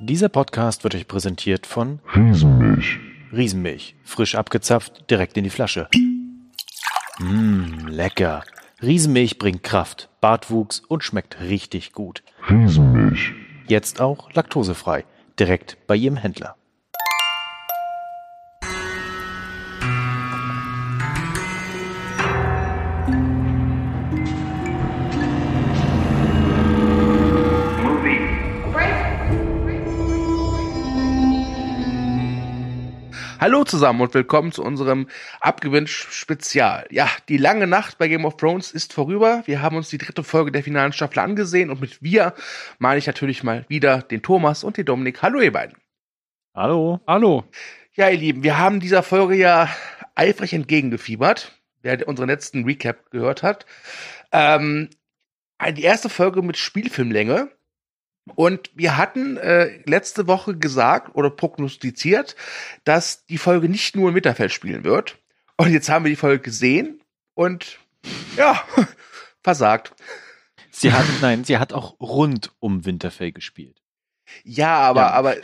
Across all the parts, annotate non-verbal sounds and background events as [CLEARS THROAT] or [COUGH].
Dieser Podcast wird euch präsentiert von Riesenmilch. Riesenmilch. Frisch abgezapft, direkt in die Flasche. Mmm, lecker. Riesenmilch bringt Kraft, Bartwuchs und schmeckt richtig gut. Riesenmilch. Jetzt auch laktosefrei. Direkt bei Ihrem Händler. Hallo zusammen und willkommen zu unserem Abgewinnt-Spezial. Ja, die lange Nacht bei Game of Thrones ist vorüber. Wir haben uns die dritte Folge der finalen Staffel angesehen und mit wir meine ich natürlich mal wieder den Thomas und den Dominik. Hallo ihr beiden. Hallo. Hallo. Ja, ihr Lieben, wir haben dieser Folge ja eifrig entgegengefiebert, wer unseren letzten Recap gehört hat. Ähm, die erste Folge mit Spielfilmlänge. Und wir hatten äh, letzte Woche gesagt oder prognostiziert, dass die Folge nicht nur in Winterfell spielen wird. Und jetzt haben wir die Folge gesehen und ja, [LAUGHS] versagt. Sie hat, nein, sie hat auch rund um Winterfell gespielt. Ja, aber, Ja. aber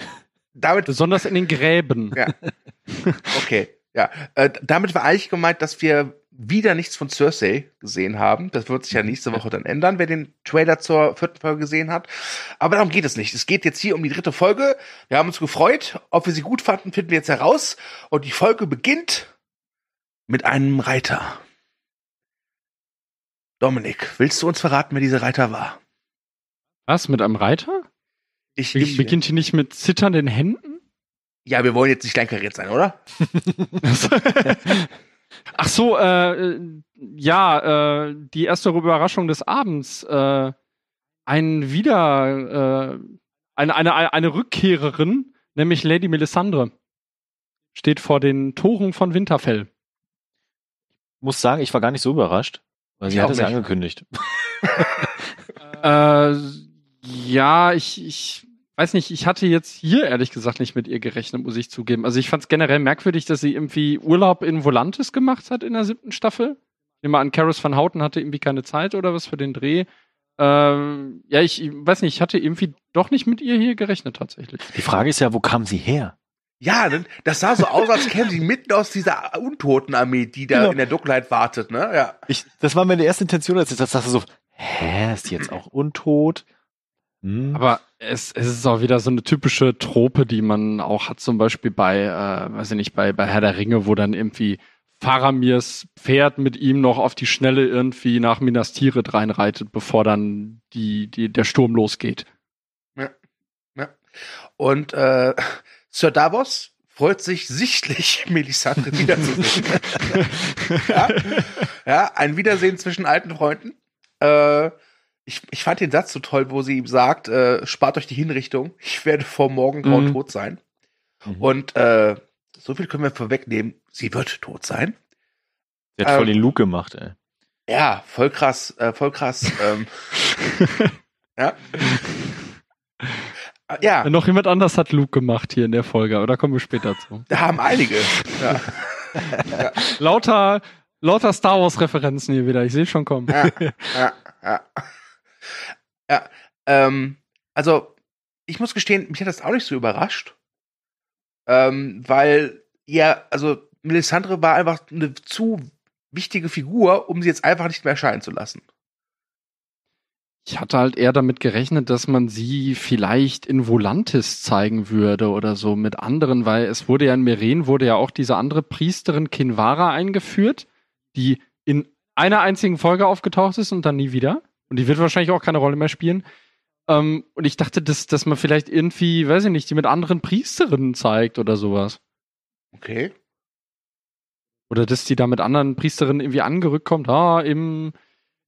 damit, Besonders in den Gräben. ja, okay, ja, äh, damit war eigentlich gemeint, dass wir wieder nichts von Cersei gesehen haben. Das wird sich ja nächste Woche dann ändern, wer den Trailer zur vierten Folge gesehen hat. Aber darum geht es nicht. Es geht jetzt hier um die dritte Folge. Wir haben uns gefreut. Ob wir sie gut fanden, finden wir jetzt heraus. Und die Folge beginnt mit einem Reiter. Dominik, willst du uns verraten, wer dieser Reiter war? Was, mit einem Reiter? Ich, ich, beginnt hier nicht mit zitternden Händen? ja, wir wollen jetzt nicht kleinkariert sein, oder? [LAUGHS] [LAUGHS] Ach so, äh, ja, äh, die erste Überraschung des Abends. Äh, ein wieder, äh, eine, eine, eine Rückkehrerin, nämlich Lady Melisandre, steht vor den Toren von Winterfell. Muss sagen, ich war gar nicht so überrascht, weil sie hatte es ja angekündigt. [LAUGHS] Äh, ja, ich, ich weiß nicht, ich hatte jetzt hier ehrlich gesagt nicht mit ihr gerechnet, muss ich zugeben. Also ich fand es generell merkwürdig, dass sie irgendwie Urlaub in Volantis gemacht hat in der siebten Staffel. Ich nehme an, Karis van Houten hatte irgendwie keine Zeit oder was für den Dreh. Ähm, ja, ich, ich weiß nicht, ich hatte irgendwie doch nicht mit ihr hier gerechnet tatsächlich. Die Frage ist ja, wo kam sie her? Ja, das sah so aus, als käme sie mitten aus dieser Untotenarmee, die da Genau. in der Dunkelheit wartet, ne? Ja. Ich, das war meine erste Intention, als ich das dachte so, hä, ist die jetzt auch untot? Hm. Aber es, es ist auch wieder so eine typische Trope, die man auch hat, zum Beispiel bei, äh, weiß ich nicht, bei, bei Herr der Ringe, wo dann irgendwie Faramirs Pferd mit ihm noch auf die Schnelle irgendwie nach Minas Tirith reinreitet, bevor dann die, die, der Sturm losgeht. Und äh, [LAUGHS] Sir Davos freut sich sichtlich, [LAUGHS] Melisandre wiederzusehen. [LAUGHS] ja, ja, ein Wiedersehen zwischen alten Freunden. Äh, ich, ich fand den Satz so toll, wo sie ihm sagt, äh, spart euch die Hinrichtung, ich werde vor Morgengrauen Mhm. tot sein. Mhm. Und äh, so viel können wir vorwegnehmen, sie wird tot sein. sie hat voll ähm, den Luke gemacht, ey. Ja, voll krass, äh, voll krass. ähm, [LAUGHS] ja. Äh, Ja, Noch jemand anders hat Luke gemacht hier in der Folge, aber da kommen wir später zu. da haben einige. Ja. [LAUGHS] Lauter, lauter Star Wars-Referenzen hier wieder, ich sehe schon kommen. ja, [LAUGHS] ja, ja. Ja ähm, also, ich muss gestehen, mich hat das auch nicht so überrascht. Ähm, weil, ja, also, Melisandre war einfach eine zu wichtige Figur, um sie jetzt einfach nicht mehr erscheinen zu lassen. Ich hatte halt eher damit gerechnet, dass man sie vielleicht in Volantis zeigen würde oder so mit anderen, weil es wurde ja in Meren wurde ja auch diese andere Priesterin Kinvara eingeführt, die in einer einzigen Folge aufgetaucht ist und dann nie wieder. Und die wird wahrscheinlich auch keine Rolle mehr spielen. Ähm, und ich dachte, dass, dass man vielleicht irgendwie, weiß ich nicht, die mit anderen Priesterinnen zeigt oder sowas. Okay. Oder dass die da mit anderen Priesterinnen irgendwie angerückt kommt, ah, im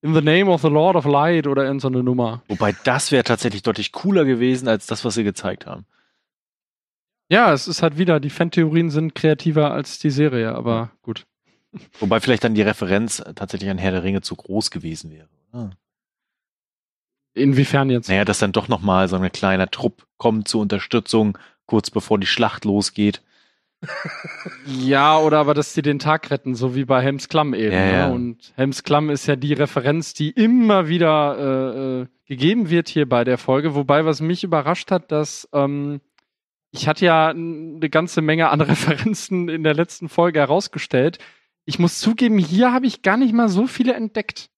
In the Name of the Lord of Light oder in so eine Nummer. Wobei das wäre tatsächlich deutlich cooler gewesen als das, was sie gezeigt haben. Ja, es ist halt wieder, die Fan-Theorien sind kreativer als die Serie, aber gut. Wobei vielleicht dann die Referenz tatsächlich an Herr der Ringe zu groß gewesen wäre. Ah. Inwiefern jetzt? Naja, dass dann doch nochmal so ein kleiner Trupp kommt zur Unterstützung, kurz bevor die Schlacht losgeht. [LAUGHS] Ja, oder aber dass die den Tag retten, so wie bei Helms Klamm eben. Ja, ja. Ne? Und Helms Klamm ist ja die Referenz, die immer wieder äh, äh, gegeben wird hier bei der Folge. Wobei, was mich überrascht hat, dass ähm, ich hatte ja eine ganze Menge an [LAUGHS] Referenzen in der letzten Folge herausgestellt. Ich muss zugeben, hier habe ich gar nicht mal so viele entdeckt.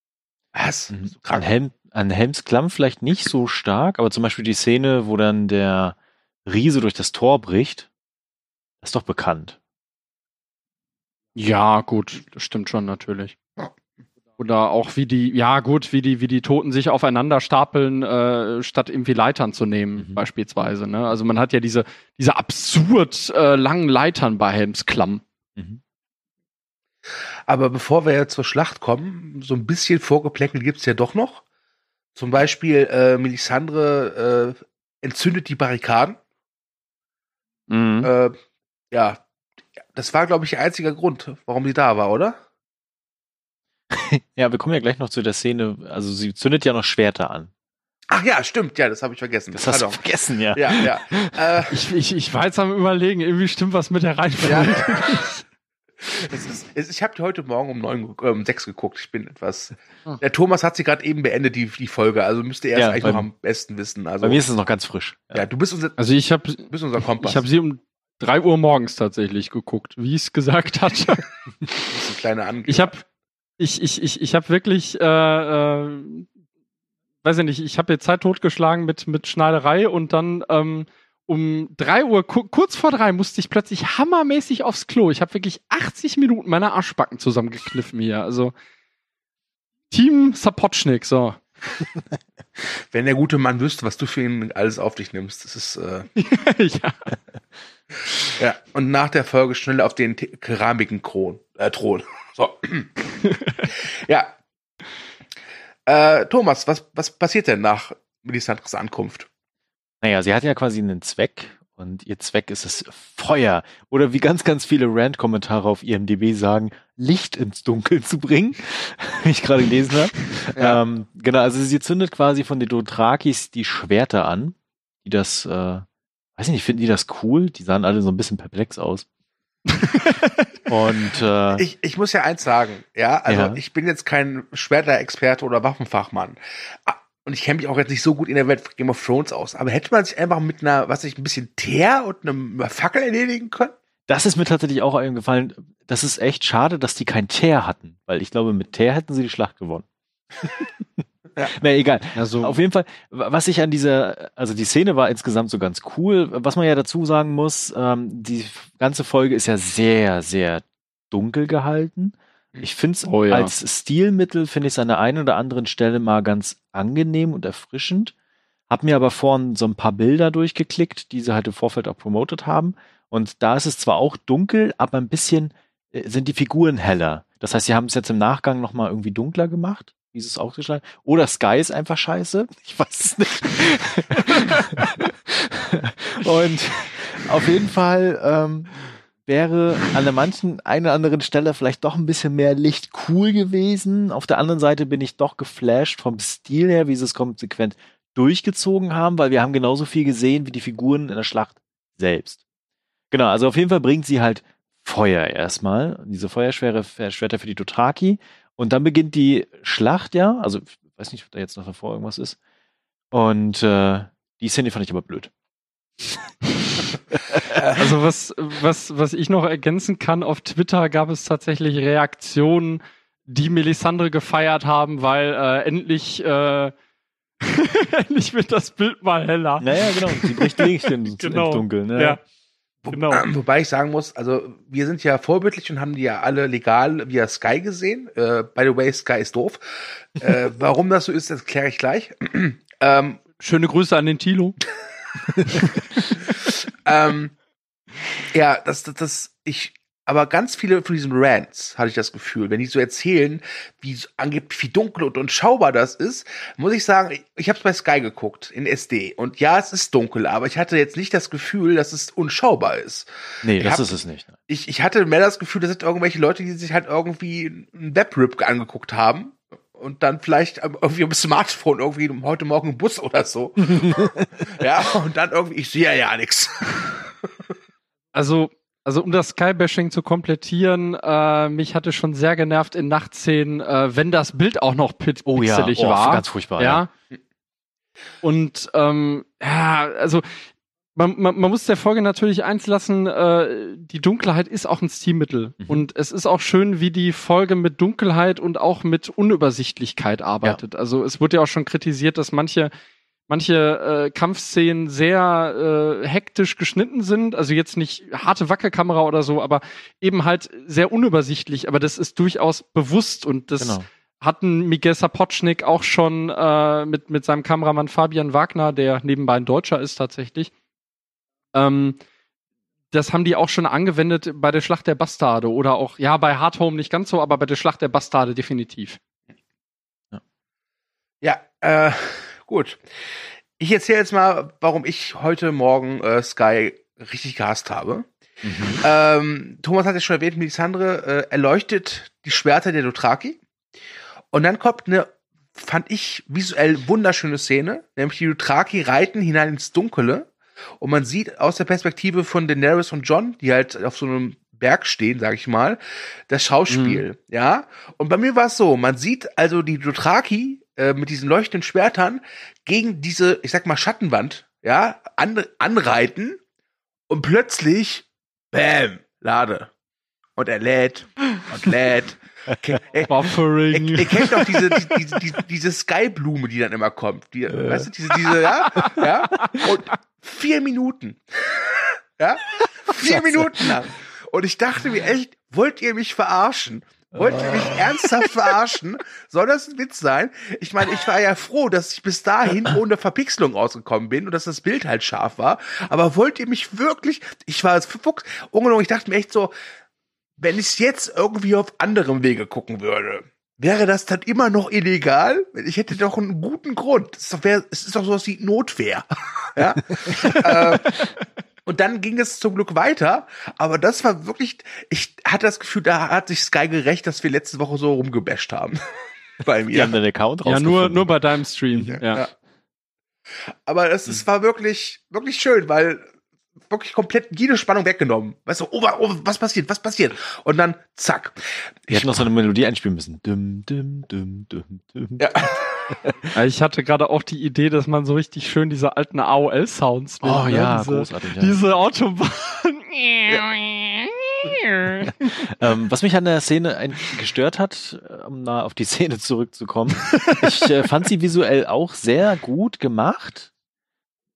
Was? Mhm. So An. Helm, an Helms Klamm vielleicht nicht so stark, aber zum Beispiel die Szene, wo dann der Riese durch das Tor bricht, das ist doch bekannt. Ja, gut, das stimmt schon natürlich. Ja. Oder auch wie die, ja gut, wie die, wie die Toten sich aufeinander stapeln, äh, statt irgendwie Leitern zu nehmen, Mhm. beispielsweise. Ne? Also man hat ja diese, diese absurd äh, langen Leitern bei Helms Klamm. Mhm. Aber bevor wir jetzt zur Schlacht kommen, so ein bisschen Vorgeplänkel gibt's ja doch noch. Zum Beispiel äh, Melisandre äh, entzündet die Barrikaden. Mhm. Äh, ja, das war, glaube ich, der einzige Grund, warum sie da war, oder? [LAUGHS] Ja, wir kommen ja gleich noch zu der Szene, also sie zündet ja noch Schwerter an. Ach ja, stimmt, ja, das habe ich vergessen. Das hast du vergessen, ja. Ja, ja. [LAUGHS] äh, Ich, ich, ich war jetzt am überlegen, irgendwie stimmt was mit der Reihenfolge. Ja. [LAUGHS] es ist, es, ich habe die heute Morgen um neun, äh, um sechs geguckt. Ich bin etwas. Ah. Der Thomas hat sie gerade eben beendet, die, die Folge. Also müsste er es Ja, eigentlich noch am besten wissen. Also, Bei mir ist es noch ganz frisch. ja, du bist unser, Also ich habe du bist unser Kompass. ich hab sie um drei Uhr morgens tatsächlich geguckt, wie ich es gesagt hatte. [LAUGHS] Du bist ein kleiner Ange Ich habe ich, ich, ich, ich hab wirklich, äh, äh, weiß ich nicht, ich habe jetzt Zeit totgeschlagen mit, mit Schneiderei und dann ähm, um drei Uhr, ku kurz vor drei, musste ich plötzlich hammermäßig aufs Klo. Ich habe wirklich 80 Minuten meine Arschbacken zusammengekniffen hier. Also Team Sapotschnik, so. [LAUGHS] Wenn der gute Mann wüsste, was du für ihn alles auf dich nimmst. Das ist, äh, [LAUGHS] ja. [LAUGHS] ja. Und nach der Folge schnell auf den Keramiken-Kron, äh, Thron. So. ja. Äh, Thomas, was, was passiert denn nach Melisandres Ankunft? Naja, sie hat ja quasi einen Zweck und ihr Zweck ist es Feuer. Oder wie ganz, ganz viele Rant-Kommentare auf IMDb sagen, Licht ins Dunkel zu bringen, [LAUGHS] wie ich gerade gelesen habe. [LAUGHS] Ja. Ähm, genau, also sie zündet quasi von den Dothrakis die Schwerter an, die das, äh, weiß ich nicht, finden die das cool? Die sahen alle so ein bisschen perplex aus. [LAUGHS] und äh, Ich, ich muss ja eins sagen, ja, also Ja. ich bin jetzt kein Schwerter-Experte oder Waffenfachmann. Und ich kenne mich auch jetzt nicht so gut in der Welt von Game of Thrones aus. Aber hätte man sich einfach mit einer, was ich, ein bisschen Teer und einem Fackel erledigen können? das ist mir tatsächlich auch eingefallen. Das ist echt schade, dass die kein Teer hatten, weil ich glaube, mit Teer hätten sie die Schlacht gewonnen. [LAUGHS] Ja. Na egal. Also, Auf jeden Fall, was ich an dieser, also die Szene war insgesamt so ganz cool. Was man ja dazu sagen muss, ähm, die ganze Folge ist ja sehr, sehr dunkel gehalten. Ich finde es Oh ja. als Stilmittel, finde ich es an der einen oder anderen Stelle mal ganz angenehm und erfrischend. Hab mir aber vorhin so ein paar Bilder durchgeklickt, die sie halt im Vorfeld auch promotet haben. Und da ist es zwar auch dunkel, aber ein bisschen äh, sind die Figuren heller. Das heißt, sie haben es jetzt im Nachgang nochmal irgendwie dunkler gemacht, wie sie es ausgeschlagen Oder Sky ist einfach scheiße. [LAUGHS] Ich weiß es nicht. [LAUGHS] Und auf jeden Fall ähm, wäre an der manchen einen oder anderen Stelle vielleicht doch ein bisschen mehr Licht cool gewesen. Auf der anderen Seite bin ich doch geflasht vom Stil her, wie sie es konsequent durchgezogen haben, weil wir haben genauso viel gesehen wie die Figuren in der Schlacht selbst. Genau, also auf jeden Fall bringt sie halt Feuer erstmal, diese Feuerschwere Schwerter für die Dothraki. Und dann beginnt die Schlacht, ja. Also, ich weiß nicht, ob da jetzt noch davor irgendwas ist. Und äh, die Szene fand ich aber blöd. [LAUGHS] Also was, was, was ich noch ergänzen kann, auf Twitter gab es tatsächlich Reaktionen, die Melisandre gefeiert haben, weil äh, endlich, äh, [LAUGHS] endlich wird das Bild mal heller. Naja, genau. Sie bricht Licht ins, Genau. ins Dunkel. Ne? Ja. Wo, Genau. [CLEARS THROAT] Wobei ich sagen muss, also wir sind ja vorbildlich und haben die ja alle legal via Sky gesehen. Äh, by the way, Sky ist doof. äh, warum das so ist, das kläre ich gleich. [CLEARS THROAT] ähm, Schöne Grüße an den Tilo. [LAUGHS] [LAUGHS] ähm, ja, das, das, das, ich, aber ganz viele von diesen Rants hatte ich das Gefühl, wenn die so erzählen, wie angeblich wie dunkel und unschaubar das ist, muss ich sagen, ich, ich habe es bei Sky geguckt in SD und ja, es ist dunkel, aber ich hatte jetzt nicht das Gefühl, dass es unschaubar ist. Nee, Ich das hab- ist es nicht. Ich, ich hatte mehr das Gefühl, das sind irgendwelche Leute, die sich halt irgendwie ein Webrip angeguckt haben und dann vielleicht irgendwie am Smartphone irgendwie heute Morgen im Bus oder so. [LAUGHS] ja, und dann irgendwie, ich sehe ja nichts. Also Also um das Skybashing zu komplettieren, äh, mich hatte schon sehr genervt in Nachtszenen, äh, wenn das Bild auch noch pit Oh ja, pixelig oh, war. ganz furchtbar. ja. Und ähm, ja, also man, man, man muss der Folge natürlich eins lassen, äh, die Dunkelheit ist auch ein Stilmittel. Mhm. Und es ist auch schön, wie die Folge mit Dunkelheit und auch mit Unübersichtlichkeit arbeitet. Also es wurde ja auch schon kritisiert, dass manche manche äh, Kampfszenen sehr äh, hektisch geschnitten sind, also jetzt nicht harte Wackelkamera oder so, aber eben halt sehr unübersichtlich, aber das ist durchaus bewusst und das Genau. hatten Miguel Sapochnik auch schon äh, mit, mit seinem Kameramann Fabian Wagner, der nebenbei ein Deutscher ist tatsächlich. Ähm, das haben die auch schon angewendet bei der Schlacht der Bastarde oder auch, ja, bei Hard Home nicht ganz so, aber bei der Schlacht der Bastarde definitiv. Ja, äh, gut. Ich erzähle jetzt mal, warum ich heute Morgen äh, Sky richtig gehasst habe. Mhm. Ähm, Thomas hat ja schon erwähnt, Melisandre äh, erleuchtet die Schwerter der Dothraki. Und dann kommt eine, fand ich, visuell wunderschöne Szene, nämlich die Dothraki reiten hinein ins Dunkle und man sieht aus der Perspektive von Daenerys und John, die halt auf so einem Berg stehen, sag ich mal, das Schauspiel, ja. Und bei mir war es so, man sieht also die Dothraki äh, mit diesen leuchtenden Schwertern gegen diese, ich sag mal, Schattenwand, ja, an, anreiten und plötzlich, bam, lade. Und er lädt und lädt. Buffering. Ihr, ihr kennt doch diese, die, die, die, diese Skyblume, die dann immer kommt. Die, Weißt du, diese, diese, ja? ja? Und vier Minuten. ja? Vier Minuten lang. Und ich dachte mir echt, wollt ihr mich verarschen? Wollt ihr mich ernsthaft verarschen? Soll das ein Witz sein? Ich meine, ich war ja froh, dass ich bis dahin ohne Verpixelung ausgekommen bin und dass das Bild halt scharf war. Aber wollt ihr mich wirklich, ich war als Fuchs, ungelogen, ich dachte mir echt so, wenn ich jetzt irgendwie auf anderem Wege gucken würde, wäre das dann immer noch illegal? Ich hätte doch einen guten Grund. Es ist doch, wär, es ist doch sowas wie Notwehr. [LAUGHS] ja? äh, und dann ging es zum Glück weiter, aber das war wirklich, ich hatte das Gefühl, da hat sich Sky gerecht, dass wir letzte Woche so rumgebasht haben. [LAUGHS] Bei Die mir. haben den Account Ja, nur, nur bei deinem Stream. Ja. Ja. Ja. Aber es, es war wirklich, wirklich schön, weil wirklich komplett jede Spannung weggenommen. Weißt du, oh, wa- oh, was passiert, was passiert? Und dann zack. Die hätten noch so eine Melodie einspielen müssen. Dum, dum, dum, dum, dum. Ja. Ja, [LAUGHS] Ich hatte gerade auch die Idee, dass man so richtig schön diese alten AOL-Sounds Oh ja, diese, großartig. Ja. diese Autobahn. Ähm, was mich an der Szene gestört hat, um nah auf die Szene zurückzukommen, [LAUGHS] ich äh, fand sie visuell auch sehr gut gemacht.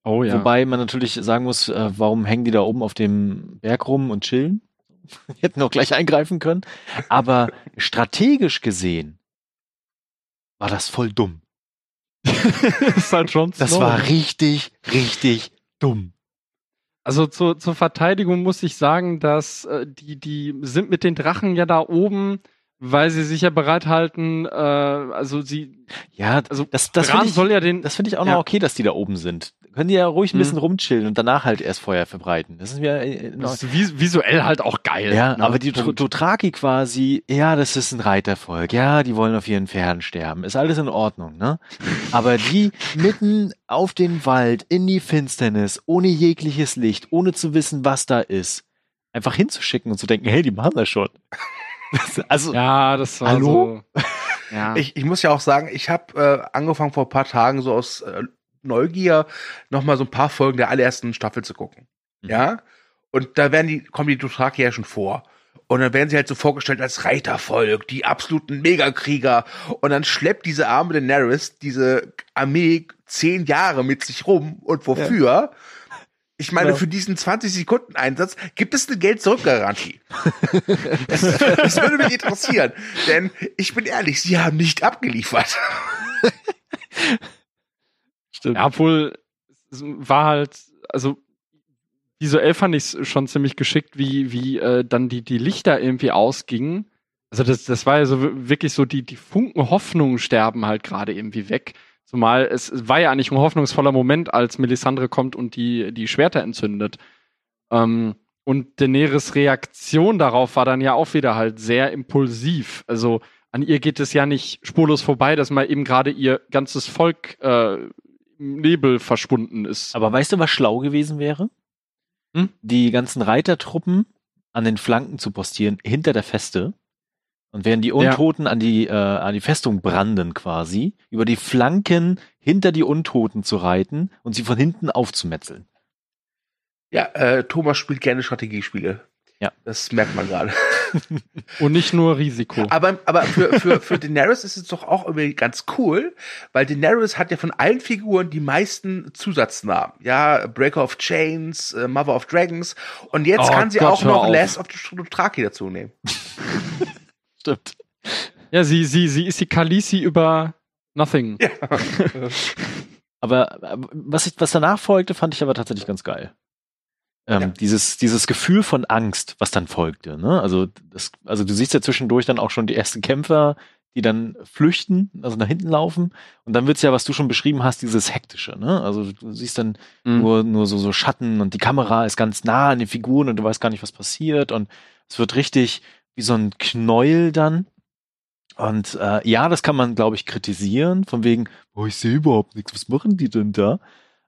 Oh ja. Wobei man natürlich sagen muss, äh, warum hängen die da oben auf dem Berg rum und chillen? [LAUGHS] Hätten auch gleich eingreifen können. Aber strategisch gesehen war das voll dumm. [LAUGHS] halt Das Snow. war richtig, richtig dumm. Also zur, zur Verteidigung muss ich sagen, dass äh, die, die sind mit den Drachen ja da oben, weil sie sich ja bereithalten, äh, also sie, Ja, also das, das Bran finde ich, soll ja den, das finde ich auch Ja. noch okay, dass die da oben sind. Können die ja ruhig ein Mhm. bisschen rumchillen und danach halt erst Feuer verbreiten. Das ist mir äh, in das ist vis visuell halt auch geil. Ja, ne? aber die Punkt. Dothraki quasi, ja, das ist ein Reitervolk, ja, die wollen auf ihren Pferden sterben, ist alles in Ordnung, ne? Aber die [LAUGHS] mitten auf den Wald, in die Finsternis, ohne jegliches Licht, ohne zu wissen, was da ist, einfach hinzuschicken und zu denken, hey, die machen das schon. [LAUGHS] also, Ja, das war Hallo? so. [LAUGHS] Ja. Ich, ich muss ja auch sagen, ich habe äh, angefangen vor ein paar Tagen so aus äh, Neugier noch mal so ein paar Folgen der allerersten Staffel zu gucken. Mhm. Ja? Und da werden die, kommen die Dothraki ja schon vor. Und dann werden sie halt so vorgestellt als Reitervolk, die absoluten Megakrieger. Und dann schleppt diese arme Daenerys diese Armee zehn Jahre mit sich rum. Und wofür? Ich meine, Ja. für diesen 20 Sekunden Einsatz gibt es eine Geld-Zurück-Garantie. [LAUGHS] das, das würde mich interessieren. Denn ich bin ehrlich, sie haben nicht abgeliefert. [LAUGHS] stimmt. Ja, obwohl es war halt, also visuell fand ich es schon ziemlich geschickt, wie, wie äh, dann die, die Lichter irgendwie ausgingen. Also das, das war ja so wirklich so, die, die Funken Hoffnung sterben halt gerade irgendwie weg. Zumal es, es war ja eigentlich ein hoffnungsvoller Moment, als Melisandre kommt und die, die Schwerter entzündet. Ähm, und Daenerys Reaktion darauf war dann ja auch wieder halt sehr impulsiv. Also an ihr geht es ja nicht spurlos vorbei, dass mal eben gerade ihr ganzes Volk äh, im Nebel verschwunden ist. Aber weißt du, was schlau gewesen wäre? Hm? Die ganzen Reitertruppen an den Flanken zu postieren, hinter der Feste. Und während die Untoten an die äh, an die Festung branden quasi, über die Flanken hinter die Untoten zu reiten und sie von hinten aufzumetzeln. Ja, äh, Thomas spielt gerne Strategiespiele. Ja. Das merkt man gerade. [LAUGHS] Und nicht nur Risiko. Aber, aber für, für, für Daenerys ist es doch auch irgendwie ganz cool, weil Daenerys hat ja von allen Figuren die meisten Zusatznamen. Ja, Breaker of Chains, äh, Mother of Dragons. Und jetzt Oh kann sie Gott, auch noch auf. Last of the Dothraki dazu nehmen. [LAUGHS] Stimmt. Ja, sie, sie, sie ist die Khaleesi über Nothing. Ja. [LAUGHS] Aber äh, was, ich, was danach folgte, fand ich aber tatsächlich ganz geil. Ähm, Ja. dieses, dieses Gefühl von Angst, was dann folgte. Ne? Also, das, also du siehst ja zwischendurch dann auch schon die ersten Kämpfer, die dann flüchten, also nach hinten laufen. Und dann wird's ja, was du schon beschrieben hast, dieses Hektische. Ne? Also du siehst dann Mhm. nur, nur so, so Schatten und die Kamera ist ganz nah an den Figuren und du weißt gar nicht, was passiert. Und es wird richtig wie so ein Knäuel dann. Und äh, ja, das kann man, glaube ich, kritisieren, von wegen, oh, ich sehe überhaupt nichts, was machen die denn da?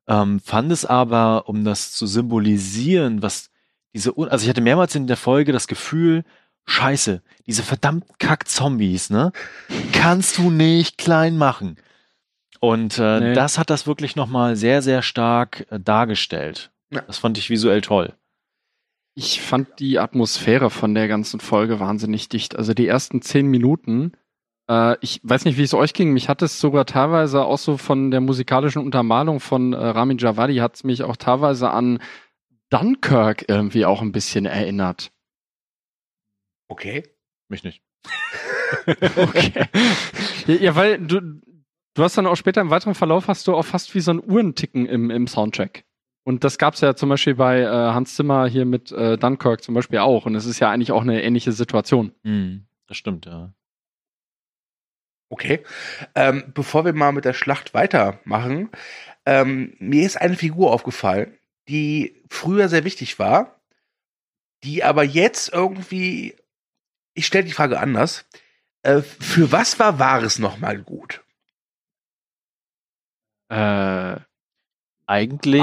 Ähm, fand es aber, um das zu symbolisieren, was diese, Un also ich hatte mehrmals in der Folge das Gefühl, scheiße, diese verdammten Kack-Zombies, ne? Kannst du nicht klein machen. Und äh, Nee. das hat das wirklich nochmal sehr, sehr stark äh, dargestellt. Ja. Das fand ich visuell toll. Ich fand die Atmosphäre von der ganzen Folge wahnsinnig dicht. Also die ersten zehn Minuten, äh, ich weiß nicht, wie es euch ging. Mich hat es sogar teilweise auch so von der musikalischen Untermalung von äh, Ramin Javadi hat es mich auch teilweise an Dunkirk irgendwie auch ein bisschen erinnert. Okay. Mich nicht. [LAUGHS] Okay. ja, ja, weil du, du hast dann auch später im weiteren Verlauf hast du auch fast wie so ein Uhrenticken im, im Soundtrack. Und das gab's ja zum Beispiel bei äh, Hans Zimmer hier mit äh, Dunkirk zum Beispiel auch. Und es ist ja eigentlich auch eine ähnliche Situation. Hm, das stimmt, ja. Okay. Ähm, bevor wir mal mit der Schlacht weitermachen, ähm, mir ist eine Figur aufgefallen, die früher sehr wichtig war, die aber jetzt irgendwie, ich stelle die Frage anders, äh, für was war Wahres nochmal gut? Äh, Eigentlich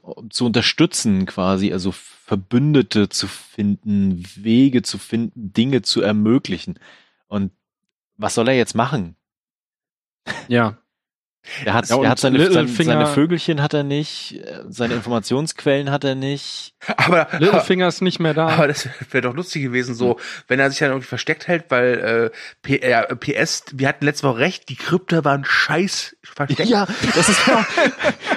um zu unterstützen quasi, also Verbündete zu finden, Wege zu finden, Dinge zu ermöglichen. Und was soll er jetzt machen? ja. Er hat, Ja, er hat seine, seine, Littlefinger- seine Vögelchen hat er nicht, seine Informationsquellen hat er nicht. Aber, aber, Littlefinger ist nicht mehr da. aber das wäre doch lustig gewesen, so, wenn er sich dann irgendwie versteckt hält, weil äh, P äh, PS, wir hatten letzte Woche recht, die Krypta waren scheiß versteckt. Ja, das ist ja.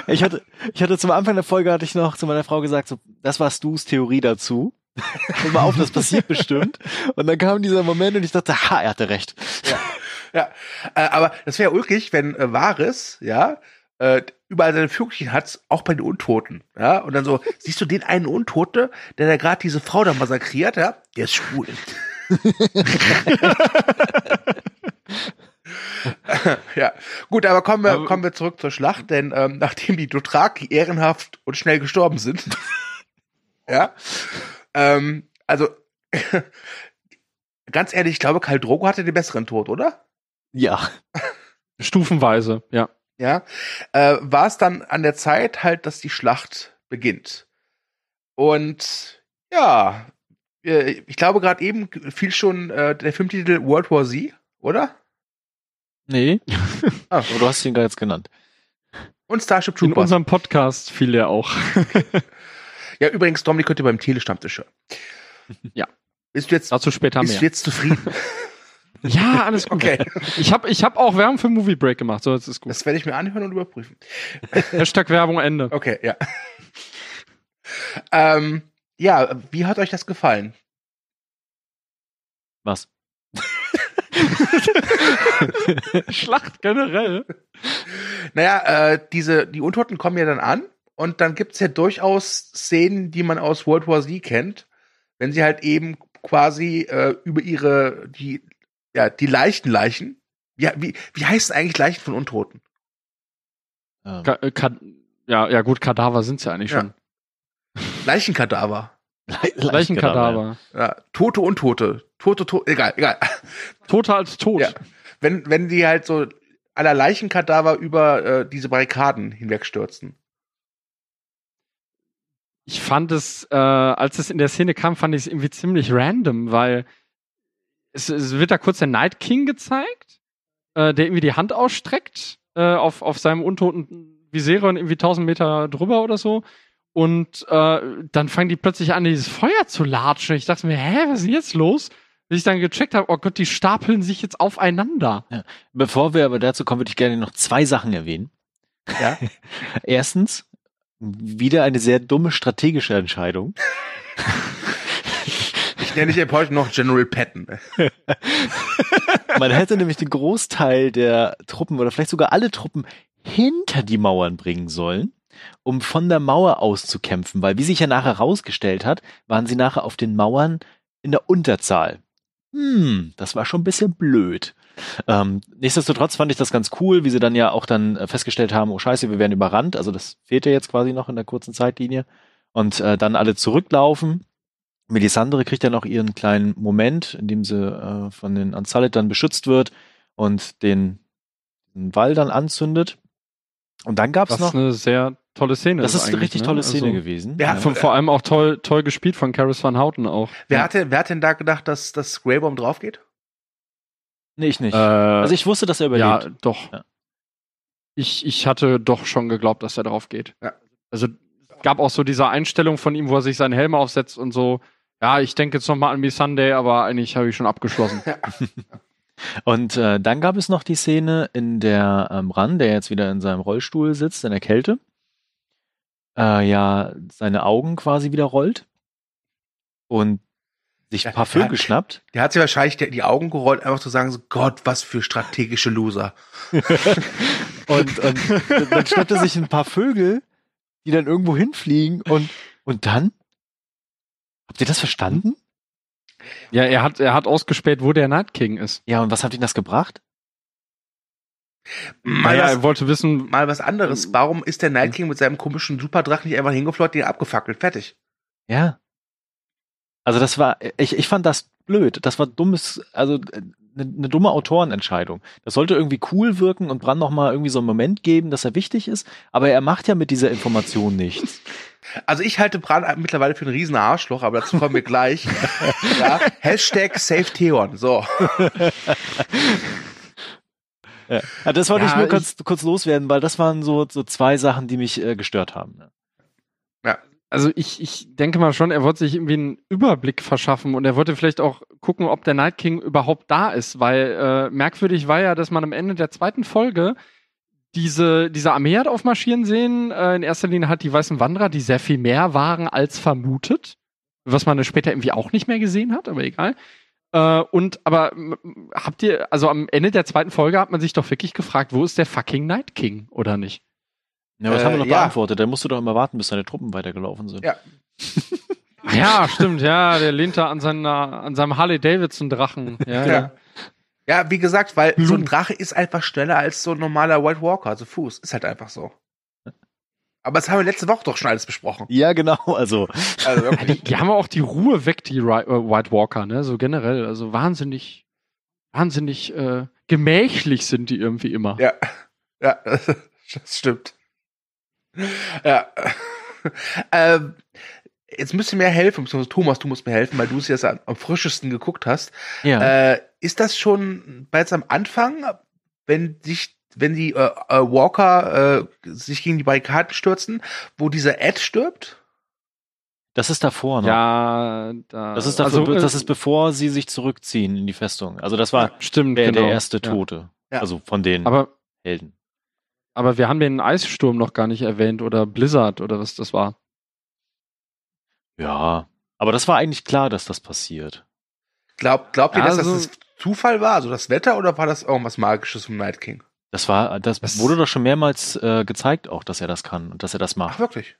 ich hatte, ich hatte zum Anfang der Folge hatte ich noch zu meiner Frau gesagt, so, das war Stu's Theorie dazu. Pass mal auf, das passiert bestimmt. Und dann kam dieser Moment und ich dachte, ha, er hatte recht. Ja, äh, aber das wäre ulkig, wenn äh, Vares, ja, äh, überall seine Vögelchen hat, auch bei den Untoten, ja, und dann so, [LAUGHS] siehst du den einen Untote, der da gerade diese Frau da massakriert, ja, der ist schwul. [LAUGHS] [LAUGHS] ja, gut, aber kommen wir, kommen wir zurück zur Schlacht, denn ähm, nachdem die Dothraki ehrenhaft und schnell gestorben sind, ja, ähm, also ganz ehrlich, ich glaube, Karl Drogo hatte den besseren Tod, oder? Ja. [LAUGHS] Stufenweise, ja. ja, äh, war es dann an der Zeit halt, dass die Schlacht beginnt. Und ja, äh, ich glaube gerade eben fiel schon äh, der Filmtitel World War Z, oder? Nee. [LAUGHS] Ah. Aber du hast ihn gerade jetzt genannt. Und Starship In Troopers. unserem Podcast fiel der auch. [LAUGHS] Ja, übrigens, Dominik könnt ihr beim Telestammtisch hören. Ja. Bist du jetzt, Dazu später bist mehr. du jetzt zufrieden? Ja, [LAUGHS] alles gut. Okay, Ich habe ich hab auch Werbung für Movie Break gemacht, so jetzt ist gut. das werde ich mir anhören und überprüfen. [LAUGHS] [LAUGHS] Hashtag Werbung Ende. Okay, ja. ähm, ja, wie hat euch das gefallen? Was? Schlacht generell. Naja, äh, diese, die Untoten kommen ja dann an und dann gibt's ja durchaus Szenen, die man aus World War Z kennt, wenn sie halt eben quasi äh, über ihre, die, ja, die leichten Leichen, ja, wie, wie heißen eigentlich Leichen von Untoten? Ähm, Ka äh, Ka ja, ja gut, Kadaver sind's ja eigentlich Ja. schon. Leichenkadaver. [LAUGHS] Leichenkadaver. Ja, tote Untote. Tote, tote, egal, egal. Toter als tot. Ja. Wenn, wenn die halt so aller Leichenkadaver über äh, diese Barrikaden hinwegstürzen. ich fand es, äh, als es in der Szene kam, fand ich es irgendwie ziemlich random, weil es, es wird da kurz der Night King gezeigt, äh, der irgendwie die Hand ausstreckt äh, auf, auf seinem untoten Viseron irgendwie 1000 Meter drüber oder so. Und äh, dann fangen die plötzlich an, dieses Feuer zu latschen. Ich dachte mir, hä, was ist denn jetzt los? Bis ich dann gecheckt habe, oh Gott, die stapeln sich jetzt aufeinander. Bevor wir aber dazu kommen, würde ich gerne noch zwei Sachen erwähnen. Ja. [LAUGHS] Erstens, wieder eine sehr dumme strategische Entscheidung. [LAUGHS] Dich ab heute noch General Patton. [LAUGHS] Man hätte nämlich den Großteil der Truppen oder vielleicht sogar alle Truppen hinter die Mauern bringen sollen, um von der Mauer aus zu kämpfen, weil wie sich ja nachher herausgestellt hat, waren sie nachher auf den Mauern in der Unterzahl. Hm, das war schon ein bisschen blöd. Ähm, nichtsdestotrotz fand ich das ganz cool, wie sie dann ja auch dann äh, festgestellt haben, oh scheiße, wir werden überrannt. Also das fehlte jetzt quasi noch in der kurzen Zeitlinie. Und äh, dann alle zurücklaufen. Melisandre kriegt ja noch ihren kleinen Moment, in dem sie äh, von den Ansalit dann beschützt wird und den, den Wall dann anzündet. Und dann gab's Was noch. eine sehr tolle Szene Das ist eine richtig ne? tolle Szene Also, gewesen. Ja, Von, vor allem auch toll, toll gespielt von Karis van Houten auch. Wer, hatte, wer hat denn da gedacht, dass das Greybomb drauf geht? Nee, ich nicht. Äh, also ich wusste, dass er überlebt. Ja, doch. Ja. Ich, ich hatte doch schon geglaubt, dass er drauf geht. Ja. Also es gab auch so diese Einstellung von ihm, wo er sich seinen Helm aufsetzt und so, ja, ich denke jetzt nochmal an Me Sunday, aber eigentlich habe ich schon abgeschlossen. [LAUGHS] Und äh, dann gab es noch die Szene, in der ähm, Ran, der jetzt wieder in seinem Rollstuhl sitzt, in der Kälte, äh, ja, seine Augen quasi wieder rollt und sich ein paar Vögel schnappt. Der hat sich wahrscheinlich die die Augen gerollt, einfach zu sagen, so, Gott, was für strategische Loser. [LAUGHS] Und, und dann schnappt er sich ein paar Vögel, die dann irgendwo hinfliegen und, und dann? Habt ihr das verstanden? ja, er hat, er hat ausgespäht, wo der Night King ist. Ja, und was hat ihm das gebracht? Mal, Naja, was, er wollte wissen, mal was anderes. Warum ist der Night King mit seinem komischen Superdrachen nicht einfach hingeflogen, den abgefackelt? Fertig. Ja. Also das war, ich, ich fand das blöd. Das war dummes, also eine ne dumme Autorenentscheidung. Das sollte irgendwie cool wirken und Bran noch mal irgendwie so einen Moment geben, dass er wichtig ist, aber er macht ja mit dieser Information nichts. [LAUGHS] Also ich halte Bran mittlerweile für einen riesen Arschloch, aber dazu kommen wir gleich. [LAUGHS] ja, Hashtag Save Theon. So. [LAUGHS] Ja. Ja, das wollte Ja, ich nur ich- kurz, kurz loswerden, weil das waren so, so zwei Sachen, die mich äh, gestört haben. ne? Also ich, ich denke mal schon, er wollte sich irgendwie einen Überblick verschaffen und er wollte vielleicht auch gucken, ob der Night King überhaupt da ist, weil äh, merkwürdig war ja, dass man am Ende der zweiten Folge diese, diese Armee hat aufmarschieren sehen. Äh, in erster Linie hat die Weißen Wanderer, die sehr viel mehr waren als vermutet, was man später irgendwie auch nicht mehr gesehen hat, aber egal. Äh, und aber habt ihr, also am Ende der zweiten Folge hat man sich doch wirklich gefragt, wo ist der fucking Night King oder nicht? Ja, was Äh, haben wir noch ja. beantwortet? Da musst du doch immer warten, bis deine Truppen weitergelaufen sind. Ja. [LAUGHS] Ja, stimmt, ja, der lehnt da an, seiner, an seinem Harley Davidson Drachen. Ja, Ja. ja. Ja, wie gesagt, weil so ein. Drache ist einfach schneller als so ein normaler White Walker, also Fuß. Ist halt einfach so. Aber das haben wir letzte Woche doch schon alles besprochen. Ja, genau. Also Also Ja, die, die haben auch die Ruhe weg, die äh, White Walker, ne? So generell. Also wahnsinnig, wahnsinnig äh, gemächlich sind die irgendwie immer. Ja, ja, [LAUGHS] das stimmt. Ja. [LAUGHS] ähm, jetzt müsst ihr mir helfen, beziehungsweise Thomas, du musst mir helfen, weil du es jetzt am, am frischesten geguckt hast. ja. Äh, ist das schon bereits am Anfang, wenn sich, wenn die äh, äh, Walker äh, sich gegen die Barrikaden stürzen, wo dieser Ed stirbt? das ist davor noch. Ja, da, Das ist, dafür, also, äh, das ist bevor sie sich zurückziehen in die Festung. Also das war stimmt, der, genau. der erste. Tote. Ja. Also von den Aber, Helden. Aber wir haben den Eissturm noch gar nicht erwähnt oder Blizzard oder was das war. Ja. Aber das war eigentlich klar, dass das passiert. Glaub, glaubt ihr, dass Also- das Zufall war, also das Wetter, oder war das irgendwas Magisches vom Night King? Das war, das, Das- wurde doch schon mehrmals äh, gezeigt, auch, dass er das kann und dass er das Ach, macht. wirklich?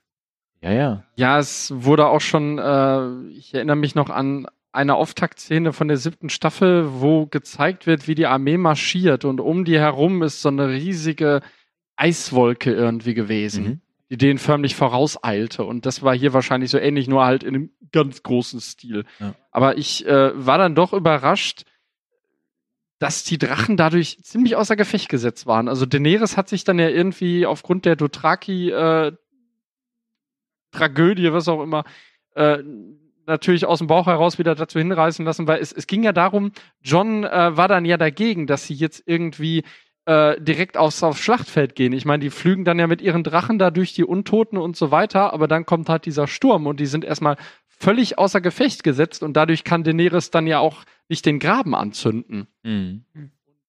Ja, ja. Ja, es wurde auch schon, äh, ich erinnere mich noch an eine Auftaktszene von der siebten Staffel, wo gezeigt wird, wie die Armee marschiert und um die herum ist so eine riesige Eiswolke irgendwie gewesen, Mhm. die denen förmlich vorauseilte. Und das war hier wahrscheinlich so ähnlich, nur halt in einem ganz großen Stil. Ja. Aber ich äh, war dann doch überrascht, dass die Drachen dadurch ziemlich außer Gefecht gesetzt waren. Also Daenerys hat sich dann ja irgendwie aufgrund der Dothraki äh, Tragödie, was auch immer, äh, natürlich aus dem Bauch heraus wieder dazu hinreißen lassen, weil es, es ging ja darum, John äh, war dann ja dagegen, dass sie jetzt irgendwie äh, direkt aufs, aufs Schlachtfeld gehen. Ich meine, die flügen dann ja mit ihren Drachen da durch die Untoten und so weiter, aber dann kommt halt dieser Sturm und die sind erstmal völlig außer Gefecht gesetzt und dadurch kann Daenerys dann ja auch nicht den Graben anzünden. Mhm.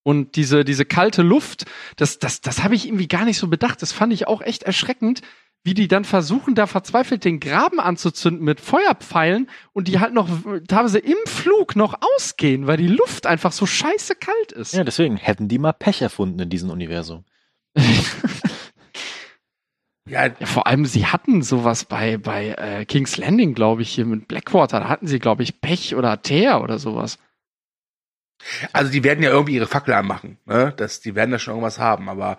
Und diese, diese kalte Luft, das, das, das habe ich irgendwie gar nicht so bedacht. Das fand ich auch echt erschreckend, wie die dann versuchen, da verzweifelt den Graben anzuzünden mit Feuerpfeilen und die halt noch teilweise im Flug noch ausgehen, weil die Luft einfach so scheiße kalt ist. Ja, deswegen hätten die mal Pech erfunden in diesem Universum. Ja, [LAUGHS] Ja, vor allem, sie hatten sowas bei, bei äh, King's Landing, glaube ich, hier mit Blackwater. Da hatten sie, glaube ich, Pech oder Teer oder sowas. also die werden ja irgendwie ihre Fackel anmachen, ne? Das, die werden da schon irgendwas haben, aber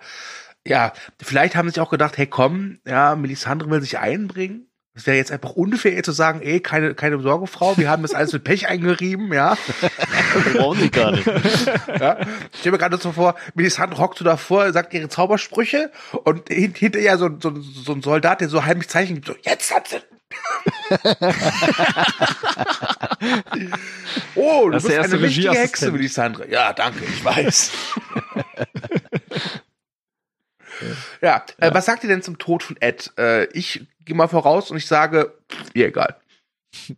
ja, vielleicht haben sie sich auch gedacht, hey komm, ja, Melisandre will sich einbringen. Es wäre jetzt einfach unfair, ihr zu sagen, ey, keine, keine Sorge, Frau, wir haben das alles mit Pech eingerieben, ja. [LAUGHS] Brauchen die gar nicht. [LAUGHS] ja. Ich stelle mir gerade so vor, Melisandre hockt so davor, sagt ihre Zaubersprüche und hin, hinter ihr so, so, so ein Soldat, der so heimlich Zeichen gibt, so, jetzt hat sie. [LAUGHS] oh, du Das ist bist eine wichtige Regieassistent. Hexe, Melisandre. Ja, danke, ich weiß. Ja, Äh, was sagt ihr denn zum Tod von Ed? Äh, ich gehe mal voraus und ich sage, ihr egal. [LAUGHS]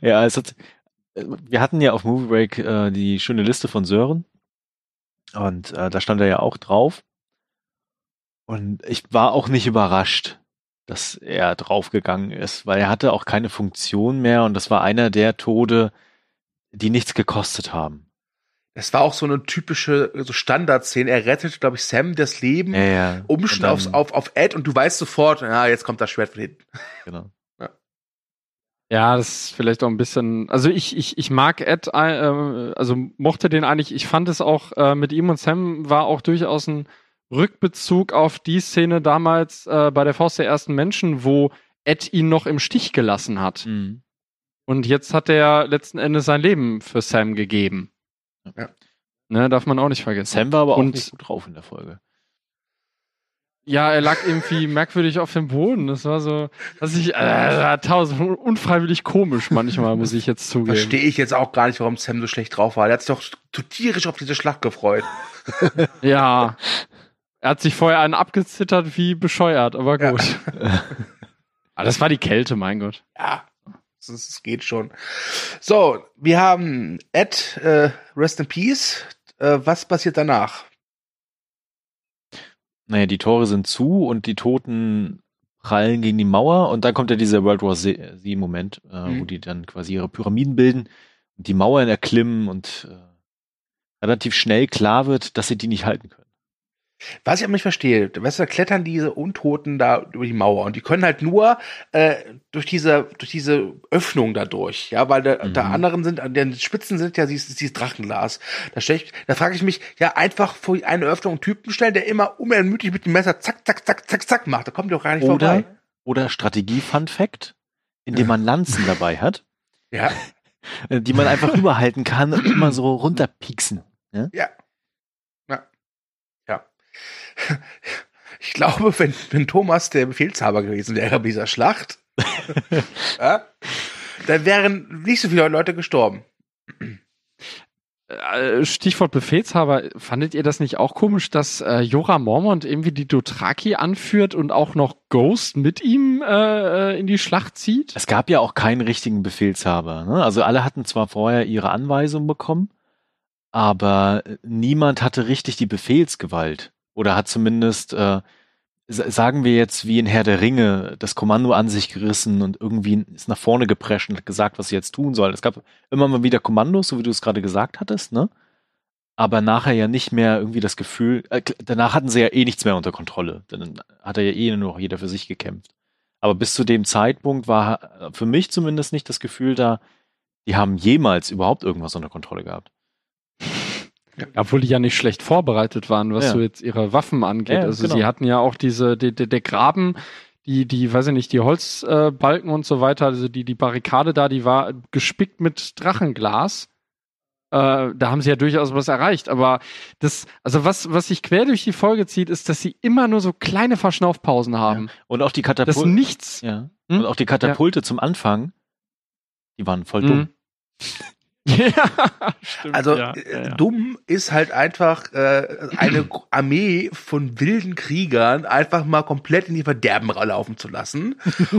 Ja, es hat, wir hatten ja auf Movie Break äh, die schöne Liste von Sören. Und äh, da stand er ja auch drauf. Und ich war auch nicht überrascht, dass er draufgegangen ist, weil er hatte auch keine Funktion mehr und das war einer der Tode, die nichts gekostet haben. Das war auch so eine typische so Standardszene. Er rettet, glaube ich, Sam das Leben, Ja, ja. umschnitt aufs, auf, auf Ed und du weißt sofort, ja, jetzt kommt das Schwert von hinten. [LAUGHS] Genau. Ja, das ist vielleicht auch ein bisschen. Also ich, ich, ich mag Ed, äh, also mochte den eigentlich. Ich fand es auch äh, mit ihm und Sam war auch durchaus ein Rückbezug auf die Szene damals äh, bei der Faust der ersten Menschen, wo Ed ihn noch im Stich gelassen hat. Mhm. Und jetzt hat er letzten Endes sein Leben für Sam gegeben. Ja. Ne, darf man auch nicht vergessen. Sam war aber auch Und- nicht gut drauf in der Folge. Ja, er lag irgendwie [LAUGHS] merkwürdig auf dem Boden. Das war so, dass ich äh, tausend unfreiwillig komisch manchmal, muss ich jetzt zugeben. Verstehe ich jetzt auch gar nicht, warum Sam so schlecht drauf war. Er hat sich doch so tierisch auf diese Schlacht gefreut. [LAUGHS] Ja. Er hat sich vorher einen abgezittert wie bescheuert, aber Ja. gut. aber [LAUGHS] das war die Kälte, mein Gott. Ja, es, geht schon. So, wir haben Ed, äh, Rest in Peace. Äh, was passiert danach? Naja, die Tore sind zu und die Toten prallen gegen die Mauer und dann kommt ja dieser World War Z-Moment, äh, Mhm. wo die dann quasi ihre Pyramiden bilden und die Mauern erklimmen und äh, relativ schnell klar wird, dass sie die nicht halten können. Was ich aber nicht verstehe, weißt du, da klettern diese Untoten da über die Mauer und die können halt nur äh, durch diese durch diese Öffnung da durch, ja, weil da, Mhm. da anderen sind, an den Spitzen sind ja dieses, dieses Drachenglas. Da stell ich, da frage ich mich, ja, einfach vor eine Öffnung einen Typen stellen, der immer unermüdlich mit dem Messer zack, zack, zack, zack, zack macht. Da kommt doch gar nicht Oder, vorbei. oder Strategie-Fun-Fact, indem man Lanzen dabei hat, Ja, [LAUGHS] die man einfach rüberhalten kann und immer so runterpieksen. ja. Ja. Ja. Ich glaube, wenn, wenn Thomas der Befehlshaber gewesen wäre bei dieser Schlacht, [LAUGHS] ja, dann wären nicht so viele Leute gestorben. Äh, Stichwort Befehlshaber, fandet ihr das nicht auch komisch, dass äh, Jorah Mormont irgendwie die Dothraki anführt und auch noch Ghost mit ihm äh, äh, in die Schlacht zieht? Es gab ja auch keinen richtigen Befehlshaber. Ne? Also alle hatten zwar vorher ihre Anweisung bekommen, aber niemand hatte richtig die Befehlsgewalt. Oder hat zumindest, äh, sa- sagen wir jetzt wie in Herr der Ringe, das Kommando an sich gerissen und irgendwie ist nach vorne geprescht und hat gesagt, was sie jetzt tun soll. Es gab immer mal wieder Kommandos, so wie du es gerade gesagt hattest, ne? Aber nachher ja nicht mehr irgendwie das Gefühl, äh, danach hatten sie ja eh nichts mehr unter Kontrolle. Dann hat er ja eh nur noch jeder für sich gekämpft. Aber bis zu dem Zeitpunkt war äh, für mich zumindest nicht das Gefühl da, die haben jemals überhaupt irgendwas unter Kontrolle gehabt. Obwohl die ja nicht schlecht vorbereitet waren, was Ja. so jetzt ihre Waffen angeht. Ja, also genau. sie hatten ja auch diese, die, die, der Graben, die, die, weiß ich nicht, die Holzbalken äh, und so weiter, also die, die Barrikade da, die war gespickt mit Drachenglas. Äh, da haben sie ja durchaus was erreicht. Aber das, also was, was sich quer durch die Folge zieht, ist, dass sie immer nur so kleine Verschnaufpausen haben. Und auch die Das Katapulte. nichts. Ja. Hm? Und auch die Katapulte zum Anfang, die waren voll dumm. Mhm. [LAUGHS] [LAUGHS] ja, stimmt. Also ja, äh, ja, ja. dumm ist halt einfach äh, eine Armee von wilden Kriegern einfach mal komplett in die Verderben laufen zu lassen,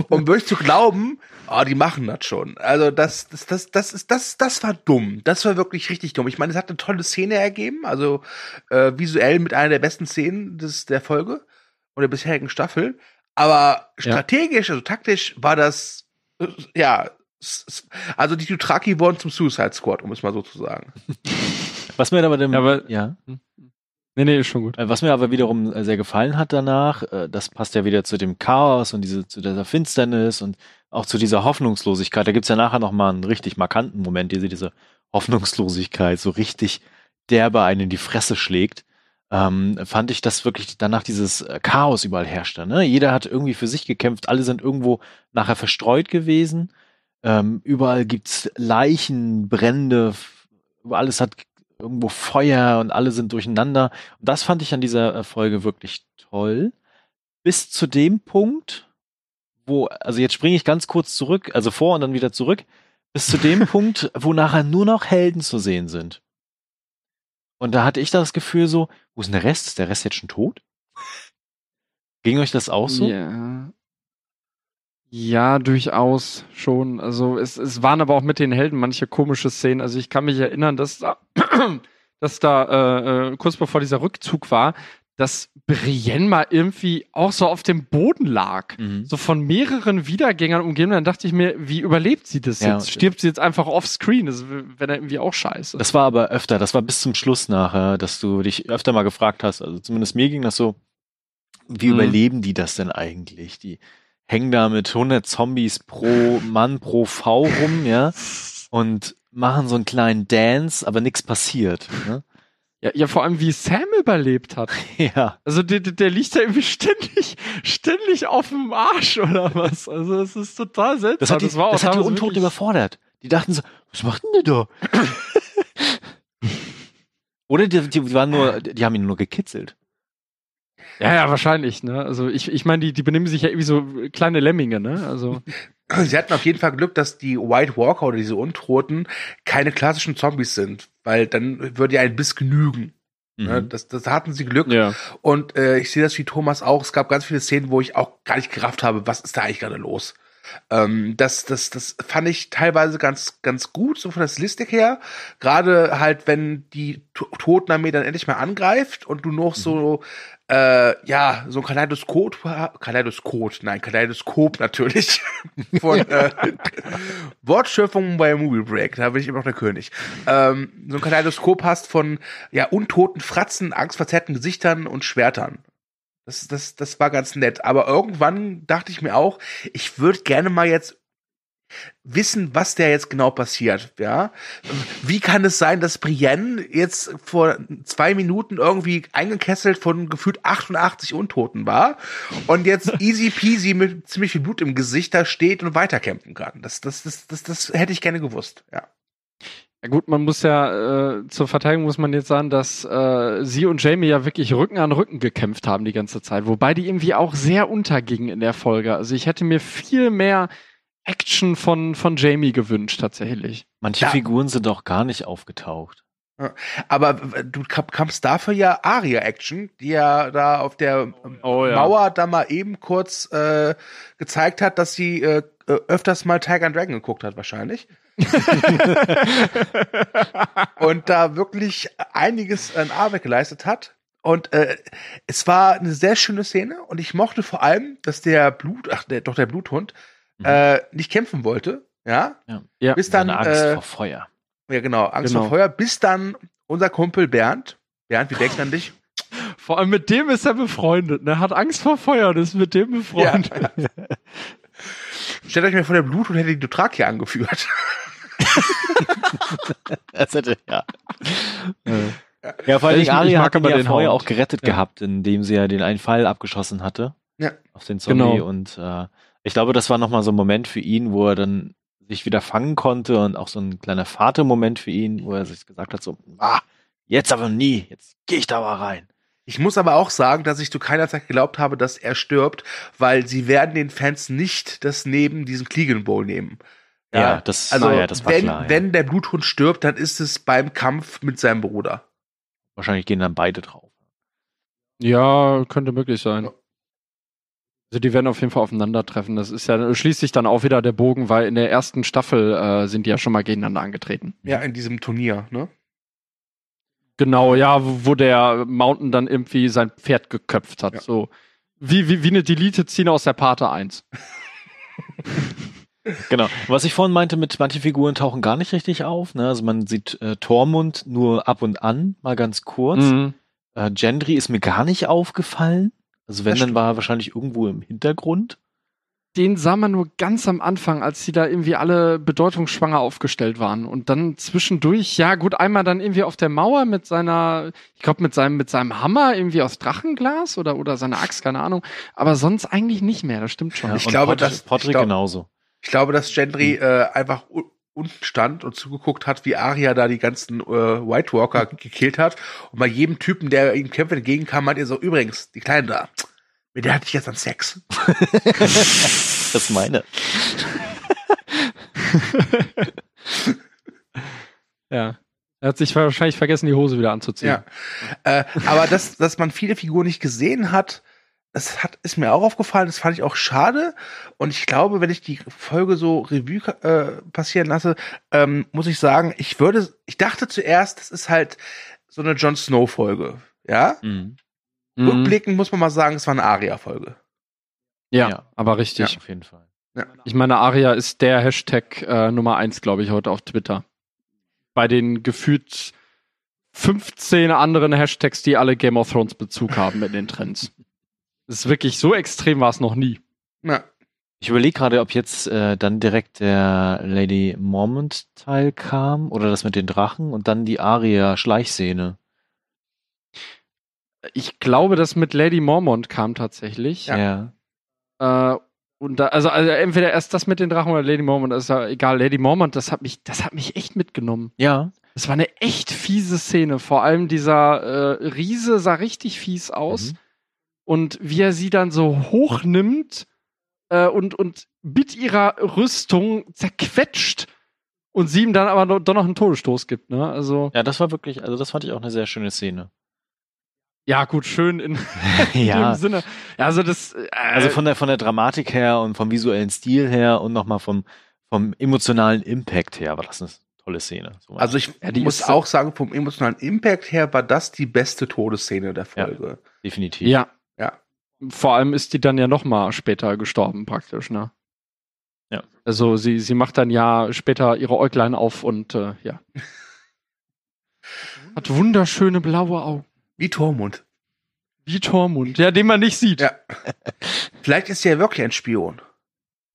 um wirklich zu glauben, ah, die machen das schon. Also das, das, das, das ist, das, das war dumm. Das war wirklich richtig dumm. Ich meine, es hat eine tolle Szene ergeben, also äh, visuell mit einer der besten Szenen des, der Folge oder der bisherigen Staffel. Aber strategisch, also taktisch, war das äh, ja. Also die Dothraki wurden zum Suicide Squad, um es mal so zu sagen. [LAUGHS] Was mir aber, dem, Ja, aber- ja, Nee, nee, ist schon gut. Äh, Was mir aber wiederum äh, sehr gefallen hat danach, äh, das passt ja wieder zu dem Chaos und diese, zu dieser Finsternis und auch zu dieser Hoffnungslosigkeit. Da gibt's ja nachher nochmal einen richtig markanten Moment, diese, diese Hoffnungslosigkeit so richtig derbe einen in die Fresse schlägt. Ähm, fand ich, dass wirklich danach dieses Chaos überall herrschte. Ne? Jeder hat irgendwie für sich gekämpft, alle sind irgendwo nachher verstreut gewesen. Ähm, überall gibt's Leichen, Brände, alles hat irgendwo Feuer und alle sind durcheinander. Und das fand ich an dieser äh, Folge wirklich toll. Bis zu dem Punkt, wo, also jetzt springe ich ganz kurz zurück, also vor und dann wieder zurück, bis zu dem [LAUGHS] Punkt, wo nachher nur noch Helden zu sehen sind. Und da hatte ich das Gefühl so, wo ist denn der Rest? Ist der Rest jetzt schon tot? Ging euch das auch so? Ja. Ja, durchaus schon. Also es, es waren aber auch mit den Helden manche komische Szenen. Also ich kann mich erinnern, dass da, [CLEARS THROAT] dass da äh, äh, kurz bevor dieser Rückzug war, dass Brienne mal irgendwie auch so auf dem Boden lag. Mhm. So von mehreren Wiedergängern umgeben. Dann dachte ich mir, wie überlebt sie das Ja. jetzt? Stirbt sie jetzt einfach offscreen? Das wäre irgendwie auch scheiße. Das war aber öfter, das war bis zum Schluss nachher, dass du dich öfter mal gefragt hast, also zumindest mir ging das so, wie Mhm. überleben die das denn eigentlich? Die hängen da mit 100 Zombies pro Mann pro V rum, ja, und machen so einen kleinen Dance, aber nichts passiert. Ne? ja, ja, vor allem wie Sam überlebt hat. [LAUGHS] Ja, Also der, der liegt da irgendwie ständig, ständig auf dem Arsch oder was. Also es ist total seltsam. das hat die, war auch das hat die Untoten überfordert. Die dachten so, was macht denn der da? [LAUGHS] Oder die, die waren nur, die haben ihn nur gekitzelt. Ja, ja, wahrscheinlich, ne? Also ich, ich meine, die, die benehmen sich ja irgendwie so kleine Lemminge, ne? Also. [LAUGHS] Sie hatten auf jeden Fall Glück, dass die White Walker oder diese Untoten keine klassischen Zombies sind, weil dann würde ja ein Biss genügen. Ne? Mhm. Das, das hatten sie Glück. Ja. Und äh, ich sehe das wie Thomas auch. Es gab ganz viele Szenen, wo ich auch gar nicht gerafft habe, was ist da eigentlich gerade los. Ähm, das, das, das fand ich teilweise ganz, ganz gut, so von der Stilistik her. Gerade halt, wenn die To- Totenarmee dann endlich mal angreift und du noch so, äh, ja, so ein Kaleidoskop, Kaleidoskop, nein, Kaleidoskop natürlich, [LAUGHS] von äh, Wortschöpfung bei Movie Break, da bin ich immer noch der König. Ähm, so ein Kaleidoskop hast von, ja, untoten Fratzen, angstverzerrten Gesichtern und Schwertern. Das, das, das war ganz nett. Aber irgendwann dachte ich mir auch, ich würde gerne mal jetzt wissen, was der jetzt genau passiert, ja. Wie kann es sein, dass Brienne jetzt vor zwei Minuten irgendwie eingekesselt von gefühlt 88 Untoten war und jetzt easy peasy mit ziemlich viel Blut im Gesicht da steht und weiterkämpfen kann? Das, das, das, das, das hätte ich gerne gewusst, ja. Ja gut, man muss ja, äh, zur Verteidigung muss man jetzt sagen, dass äh, sie und Jamie ja wirklich Rücken an Rücken gekämpft haben die ganze Zeit, wobei die irgendwie auch sehr untergingen in der Folge. Also ich hätte mir viel mehr Action von, von Jamie gewünscht, tatsächlich. Manche Ja. Figuren sind doch gar nicht aufgetaucht. Aber du kam- kamst dafür ja Aria-Action, die ja da auf der Oh ja. Mauer da mal eben kurz äh, gezeigt hat, dass sie äh, äh, öfters mal Tiger and Dragon geguckt hat, wahrscheinlich. [LAUGHS] Und da wirklich einiges an Arbeit geleistet hat. Und äh, es war eine sehr schöne Szene und ich mochte vor allem, dass der Blut, ach, der, doch der Bluthund, Mhm. äh, nicht kämpfen wollte. Ja, Ja. bis dann, Angst äh, vor Feuer. ja genau, Angst Genau. vor Feuer, bis dann unser Kumpel Bernd, Bernd, wie denkt an dich? Vor allem mit dem ist er befreundet, ne? Hat Angst vor Feuer und ist mit dem befreundet. [LAUGHS] Stellt euch mal vor, der Bluthund hätte die Dothraki angeführt. [LAUGHS] Das hätte, ja. ja, vor allem Ich- ich Aria mag hat ihn aber ja den vorher Hound. auch gerettet Ja. gehabt, indem sie ja den einen Pfeil abgeschossen hatte. Ja. Auf den Zombie. Genau. Und äh, ich glaube, das war nochmal so ein Moment für ihn, wo er dann sich wieder fangen konnte und auch so ein kleiner Vatermoment für ihn, wo er sich gesagt hat, so, ah, jetzt aber nie, jetzt gehe ich da mal rein. Ich muss aber auch sagen, dass ich zu keiner Zeit geglaubt habe, dass er stirbt, weil sie werden den Fans nicht das neben diesem Clegan Bowl nehmen. Ja, das- also naja, das war wenn, klar, ja. wenn der Bluthund stirbt, dann ist es beim Kampf mit seinem Bruder. Wahrscheinlich gehen dann beide drauf. Ja, könnte möglich sein. Also die werden auf jeden Fall aufeinandertreffen. Das ist ja, schließt sich dann auch wieder der Bogen, weil in der ersten Staffel äh, sind die ja schon mal gegeneinander angetreten. Ja, in diesem Turnier, ne? Genau, ja, wo wo der Mountain dann irgendwie sein Pferd geköpft hat. Ja. So wie, wie, wie eine Delete-Szene aus der Pate 1. [LAUGHS] Genau. Was ich vorhin meinte, mit manche Figuren tauchen gar nicht richtig auf. Ne? Also man sieht äh, Tormund nur ab und an, mal ganz kurz. Mhm. Äh, Gendry ist mir gar nicht aufgefallen. Also wenn, dann war er wahrscheinlich irgendwo im Hintergrund. Den sah man nur ganz am Anfang, als sie da irgendwie alle bedeutungsschwanger aufgestellt waren. Und dann zwischendurch, ja gut, einmal dann irgendwie auf der Mauer mit seiner, ich glaube mit seinem, mit seinem Hammer irgendwie aus Drachenglas oder, oder seiner Axt, keine Ahnung. Aber sonst eigentlich nicht mehr, das stimmt schon. Ja, Ich glaube, Podrick, dass- Podrick ich glaub- genauso. Ich glaube, dass Gendry äh, einfach unten stand und zugeguckt hat, wie Arya da die ganzen äh, White Walker gekillt hat. Und bei jedem Typen, der ihm Kämpfe entgegenkam, meint ihr so, übrigens, die Kleine da, mit der hatte ich jetzt an Sex. [LAUGHS] das ist meine. [LAUGHS] Ja. Er hat sich wahrscheinlich vergessen, die Hose wieder anzuziehen. Ja. Äh, aber dass, dass man viele Figuren nicht gesehen hat, das hat, ist mir auch aufgefallen, das fand ich auch schade. Und ich glaube, wenn ich die Folge so Revue äh, passieren lasse, ähm, muss ich sagen, ich würde, ich dachte zuerst, das ist halt so eine Jon Snow-Folge. Ja? Mhm. Mhm. Rückblickend muss man mal sagen, es war eine Aria-Folge. Ja, Ja. aber richtig. Auf jeden Fall. Ich meine, Aria ist der Hashtag äh, Nummer eins, glaube ich, heute auf Twitter. Bei den gefühlt 15 anderen Hashtags, die alle Game of Thrones Bezug haben in den Trends. [LAUGHS] Das ist wirklich so extrem war es noch nie. Na, Ich überlege gerade, ob jetzt äh, dann direkt der Lady Mormont-Teil kam oder das mit den Drachen und dann die Aria-Schleichszene. Ich glaube, das mit Lady Mormont kam tatsächlich. Ja. Äh, und da, also, also entweder erst das mit den Drachen oder Lady Mormont, das ist ja egal. Lady Mormont, das hat mich, das hat mich echt mitgenommen. Ja. Das war eine echt fiese Szene. Vor allem dieser äh, Riese sah richtig fies aus. Mhm. Und wie er sie dann so hochnimmt äh, und, und mit ihrer Rüstung zerquetscht und sie ihm dann aber noch, doch noch einen Todesstoß gibt. Ne? Also, Ja, das war wirklich, also das fand ich auch eine sehr schöne Szene. ja, gut, schön in [LAUGHS] ja. dem Sinne. Ja, also, das. Äh, Also von der, von der Dramatik her und vom visuellen Stil her und nochmal vom, vom emotionalen Impact her war das eine tolle Szene. So also ich Ja, die muss auch sagen, vom emotionalen Impact her war das die beste Todesszene der Ja. Folge. definitiv. ja. Vor allem ist die dann ja noch mal später gestorben, praktisch, ne? Ja. Also sie, sie macht dann ja später ihre Äuglein auf und äh, ja. [LAUGHS] Hat wunderschöne blaue Augen. Wie Tormund. Wie Tormund, ja, den man nicht sieht. Ja. [LAUGHS] Vielleicht ist sie ja wirklich ein Spion.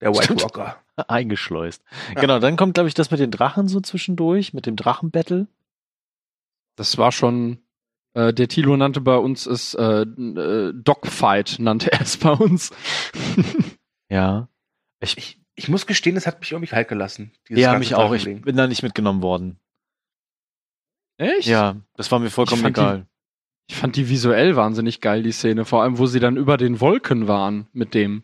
Der White Stimmt. Walker. [LAUGHS] Eingeschleust. Ja. Genau, dann kommt, glaube ich, das mit den Drachen so zwischendurch, mit dem Drachenbattle. Das war schon. Äh, der Tilo nannte bei uns es äh, äh, Dogfight, nannte [LAUGHS] er es bei uns. Ja. Ich, Ich, ich muss gestehen, es hat mich irgendwie kalt gelassen. dieses ja, ganze mich auch. Ich bin da nicht mitgenommen worden. Echt? Ja, das war mir vollkommen Ich fand die- egal. Ich fand die visuell wahnsinnig geil, die Szene. Vor allem, wo sie dann über den Wolken waren mit dem.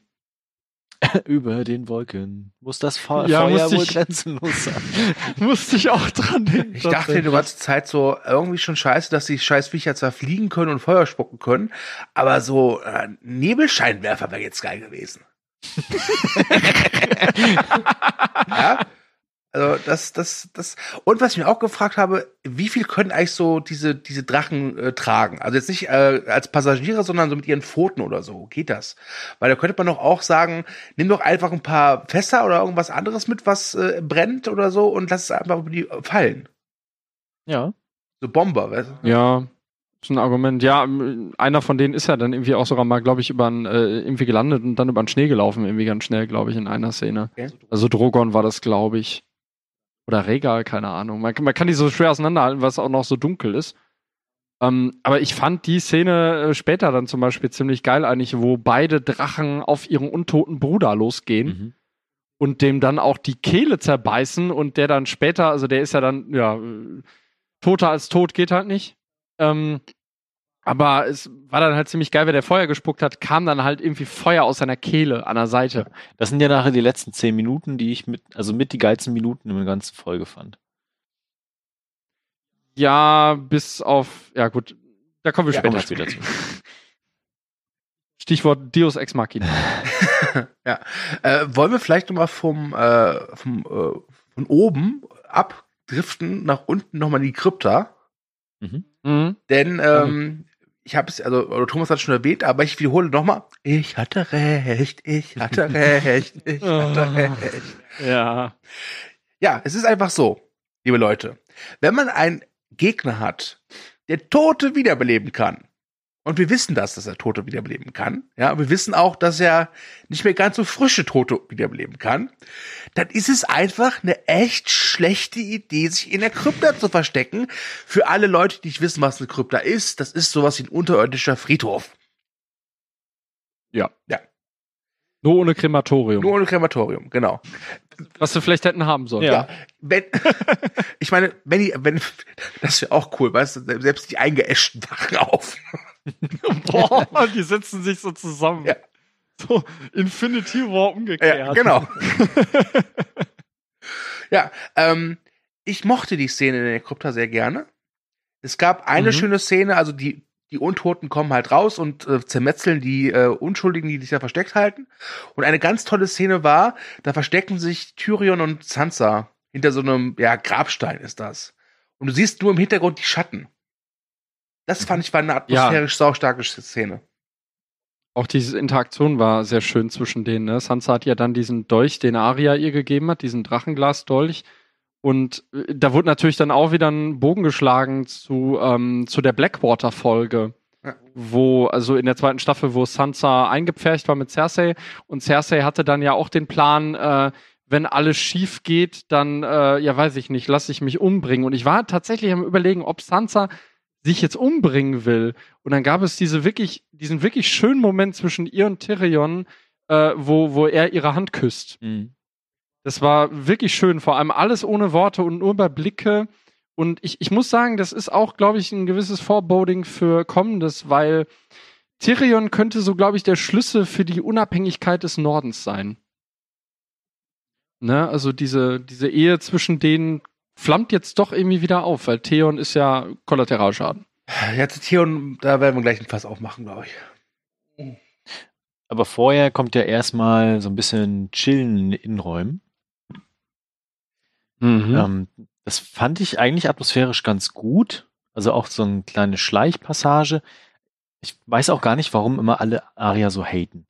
[LAUGHS] Über den Wolken muss das Fe Ja, Feuer wohl ich- grenzenlos sein. [LAUGHS] Musste ich auch dran [LAUGHS] denken. Ich dachte die ganze Zeit so, irgendwie schon scheiße, dass die Scheißviecher zwar fliegen können und Feuer spucken können, aber so äh, Nebelscheinwerfer wäre jetzt geil gewesen. ja? Also das, das, das. Und was ich mir auch gefragt habe, wie viel können eigentlich so diese, diese Drachen äh, tragen? Also jetzt nicht äh, als Passagiere, sondern so mit ihren Pfoten oder so. Geht das? Weil da könnte man doch auch sagen, nimm doch einfach ein paar Fässer oder irgendwas anderes mit, was äh, brennt oder so und lass es einfach über die fallen. Ja. So Bomber, weißt du? Ja, ist ein Argument. Ja, einer von denen ist ja dann irgendwie auch sogar mal, glaube ich, über einen, äh, irgendwie gelandet und dann über den Schnee gelaufen, irgendwie ganz schnell, glaube ich, in einer Szene. Okay. Also Drogon war das, glaube ich. Oder Regal, keine Ahnung. Man, kann- man kann die so schwer auseinanderhalten, weil es auch noch so dunkel ist. Ähm, aber ich fand die Szene äh, später dann zum Beispiel ziemlich geil eigentlich, wo beide Drachen auf ihren untoten Bruder losgehen. Mhm. und dem dann auch die Kehle zerbeißen und der dann später, also der ist ja dann, ja, äh, toter als tot geht halt nicht. Ähm, aber es war dann halt ziemlich geil, wenn der Feuer gespuckt hat, kam dann halt irgendwie Feuer aus seiner Kehle an der Seite. Das sind ja nachher die letzten zehn Minuten, die ich mit, also mit die geilsten Minuten in der ganzen Folge fand. Ja, bis auf, ja gut, da kommen wir Ja, später, wir zu. später zu. [LAUGHS] Stichwort Deus Ex Machina. [LAUGHS] ja. Äh, wollen wir vielleicht nochmal vom, äh, vom äh, von oben abdriften nach unten nochmal in die Krypta? Mhm. Mhm. Denn ähm, ich habe es, also Thomas hat es schon erwähnt, aber ich wiederhole nochmal. Ich hatte recht, ich hatte [LAUGHS] recht, ich hatte recht. Ja. Ja, es ist einfach so, liebe Leute. Wenn man einen Gegner hat, der Tote wiederbeleben kann, und wir wissen das, dass er Tote wiederbeleben kann, ja, wir wissen auch, dass er nicht mehr ganz so frische Tote wiederbeleben kann, dann ist es einfach eine echt schlechte Idee, sich in der Krypta zu verstecken. Für alle Leute, die nicht wissen, was eine Krypta ist, das ist sowas wie ein unterirdischer Friedhof. Nur ohne Krematorium. Nur ohne Krematorium, genau. was wir vielleicht hätten haben sollen. Ja. Ja, wenn, [LAUGHS] ich meine, wenn die, wenn, [LAUGHS] das wäre auch cool, weißt du, selbst die eingeäschten wachen auf. [LAUGHS] Boah, die setzen sich so zusammen. Ja. So Infinity War umgekehrt. Ja, genau. [LAUGHS] ja, ähm, ich mochte die Szene in der Krypta sehr gerne. Es gab eine Mhm. schöne Szene, also die, die Untoten kommen halt raus und äh, zermetzeln die äh, Unschuldigen, die sich da versteckt halten. Und eine ganz tolle Szene war, da verstecken sich Tyrion und Sansa hinter so einem, ja, Grabstein ist das. Und du siehst nur im Hintergrund die Schatten. Das fand ich war eine atmosphärisch saustarke Szene. Auch diese Interaktion war sehr schön zwischen denen. Ne? Sansa hat ja dann diesen Dolch, den Arya ihr gegeben hat, diesen Drachenglasdolch. Und äh, da wurde natürlich dann auch wieder ein Bogen geschlagen zu, ähm, zu der Blackwater-Folge. Ja. Wo, also in der zweiten Staffel, wo Sansa eingepfercht war mit Cersei. Und Cersei hatte dann ja auch den Plan, äh, wenn alles schief geht, dann, äh, ja, weiß ich nicht, lasse ich mich umbringen. Und ich war tatsächlich am überlegen, ob Sansa sich jetzt umbringen will. Und dann gab es diese wirklich, diesen wirklich schönen Moment zwischen ihr und Tyrion, äh, wo, wo er ihre Hand küsst. Mhm. Das war wirklich schön, vor allem alles ohne Worte und nur bei Blicke. Und ich, ich muss sagen, das ist auch, glaube ich, ein gewisses Foreboding für Kommendes, weil Tyrion könnte so, glaube ich, der Schlüssel für die Unabhängigkeit des Nordens sein. Ne? Also diese, diese Ehe zwischen denen flammt jetzt doch irgendwie wieder auf, weil Theon ist ja Kollateralschaden. Ja, zu Theon, da werden wir gleich ein Fass aufmachen, glaube ich. Aber vorher kommt ja erstmal so ein bisschen Chillen in den Innenräumen. Mhm. Ähm, das fand ich eigentlich atmosphärisch ganz gut. Also auch so eine kleine Schleichpassage. Ich weiß auch gar nicht, warum immer alle Aria so haten.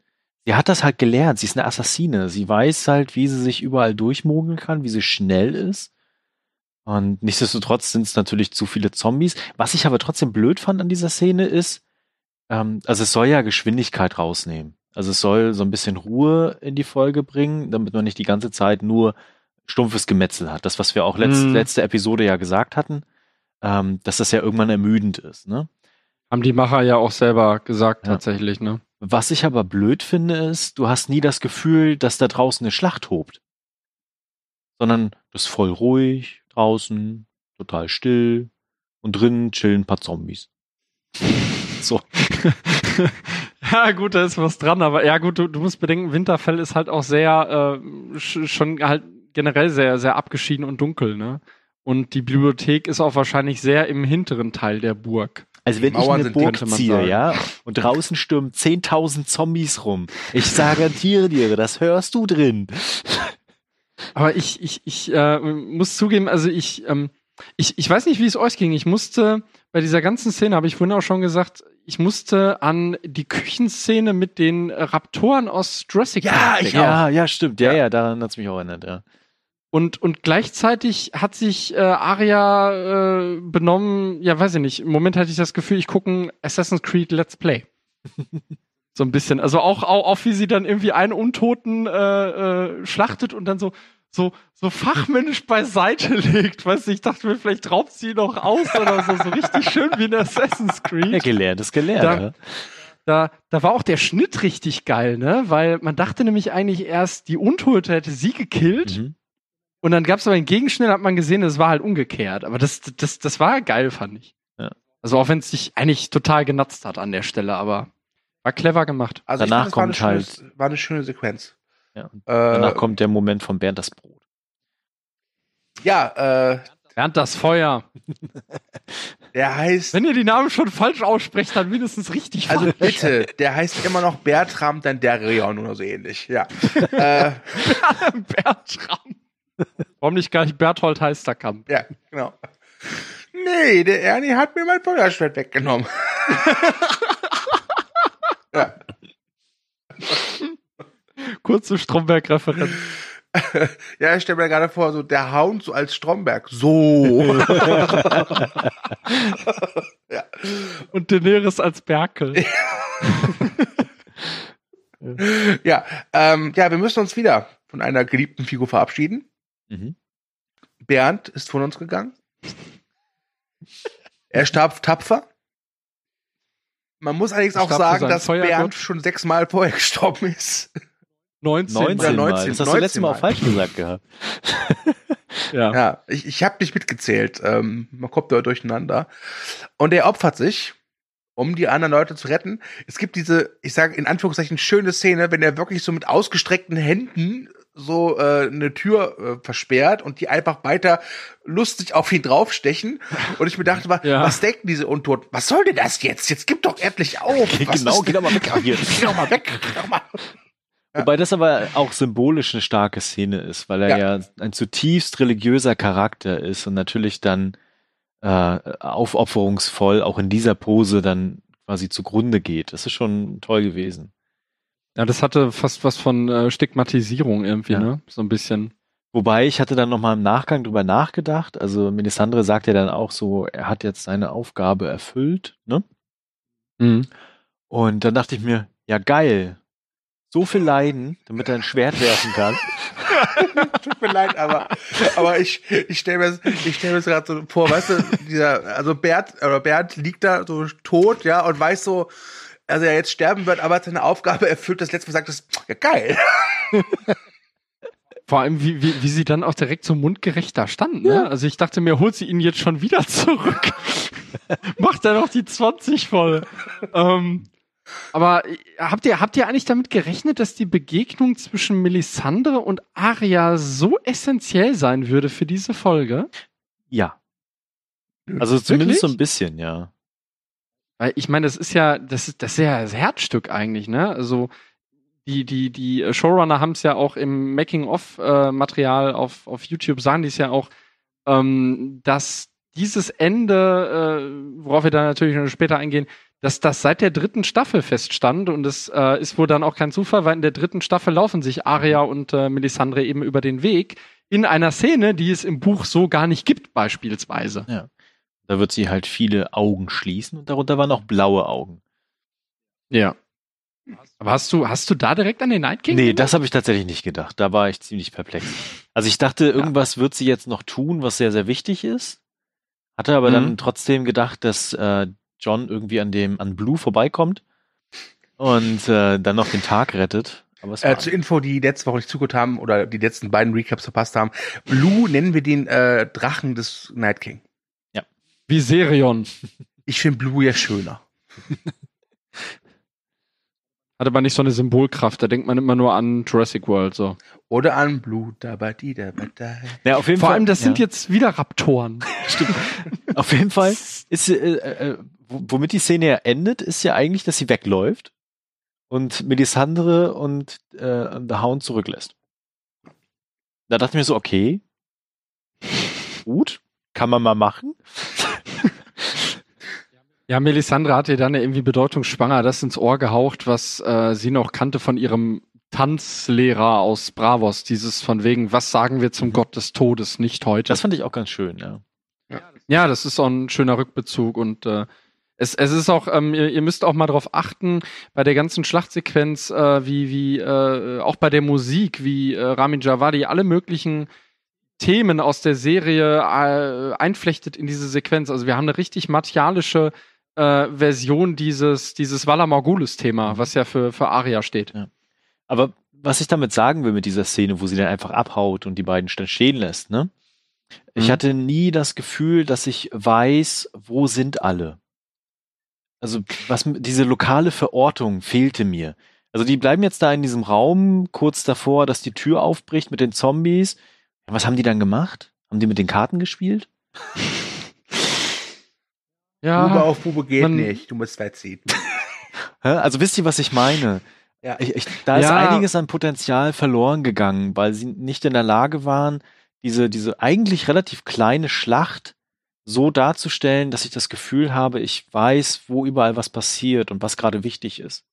Sie hat das halt gelernt. Sie ist eine Assassine. Sie weiß halt, wie sie sich überall durchmogeln kann, wie sie schnell ist. Und nichtsdestotrotz sind es natürlich zu viele Zombies. Was ich aber trotzdem blöd fand an dieser Szene ist, ähm, also es soll ja Geschwindigkeit rausnehmen. Also es soll so ein bisschen Ruhe in die Folge bringen, damit man nicht die ganze Zeit nur stumpfes Gemetzel hat. Das, was wir auch letzt, Mhm. letzte Episode ja gesagt hatten, ähm, dass das ja irgendwann ermüdend ist. Ne? Haben die Macher ja auch selber gesagt, Ja. tatsächlich, ne? Was ich aber blöd finde, ist, du hast nie das Gefühl, dass da draußen eine Schlacht tobt. Sondern das ist voll ruhig, draußen, total still und drinnen chillen ein paar Zombies. [LAUGHS] So. [LAUGHS] ja, gut, da ist was dran, aber ja, gut, du, du musst bedenken, Winterfell ist halt auch sehr, äh, sch schon halt generell sehr, sehr abgeschieden und dunkel, ne? Und die Bibliothek ist auch wahrscheinlich sehr im hinteren Teil der Burg. Also wenn ich eine Burg ziehe, sagen. ja, und draußen stürmen 10.000 Zombies rum. Ich [LAUGHS] garantiere dir, das hörst du drin. Aber ich, ich, ich äh, muss zugeben, also ich, ähm, ich, ich weiß nicht, wie es euch ging. Ich musste bei dieser ganzen Szene, habe ich vorhin auch schon gesagt, ich musste an die Küchenszene mit den Raptoren aus Jurassic Ja, Park ich denken. Ja, ja, stimmt. Ja, Ja. ja, daran hat's mich auch erinnert, ja. Und, und gleichzeitig hat sich äh, Aria äh, benommen, ja, weiß ich nicht, im Moment hatte ich das Gefühl, ich gucke ein Assassin's Creed Let's Play. [LAUGHS] so ein bisschen. Also auch, auch, auch wie sie dann irgendwie einen Untoten äh, äh, schlachtet und dann so, so, so fachmännisch beiseite [LAUGHS] legt. Weißt du, ich dachte mir, vielleicht raubt sie noch aus oder so, so richtig schön wie in Assassin's Ja, Creed. gelernt ist gelernt. Da- ja. da, da war auch der Schnitt richtig geil, ne? Weil man dachte nämlich eigentlich erst, die Untote hätte sie gekillt. Mhm. Und dann gab es aber einen Gegenschnitt, hat man gesehen, es war halt umgekehrt. Aber das, das, das war geil, fand ich. Ja. Also auch wenn es sich eigentlich total genatzt hat an der Stelle, aber war clever gemacht. Also Danach ich fand, es war eine kommt schöne, war eine schöne Sequenz. Ja. Äh, Danach kommt der Moment von Bernd das Brot. ja, äh, Bernd das Feuer. [LAUGHS] der heißt, Wenn ihr die Namen schon falsch aussprecht, dann mindestens richtig also falsch. bitte, der heißt immer noch Bertram Danderion oder so ähnlich. Ja. [LAUGHS] äh, Bertram. Warum nicht gleich Berthold Heisterkamp? ja, genau. Nee, der Ernie hat mir mein Feuerschwert weggenommen. [LAUGHS] ja. [LAUGHS] Kurze Stromberg-Referenz. [LAUGHS] ja, ich stelle mir gerade vor, so der Hound so als Stromberg. So. [LAUGHS] ja. Und Daenerys als Berkel. Ja, ähm, ja, wir müssen uns wieder von einer geliebten Figur verabschieden. Mhm. Bernd ist von uns gegangen. Er starb tapfer. Man muss allerdings Er auch sagen, dass Feuergott. Bernd schon sechsmal vorher [LAUGHS] gestorben ist. 19. 19 Ja, Mal. 19, das hast du letztes Mal auch 19 falsch gesagt gehabt. [LAUGHS] Ja. Ja, ich, ich habe nicht mitgezählt. Ähm, man kommt da durcheinander. Und er opfert sich, um die anderen Leute zu retten. Es gibt diese, ich sage in Anführungszeichen, schöne Szene, wenn er wirklich so mit ausgestreckten Händen so äh, eine Tür äh, versperrt und die einfach weiter lustig auf ihn draufstechen. Und ich mir dachte mal, Ja. was denken diese Untoten? Was soll denn das jetzt? Jetzt gib doch endlich auf. [LAUGHS] Was genau, geh doch mal weg hier. [LAUGHS] Geh doch mal weg. Geh doch mal. Ja. Wobei das aber auch symbolisch eine starke Szene ist, weil er ja, ein zutiefst religiöser Charakter ist und natürlich dann äh, aufopferungsvoll auch in dieser Pose dann quasi zugrunde geht. Das ist schon toll gewesen. Ja, das hatte fast was von äh, Stigmatisierung irgendwie, Ja. ne? So ein bisschen. Wobei ich hatte dann nochmal im Nachgang drüber nachgedacht. Also Melisandre sagt ja dann auch so, er hat jetzt seine Aufgabe erfüllt, ne? Mhm. Und dann dachte ich mir, ja geil, so viel Leiden, damit er ein Schwert werfen kann. [LAUGHS] Tut mir leid, aber, aber ich, ich stelle mir, ich stell mir das gerade so vor, weißt du, dieser, also Bert, oder Bernd liegt da so tot, ja, und weiß so, also er jetzt sterben wird, aber hat seine Aufgabe erfüllt, das letzte Mal sagt es, ja geil. [LAUGHS] Vor allem, wie, wie, wie sie dann auch direkt so mundgerecht da standen. Ne? Also ich dachte mir, holt sie ihn jetzt schon wieder [LAUGHS] zurück. Macht er noch die 20 voll. ähm, aber äh, habt ihr, habt ihr eigentlich damit gerechnet, dass die Begegnung zwischen Melisandre und Arya so essentiell sein würde für diese Folge? Ja. Also zumindest so Wirklich? ein bisschen, ja. Weil ich meine, das ist ja, das ist, das ist ja das Herzstück eigentlich, ne? Also die, die, die Showrunner haben es ja auch im Making-of-Material auf, auf YouTube, sagen die es ja auch, ähm, dass dieses Ende, äh, worauf wir dann natürlich noch später eingehen, dass das seit der dritten Staffel feststand und es äh, ist wohl dann auch kein Zufall, weil in der dritten Staffel laufen sich Arya und äh, Melisandre eben über den Weg in einer Szene, die es im Buch so gar nicht gibt, beispielsweise. Da wird sie halt viele Augen schließen und darunter waren auch blaue Augen. Ja. Aber hast du, hast du da direkt an den Night King? Nee, gedacht? das habe ich tatsächlich nicht gedacht. Da war ich ziemlich perplex. Also ich dachte, irgendwas wird sie jetzt noch tun, was sehr, sehr wichtig ist. Hatte aber Mhm. dann trotzdem gedacht, dass äh, John irgendwie an dem, an Blue vorbeikommt und äh, dann noch den Tag rettet. Aber es war Äh, zur Info, die letzte Woche nicht zugehört haben oder die letzten beiden Recaps verpasst haben. Blue nennen wir den äh, Drachen des Night King. Viserion. Ich finde Blue ja schöner. [LAUGHS] Hat aber nicht so eine Symbolkraft. Da denkt man immer nur an Jurassic World. So. Oder an Blue, da bei die, da bei da. ja, auf jeden Vor Fall, allem, das sind ja, jetzt wieder Raptoren. [LAUGHS] auf jeden Fall [LAUGHS] ist äh, äh, womit die Szene ja endet, ist ja eigentlich, dass sie wegläuft und Melisandre und äh, The Hound zurücklässt. Da dachte ich mir so, okay, gut, kann man mal machen. Ja, Melisandre hat ihr dann ja irgendwie bedeutungsschwanger das ins Ohr gehaucht, was äh, sie noch kannte von ihrem Tanzlehrer aus Bravos. Dieses von wegen, was sagen wir zum Gott des Todes, nicht heute. Das fand ich auch ganz schön, ja. Ja, das ist auch ein schöner Rückbezug und äh, es, es ist auch, ähm, ihr, ihr müsst auch mal darauf achten, bei der ganzen Schlachtsequenz, äh, wie, wie äh, auch bei der Musik, wie äh, Ramin Javadi alle möglichen Themen aus der Serie äh, einflechtet in diese Sequenz. Also wir haben eine richtig martialische äh, Version dieses, dieses Vala Morgulis-Thema, was ja für, für Aria steht. Aber was ich damit sagen will mit dieser Szene, wo sie dann einfach abhaut und die beiden dann stehen lässt, ne? Ich Mhm. hatte nie das Gefühl, dass ich weiß, wo sind alle. Also, was, diese lokale Verortung fehlte mir. Also, die bleiben jetzt da in diesem Raum kurz davor, dass die Tür aufbricht mit den Zombies. Was haben die dann gemacht? Haben die mit den Karten gespielt? [LAUGHS] Bube auf Bube geht man- nicht. Du musst weit ziehen. Hä? Also, wisst ihr, was ich meine? Ja. Ich, ich, da ist Ja. einiges an Potenzial verloren gegangen, weil sie nicht in der Lage waren, diese, diese eigentlich relativ kleine Schlacht so darzustellen, dass ich das Gefühl habe, ich weiß, wo überall was passiert und was gerade wichtig ist.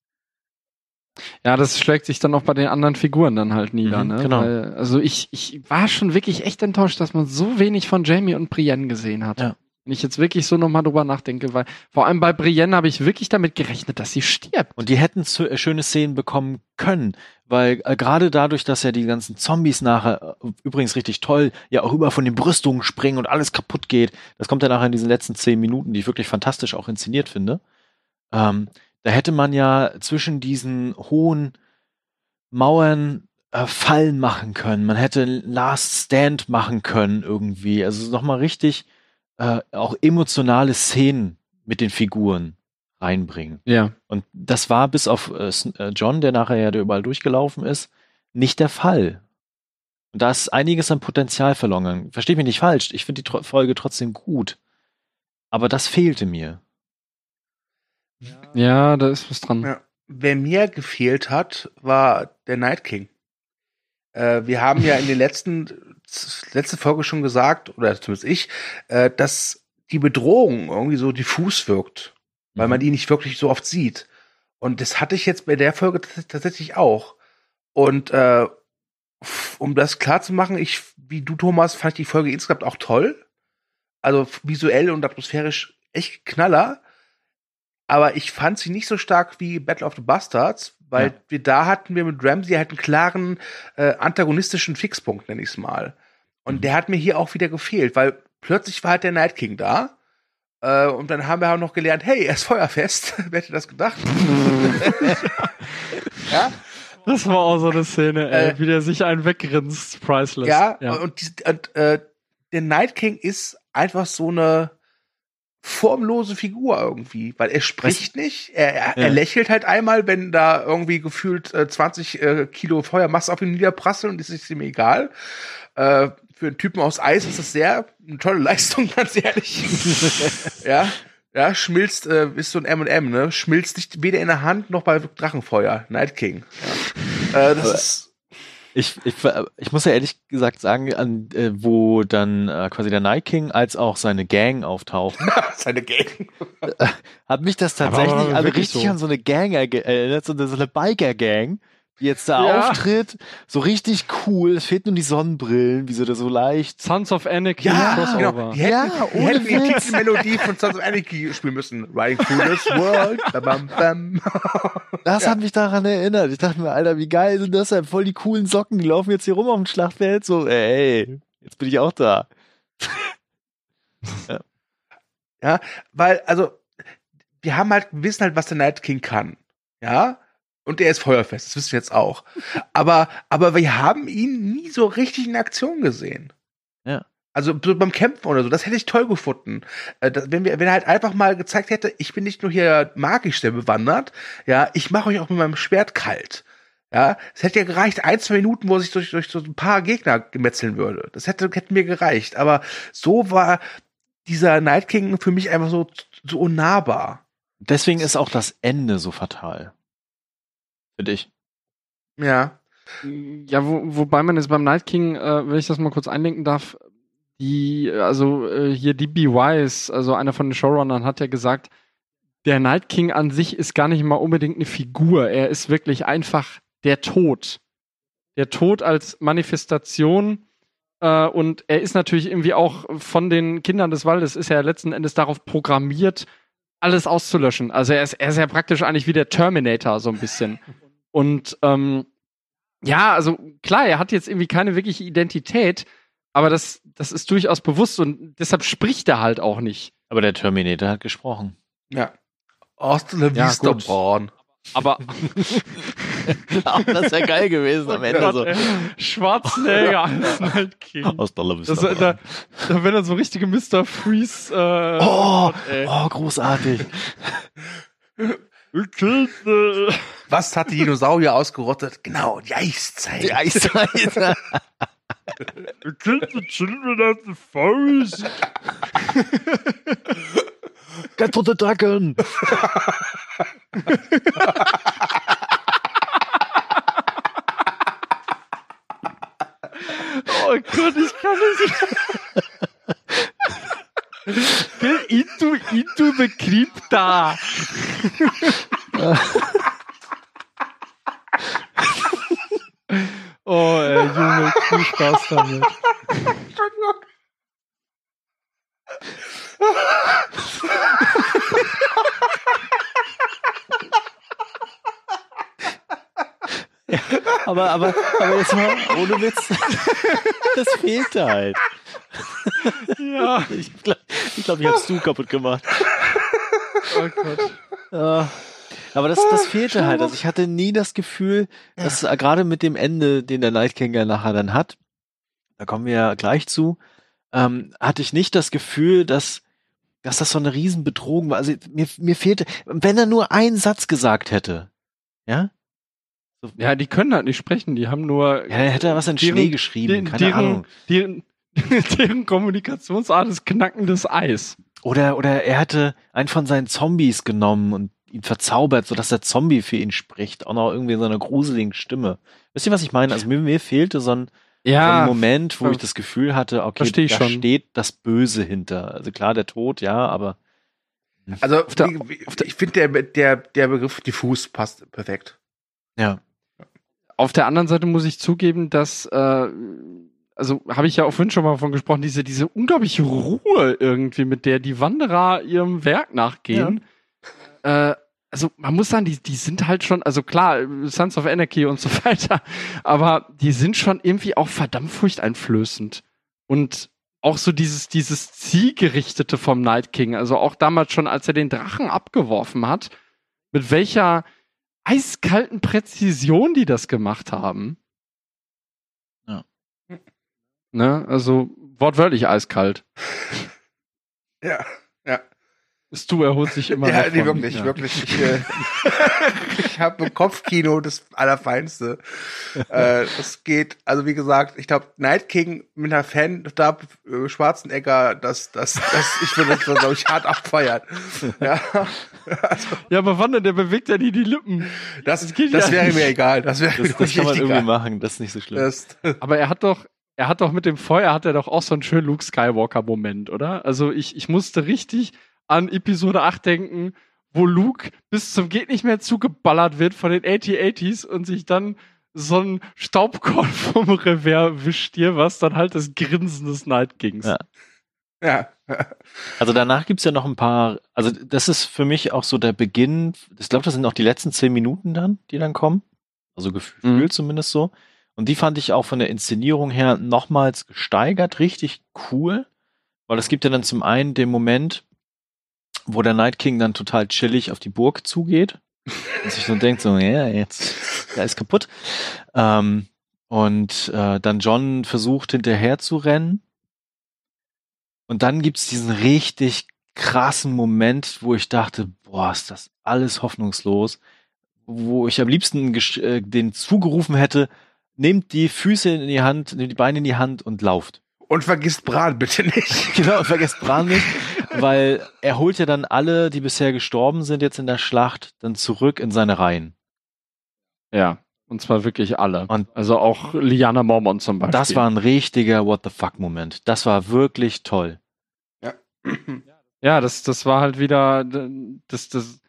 Ja, das schlägt sich dann auch bei den anderen Figuren dann halt nieder. Mhm, ne? genau. Weil, also ich, ich war schon wirklich echt enttäuscht, dass man so wenig von Jamie und Brienne gesehen hat. Ja. Wenn ich jetzt wirklich so nochmal drüber nachdenke, weil vor allem bei Brienne habe ich wirklich damit gerechnet, dass sie stirbt. Und die hätten äh, schöne Szenen bekommen können, weil äh, gerade dadurch, dass ja die ganzen Zombies nachher, äh, übrigens richtig toll, ja auch über von den Brüstungen springen und alles kaputt geht, das kommt ja nachher in diesen letzten zehn Minuten, die ich wirklich fantastisch auch inszeniert finde. Ähm, da hätte man ja zwischen diesen hohen Mauern äh, Fallen machen können. Man hätte Last Stand machen können irgendwie. Also nochmal richtig äh, auch emotionale Szenen mit den Figuren reinbringen. Ja. Und das war bis auf äh, äh, John, der nachher ja da überall durchgelaufen ist, nicht der Fall. Und da ist einiges an Potenzial verloren. gegangen. Versteht mich nicht falsch, ich finde die Tro Folge trotzdem gut. Aber das fehlte mir. Ja, da ist was dran. Ja. Wer mir gefehlt hat, war der Night King. Äh, wir haben ja in den letzten letzte Folge schon gesagt, oder zumindest ich, äh, dass die Bedrohung irgendwie so diffus wirkt, weil man die nicht wirklich so oft sieht. Und das hatte ich jetzt bei der Folge tats- tatsächlich auch. Und äh, um das klar zu machen, ich, wie du, Thomas, fand ich die Folge insgesamt auch toll. Also visuell und atmosphärisch echt Knaller. Aber ich fand sie nicht so stark wie Battle of the Bastards, weil Ja. wir da hatten wir mit Ramsey halt einen klaren äh, antagonistischen Fixpunkt, nenn ich's mal. Und Mhm. der hat mir hier auch wieder gefehlt, weil plötzlich war halt der Night King da. Äh, und dann haben wir auch noch gelernt, hey, er ist feuerfest. [LAUGHS] Wer hätte das gedacht? [LAUGHS] ja, Das war auch so eine Szene, ey, Äh, wie der sich einen weggrinst, priceless. ja, und, dies- und äh, der Night King ist einfach so eine formlose Figur irgendwie, weil er spricht nicht, er, er, er Ja. lächelt halt einmal, wenn da irgendwie gefühlt äh, 20 äh, Kilo Feuermasse auf ihn niederprasseln und es ist ihm egal. Äh, für einen Typen aus Eis ist das sehr eine tolle Leistung, [LAUGHS] ganz ehrlich. ja, ja, schmilzt, äh, ist so ein M&M, ne? Schmilzt nicht weder in der Hand noch bei Drachenfeuer. Night King. Ja. Äh, das Aber- ist Ich, ich, ich muss ja ehrlich gesagt sagen, an, äh, wo dann äh, quasi der Night King als auch seine Gang auftauchen, [LAUGHS] seine Gang. hat mich das Aber tatsächlich aber alle wirklich richtig so. an so eine Gang erinnert, so eine, so eine Biker-Gang, jetzt da Ja. auftritt. So richtig cool. Es fehlt nur die Sonnenbrillen, wie sie da so leicht. Sons of Anarchy Ja, Crossover. genau. Die hätten, Ja, die, ohne hätten die. Titelmelodie von Sons of Anarchy spielen müssen. Riding through this world. [LAUGHS] Bam, bam, bam. Das Ja. hat mich daran erinnert. Ich dachte mir, Alter, wie geil sind das denn? Voll die coolen Socken, die laufen jetzt hier rum auf dem Schlachtfeld. So, ey, jetzt bin ich auch da. [LAUGHS] Weil, also, wir haben halt, wir wissen halt, was der Night King kann. Ja? Und der ist feuerfest, das wissen wir jetzt auch. Aber, aber wir haben ihn nie so richtig in Aktion gesehen. Ja. Also so beim Kämpfen oder so, das hätte ich toll gefunden. Äh, das, wenn, wir, wenn er halt einfach mal gezeigt hätte, ich bin nicht nur hier magisch sehr bewandert, ja, ich mache euch auch mit meinem Schwert kalt. Ja, es hätte ja gereicht, ein, zwei Minuten, wo er sich durch, durch so ein paar Gegner gemetzeln würde. Das hätte, hätte mir gereicht. Aber so war dieser Night King für mich einfach so, so unnahbar. Deswegen ist auch das Ende so fatal. Für dich. Ja. Ja, wo, wobei man jetzt beim Night King, äh, wenn ich das mal kurz einlenken darf, die, also äh, hier DB Wise, also einer von den Showrunnern, hat ja gesagt, der Night King an sich ist gar nicht mal unbedingt eine Figur. Er ist wirklich einfach der Tod. Der Tod als Manifestation. Äh, und er ist natürlich irgendwie auch von den Kindern des Waldes, ist er letzten Endes darauf programmiert, alles auszulöschen. Also er ist, er ist ja praktisch eigentlich wie der Terminator, so ein bisschen. [LAUGHS] Und ähm, ja, also klar, er hat jetzt irgendwie keine wirkliche Identität, aber das, das ist durchaus bewusst und deshalb spricht er halt auch nicht. Aber der Terminator hat gesprochen. Ja. Aus der Ja, Vista gut. Braun. Aber [LAUGHS] Ach, das wäre geil gewesen am Ende. So. Schwarzenegger als Night King. Aus der Das, da, da, da wäre dann so richtige Mr. Freeze. Äh, Oh, oh, großartig. [LAUGHS] Was hat die Dinosaurier ausgerottet? Genau, die Eiszeit. Die Eiszeit. [LAUGHS] Kill the children of the forest. Get for the dragon. Oh Gott, ich kann es nicht. [LAUGHS] Into, into the Crypta. oh, ey, Junge, viel Spaß damit. [LAUGHS] Aber, aber, aber jetzt mal ohne Witz. [LAUGHS] Das fehlte halt. [LAUGHS] Ja, Ich glaube, ich, glaub, ich hab's du kaputt gemacht. oh Gott. Ja. Aber das, das fehlte halt. Also ich hatte nie das Gefühl, dass äh, gerade mit dem Ende, den der Night King ja nachher dann hat, da kommen wir ja gleich zu, ähm, hatte ich nicht das Gefühl, dass, dass das so eine Riesenbedrohung war. Also mir, mir fehlte, wenn er nur einen Satz gesagt hätte, ja, Ja, die können halt nicht sprechen, die haben nur. ja dann hätte er was in Deren- Schnee geschrieben, deren, keine deren, Ahnung. Deren, [LAUGHS] deren Kommunikationsart ist knackendes Eis. Oder, oder er hätte einen von seinen Zombies genommen und ihn verzaubert, sodass der Zombie für ihn spricht, auch noch irgendwie in so einer gruseligen Stimme. Wisst ihr, was ich meine? Also mir, mir fehlte so ein, so ein Moment, wo ver- ich das Gefühl hatte, okay, da schon. steht das Böse hinter. Also klar, der Tod, ja, aber Also, der- ich finde, der, der, der Begriff diffus passt perfekt. ja. Auf der anderen Seite muss ich zugeben, dass, äh, also habe ich ja auch vorhin schon mal von gesprochen, diese, diese unglaubliche Ruhe irgendwie, mit der die Wanderer ihrem Werk nachgehen. Äh, also man muss sagen, die, die sind halt schon, also klar, Sons of Anarchy und so [LAUGHS] weiter, aber die sind schon irgendwie auch verdammt furchteinflößend. Und auch so dieses, dieses Zielgerichtete vom Night King, also auch damals schon, als er den Drachen abgeworfen hat, mit welcher eiskalten Präzision die das gemacht haben. Ja. Ne, also wortwörtlich eiskalt. Ja. Stu erholt sich immer. ja, noch nee, wirklich, ja. wirklich. Ich, äh, [LAUGHS] ich habe im Kopfkino das Allerfeinste. äh, das geht, also wie gesagt, ich glaube, Night King mit einer Fan, da äh, Schwarzenegger, das, das, das, ich würde das, glaube ich, hart abfeiern. Ja, also, Ja, aber wann denn? Der bewegt ja nie die Lippen. das, Das das ja wäre nicht. mir egal. Das wäre Das, mir das kann man irgendwie egal. machen, das ist nicht so schlimm. Das, Aber er hat doch, er hat doch mit dem Feuer, hat er doch auch so einen schönen Luke Skywalker-Moment, oder? Also ich, ich musste richtig an Episode 8 denken, wo Luke bis zum geht nicht mehr zugeballert wird von den AT-80s und sich dann so ein Staubkorn [LAUGHS] vom Revers wischt dir, was dann halt das Grinsen des Night Kings. Ja. ja. Also danach gibt's ja noch ein paar, also das ist für mich auch so der Beginn, ich glaube, das sind auch die letzten zehn Minuten dann, die dann kommen. Also gefühlt Mhm. zumindest so. Und die fand ich auch von der Inszenierung her nochmals gesteigert, richtig cool. Weil es gibt ja dann zum einen den Moment, wo der Night King dann total chillig auf die Burg zugeht [LAUGHS] und sich so denkt, so, ja, jetzt, da ist kaputt. Ähm, und äh, dann John versucht hinterher zu rennen. Und dann gibt's diesen richtig krassen Moment, wo ich dachte, boah, ist das alles hoffnungslos. Wo ich am liebsten äh, den zugerufen hätte, nehmt die Füße in die Hand, nehmt die Beine in die Hand und lauft. Und vergisst Bran bitte nicht. [LAUGHS] Genau, und vergesst Bran nicht, weil er holt ja dann alle, die bisher gestorben sind jetzt in der Schlacht, dann zurück in seine Reihen. Ja. Und zwar wirklich alle. Und- also auch Liana Mormont zum Beispiel. Das war ein richtiger What the fuck Moment. Das war wirklich toll. [CLEARS THROAT] Ja, das, das war halt wieder, das, das,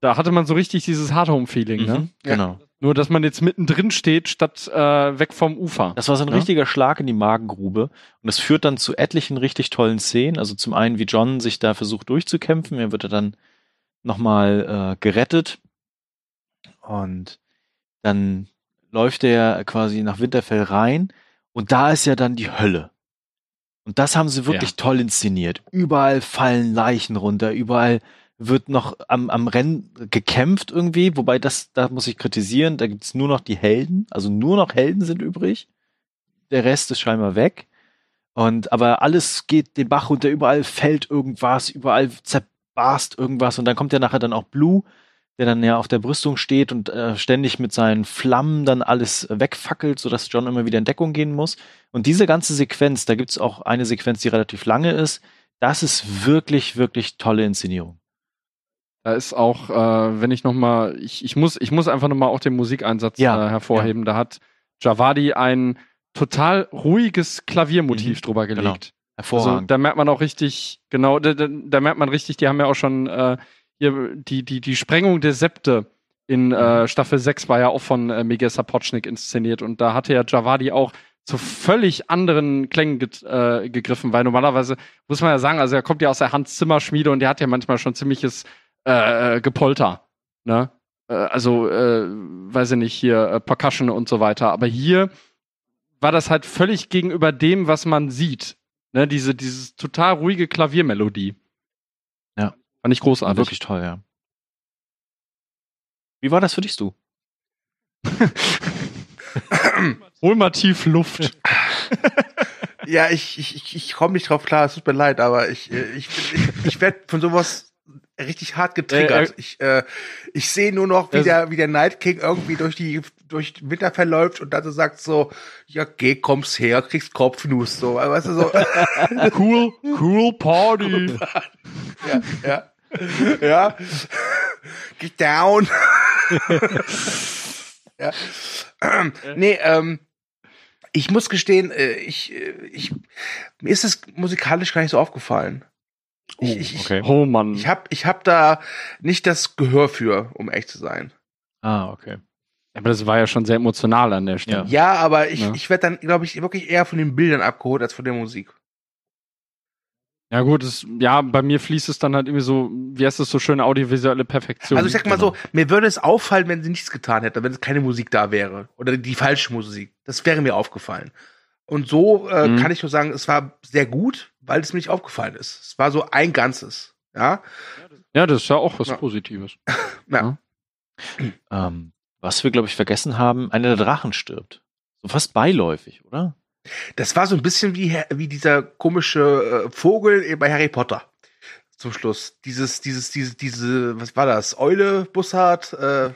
da hatte man so richtig dieses Hard-Home-Feeling, ne? Mhm, Ja. Genau. Nur, dass man jetzt mittendrin steht, statt äh, weg vom Ufer. Das war so ein Ja. richtiger Schlag in die Magengrube. Und das führt dann zu etlichen richtig tollen Szenen. Also zum einen, wie John sich da versucht durchzukämpfen. Er wird dann nochmal äh, gerettet. Und dann läuft er quasi nach Winterfell rein. Und da ist ja dann die Hölle. Und das haben sie wirklich Ja. toll inszeniert. Überall fallen Leichen runter, überall wird noch am, am Rennen gekämpft irgendwie, wobei das, da muss ich kritisieren, da gibt's nur noch die Helden, also nur noch Helden sind übrig. Der Rest ist scheinbar weg. Und aber alles geht den Bach runter, überall fällt irgendwas, überall zerbarst irgendwas und dann kommt ja nachher dann auch Blue, der dann ja auf der Brüstung steht und äh, ständig mit seinen Flammen dann alles wegfackelt, sodass John immer wieder in Deckung gehen muss. Und diese ganze Sequenz, da gibt's auch eine Sequenz, die relativ lange ist, das ist wirklich, wirklich tolle Inszenierung. Da ist auch, äh, wenn ich noch mal, ich, ich muss, ich muss einfach noch mal auch den Musikeinsatz Ja, äh, hervorheben. Da hat Javadi ein total ruhiges Klaviermotiv Mhm, drüber genau. gelegt. Also Hervorragend. da merkt man auch richtig, genau, da, da, da merkt man richtig, die haben ja auch schon äh, hier, die, die, die Sprengung der Septe in Mhm. äh, Staffel 6 war ja auch von äh, Miguel Sapochnik inszeniert und da hatte ja Javadi auch zu völlig anderen Klängen get, äh, gegriffen, weil normalerweise muss man ja sagen, also er kommt ja aus der Hans Zimmer Schmiede und der hat ja manchmal schon ziemliches äh, Gepolter, ne? Äh, also, äh, weiß ich nicht, hier äh, Percussion und so weiter, aber hier war das halt völlig gegenüber dem, was man sieht. Ne, diese, dieses total ruhige Klaviermelodie. Ja. Fand ich großartig. Wirklich toll, ja. Wie war das für dich, du? [LAUGHS] Hol mal tief Luft. [LAUGHS] Ja, ich, ich, ich, ich komme nicht drauf klar, es tut mir leid, aber ich, äh, ich, bin- ich, ich werde von sowas richtig hart getriggert. Äh, äh, ich äh, ich sehe nur noch, wie Also- der, wie der Night King irgendwie durch die durch den Winter verläuft und dann so sagt so, ja, geh, kommst her, kriegst Kopfnuss, so, weißt du, so, [LAUGHS] cool, cool Party. ja, ja, ja, get down. [LAUGHS] ja. Ähm, nee, ähm, ich muss gestehen, äh, ich, äh, ich, mir ist es musikalisch gar nicht so aufgefallen. Ich, ich, ich, okay. Oh Mann. ich habe ich hab da nicht das Gehör für, um echt zu sein. Ah, okay. Aber das war ja schon sehr emotional an der Stelle. Ja, aber ich, Ja. ich werde dann, glaube ich, wirklich eher von den Bildern abgeholt als von der Musik. Ja, gut, es, ja, bei mir fließt es dann halt irgendwie so, wie heißt es so schön, audiovisuelle Perfektion. Also ich sag mal genau. so, mir würde es auffallen, wenn sie nichts getan hätte, wenn es keine Musik da wäre. Oder die falsche Musik. Das wäre mir aufgefallen. Und so äh, Mhm. kann ich nur sagen, es war sehr gut, weil es mir nicht aufgefallen ist. Es war so ein Ganzes. Ja. Ja, das ist ja auch was Ja. Positives. [LAUGHS] ja. Ähm, was wir, glaube ich, vergessen haben, einer der Drachen stirbt. So fast beiläufig, oder? Das war so ein bisschen wie, wie dieser komische äh, Vogel bei Harry Potter. Zum Schluss. Dieses, dieses, diese, diese, was war das? Eule, Bussard, äh, [LAUGHS] äh,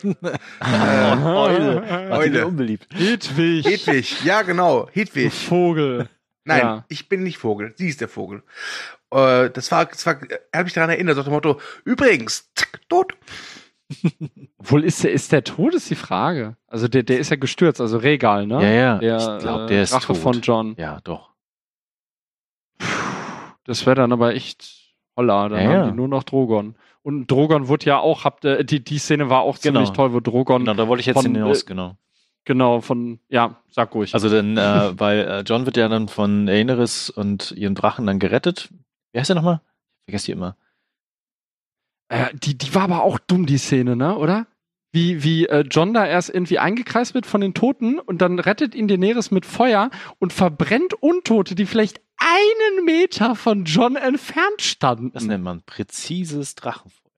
Eule. Eule. unbeliebt. Hedwig. Hedwig. Ja, genau. Hedwig. Vogel. Nein, Ja. ich bin nicht Vogel. Sie ist der Vogel. Äh, das war, das war, er hat mich daran erinnert, so nach dem Motto, übrigens, zack, tot. [LAUGHS] Obwohl, ist der, ist der tot, ist die Frage. Also der, der ist ja gestürzt, also Regal, ne? Ja, ja. Der, ich glaube, äh, der ist Drache tot. von John. Ja, doch. Das wäre dann aber echt holla. Dann Ja, haben die nur noch Drogon. Und Drogon wurde ja auch, habt, äh, die, die Szene war auch ziemlich Genau. toll, wo Drogon, Genau, da wollte ich jetzt von, hinaus, äh, genau. genau, von, ja, sag ruhig. Also dann, äh, weil äh, John wird ja dann von Daenerys und ihren Drachen dann gerettet. Wie heißt der nochmal? Ich vergesse die immer. Äh, die, die war aber auch dumm, die Szene, ne, oder? Wie, wie äh, John da erst irgendwie eingekreist wird von den Toten und dann rettet ihn Daenerys mit Feuer und verbrennt Untote, die vielleicht einen Meter von John entfernt standen. Das nennt man präzises Drachenfeuer.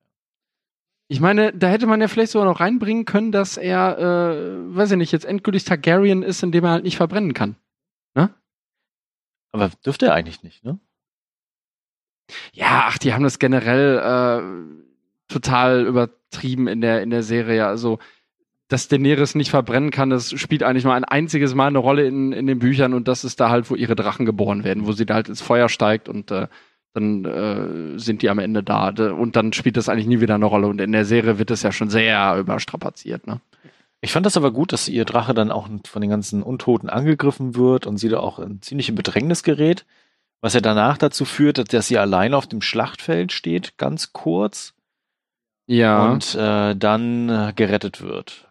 Ich meine, da hätte man ja vielleicht sogar noch reinbringen können, dass er, äh, weiß ich nicht, jetzt endgültig Targaryen ist, indem er halt nicht verbrennen kann. Aber dürfte er eigentlich nicht, ne? Ja, ach, die haben das generell äh, total übertrieben in der, in der Serie. Also, dass Daenerys nicht verbrennen kann, das spielt eigentlich nur ein einziges Mal eine Rolle in, in den Büchern und das ist da halt, wo ihre Drachen geboren werden, wo sie da halt ins Feuer steigt und äh, dann äh, sind die am Ende da. Und dann spielt das eigentlich nie wieder eine Rolle. Und in der Serie wird es ja schon sehr überstrapaziert, ne? Ich fand das aber gut, dass ihr Drache dann auch von den ganzen Untoten angegriffen wird und sie da auch in ziemliche Bedrängnis gerät. Was ja danach dazu führt, dass sie alleine auf dem Schlachtfeld steht, ganz kurz, Ja. und äh, dann äh, gerettet wird.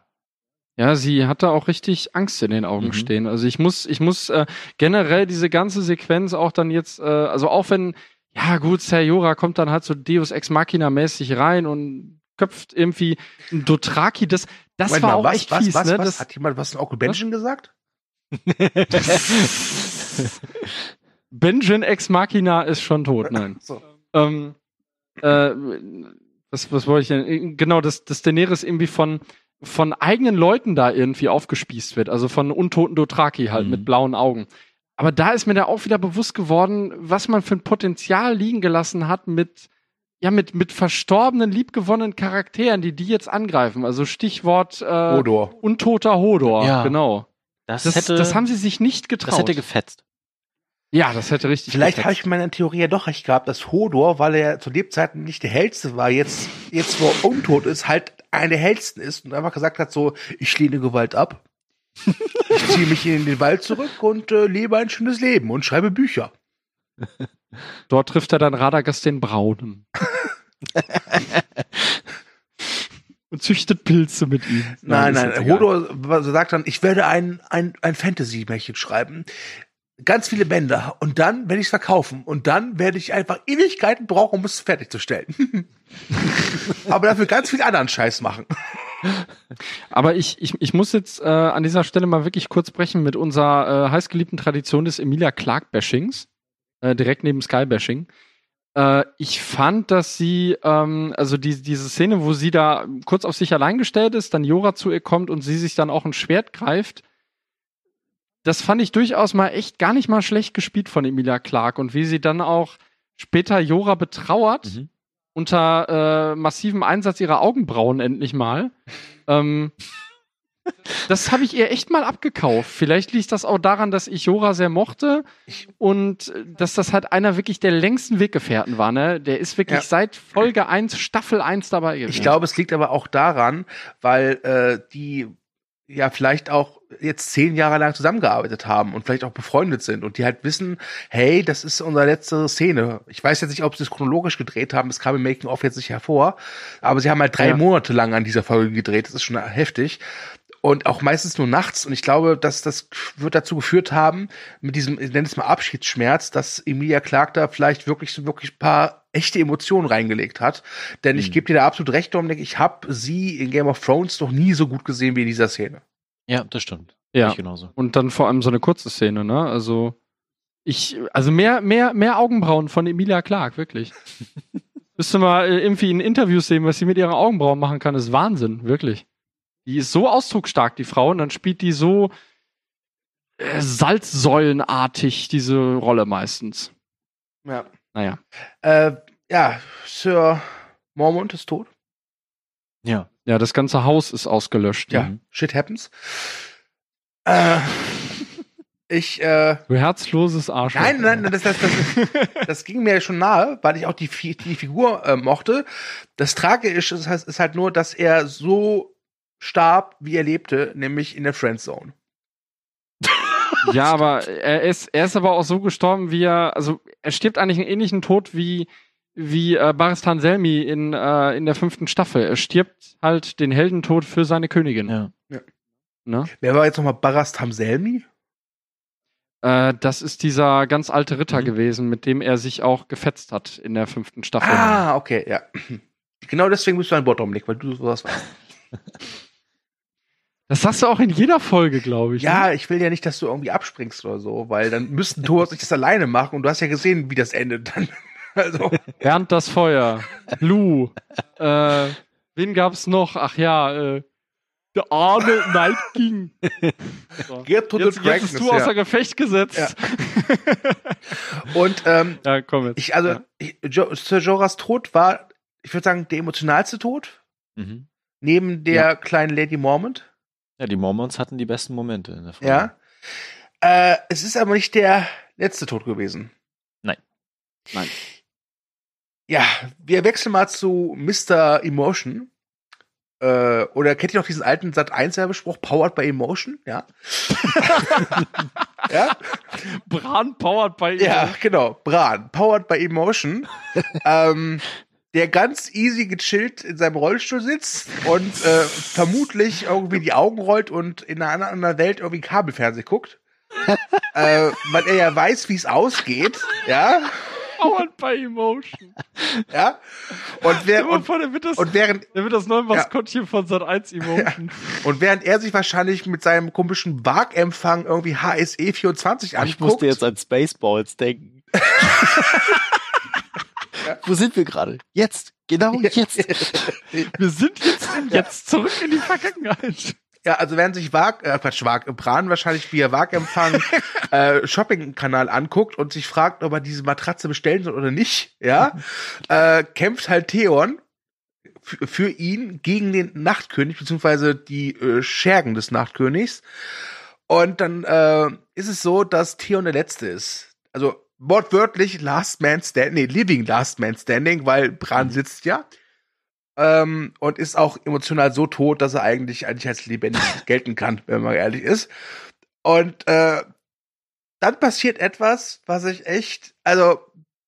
Ja, sie hatte auch richtig Angst in den Augen Mhm. stehen. Also ich muss, ich muss äh, generell diese ganze Sequenz auch dann jetzt, äh, also auch wenn, ja gut, Sayora kommt dann halt so Deus Ex Machina mäßig rein und köpft irgendwie ein Dothraki, das, das Moment war mal, auch was, echt was, fies, was, ne? was? Das, Hat jemand was in Onkel Benjamin gesagt? [LAUGHS] Benjen Ex Machina ist schon tot, nein. [LAUGHS] So. ähm, äh, Das, was wollte ich denn? Genau, dass, dass Daenerys irgendwie von, von eigenen Leuten da irgendwie aufgespießt wird. Also von untoten Dothraki halt Mhm. mit blauen Augen. Aber da ist mir da auch wieder bewusst geworden, was man für ein Potenzial liegen gelassen hat mit, ja, mit, mit verstorbenen, liebgewonnenen Charakteren, die die jetzt angreifen. Also Stichwort äh, Odor. untoter Hodor. Ja. Genau. Das, Das, hätte, das haben sie sich nicht getraut. das hätte gefetzt. Ja, das hätte richtig Vielleicht habe ich in meiner Theorie ja doch recht gehabt, dass Hodor, weil er zu Lebzeiten nicht der hellste war, jetzt, jetzt wo er untot ist, halt einer der hellsten ist und einfach gesagt hat so, ich lehne Gewalt ab. Ich ziehe mich in den Wald zurück und äh, lebe ein schönes Leben und schreibe Bücher. [LAUGHS] Dort trifft er dann Radagast den Braunen. [LAUGHS] Und züchtet Pilze mit ihm. Nein, nein, egal. Hodor sagt dann, ich werde ein, ein, ein Fantasy-Märchen schreiben. Ganz viele Bänder. Und dann werde ich es verkaufen. Und dann werde ich einfach Ewigkeiten brauchen, um es fertigzustellen. [LAUGHS] Aber dafür ganz viel anderen Scheiß machen. Aber ich, ich, ich muss jetzt äh, an dieser Stelle mal wirklich kurz brechen mit unserer äh, heißgeliebten Tradition des Emilia Clark-Bashings. Äh, direkt neben Sky-Bashing. Äh, ich fand, dass sie, ähm, also die, diese Szene, wo sie da kurz auf sich allein gestellt ist, dann Jora zu ihr kommt und sie sich dann auch ein Schwert greift, das fand ich durchaus mal echt gar nicht mal schlecht gespielt von Emilia Clark und wie sie dann auch später Jora betrauert Mhm. unter äh, massivem Einsatz ihrer Augenbrauen endlich mal. [LAUGHS] ähm, das habe ich ihr echt mal abgekauft. Vielleicht liegt das auch daran, dass ich Jora sehr mochte und äh, dass das halt einer wirklich der längsten Weggefährten war. Ne? Der ist wirklich Ja. seit Folge 1, Staffel 1 dabei gewesen. Ich glaube, es liegt aber auch daran, weil äh, die ja vielleicht auch jetzt zehn Jahre lang zusammengearbeitet haben und vielleicht auch befreundet sind und die halt wissen, hey, das ist unsere letzte Szene. Ich weiß jetzt nicht, ob sie es chronologisch gedreht haben, das kam im Making-of jetzt nicht hervor, aber sie haben halt drei Ja. Monate lang an dieser Folge gedreht, das ist schon heftig. Und auch meistens nur nachts. Und ich glaube, dass das wird dazu geführt haben, mit diesem, ich nenne es mal Abschiedsschmerz, dass Emilia Clark da vielleicht wirklich so wirklich ein paar echte Emotionen reingelegt hat. Denn ich Mhm. gebe dir da absolut recht, Dominik, ich habe sie in Game of Thrones noch nie so gut gesehen wie in dieser Szene. Ja, das stimmt. Ja. Ich genauso. Und dann vor allem so eine kurze Szene, ne? Also ich, also mehr, mehr, mehr Augenbrauen von Emilia Clark, wirklich. [LAUGHS] Müsste mal äh, irgendwie in Interviews sehen, was sie mit ihren Augenbrauen machen kann, ist Wahnsinn, wirklich. Die ist so ausdrucksstark, die Frau, und dann spielt die so äh, salzsäulenartig diese Rolle meistens. Ja. Naja. Äh, ja, Sir Mormont ist tot. Ja. Ja, das ganze Haus ist ausgelöscht. Ja, Mhm. shit happens. Äh, ich, äh, Du herzloses Arschloch. nein, nein, nein, das, das, das, das ging mir schon nahe, weil ich auch die, die Figur äh, mochte. Das Tragische ist, ist halt nur, dass er so starb, wie er lebte, nämlich in der Friendzone. Ja, aber er ist, er ist aber auch so gestorben, wie er, also er stirbt eigentlich einen ähnlichen Tod wie, wie äh, Baristan Selmi in, äh, in der fünften Staffel. Er stirbt halt den Heldentod für seine Königin. Ja. Ne? Wer war jetzt nochmal Barast Hamselmi? Äh, das ist dieser ganz alte Ritter Mhm. gewesen, mit dem er sich auch gefetzt hat in der fünften Staffel. Ah, okay, ja. [CLEARS THROAT] Genau deswegen bist du ein Bot, Dominik, weil du sowas weißt. [LAUGHS] Das sagst du auch in jeder Folge, glaube ich. Ja, Ne? ich will ja nicht, dass du irgendwie abspringst oder so, weil dann müssten Thor und ich das alleine machen und du hast ja gesehen, wie das endet dann. Also, Bernd das Feuer, Lou, äh, wen gab's noch? Ach ja, äh, der arme Night King. So. Get to the Jetzt, jetzt Dragons, bist du außer ja. Gefecht gesetzt. Ja. Und ähm, Ja, komm jetzt. ich, also, Ja. ich, Sir Jorahs Tod war, ich würde sagen, der emotionalste Tod, Mhm. neben der kleinen Lady Mormont. Ja, die Mormons hatten die besten Momente in der Folge. Ja. Äh, es ist aber nicht der letzte Tod gewesen. Nein. Nein. Ja, wir wechseln mal zu Mr. Emotion. Äh, oder kennt ihr noch diesen alten Sat 1 Werbespruch, powered by Emotion? Ja. [LAUGHS] ja? Bran powered bei Ja, genau. Bran, powered by Emotion. [LAUGHS] ähm, der ganz easy gechillt in seinem Rollstuhl sitzt und äh, vermutlich irgendwie die Augen rollt und in einer anderen Welt irgendwie Kabelfernseh guckt. [LAUGHS] äh, weil er ja weiß, wie es ausgeht. Ja, Powered by Emotion. ja. Und, wer, und, vor, der wird das, und während der wird das neue Maskottchen von Sat 1 Emotion. Und während er sich wahrscheinlich mit seinem komischen Wagempfang irgendwie HSE 24 Aber Ich anguckt, musste jetzt an Spaceballs denken. [LAUGHS] Wo sind wir gerade? Jetzt. Genau jetzt. [LAUGHS] Wir sind jetzt, jetzt zurück in die Vergangenheit. Ja, also während sich Wag, äh, Quatsch, Wag, Bran wahrscheinlich via Wagempfang [LAUGHS] äh, Shopping-Kanal anguckt und sich fragt, ob er diese Matratze bestellen soll oder nicht, ja, äh, kämpft halt Theon für ihn gegen den Nachtkönig, beziehungsweise die äh, Schergen des Nachtkönigs. Und dann äh, ist es so, dass Theon der Letzte ist. Also wortwörtlich Last Man Standing, nee, Living Last Man Standing, weil Bran sitzt ja. Ähm, und ist auch emotional so tot, dass er eigentlich eigentlich als lebendig [LAUGHS] gelten kann, wenn man ehrlich ist. Und äh, dann passiert etwas, was ich echt, also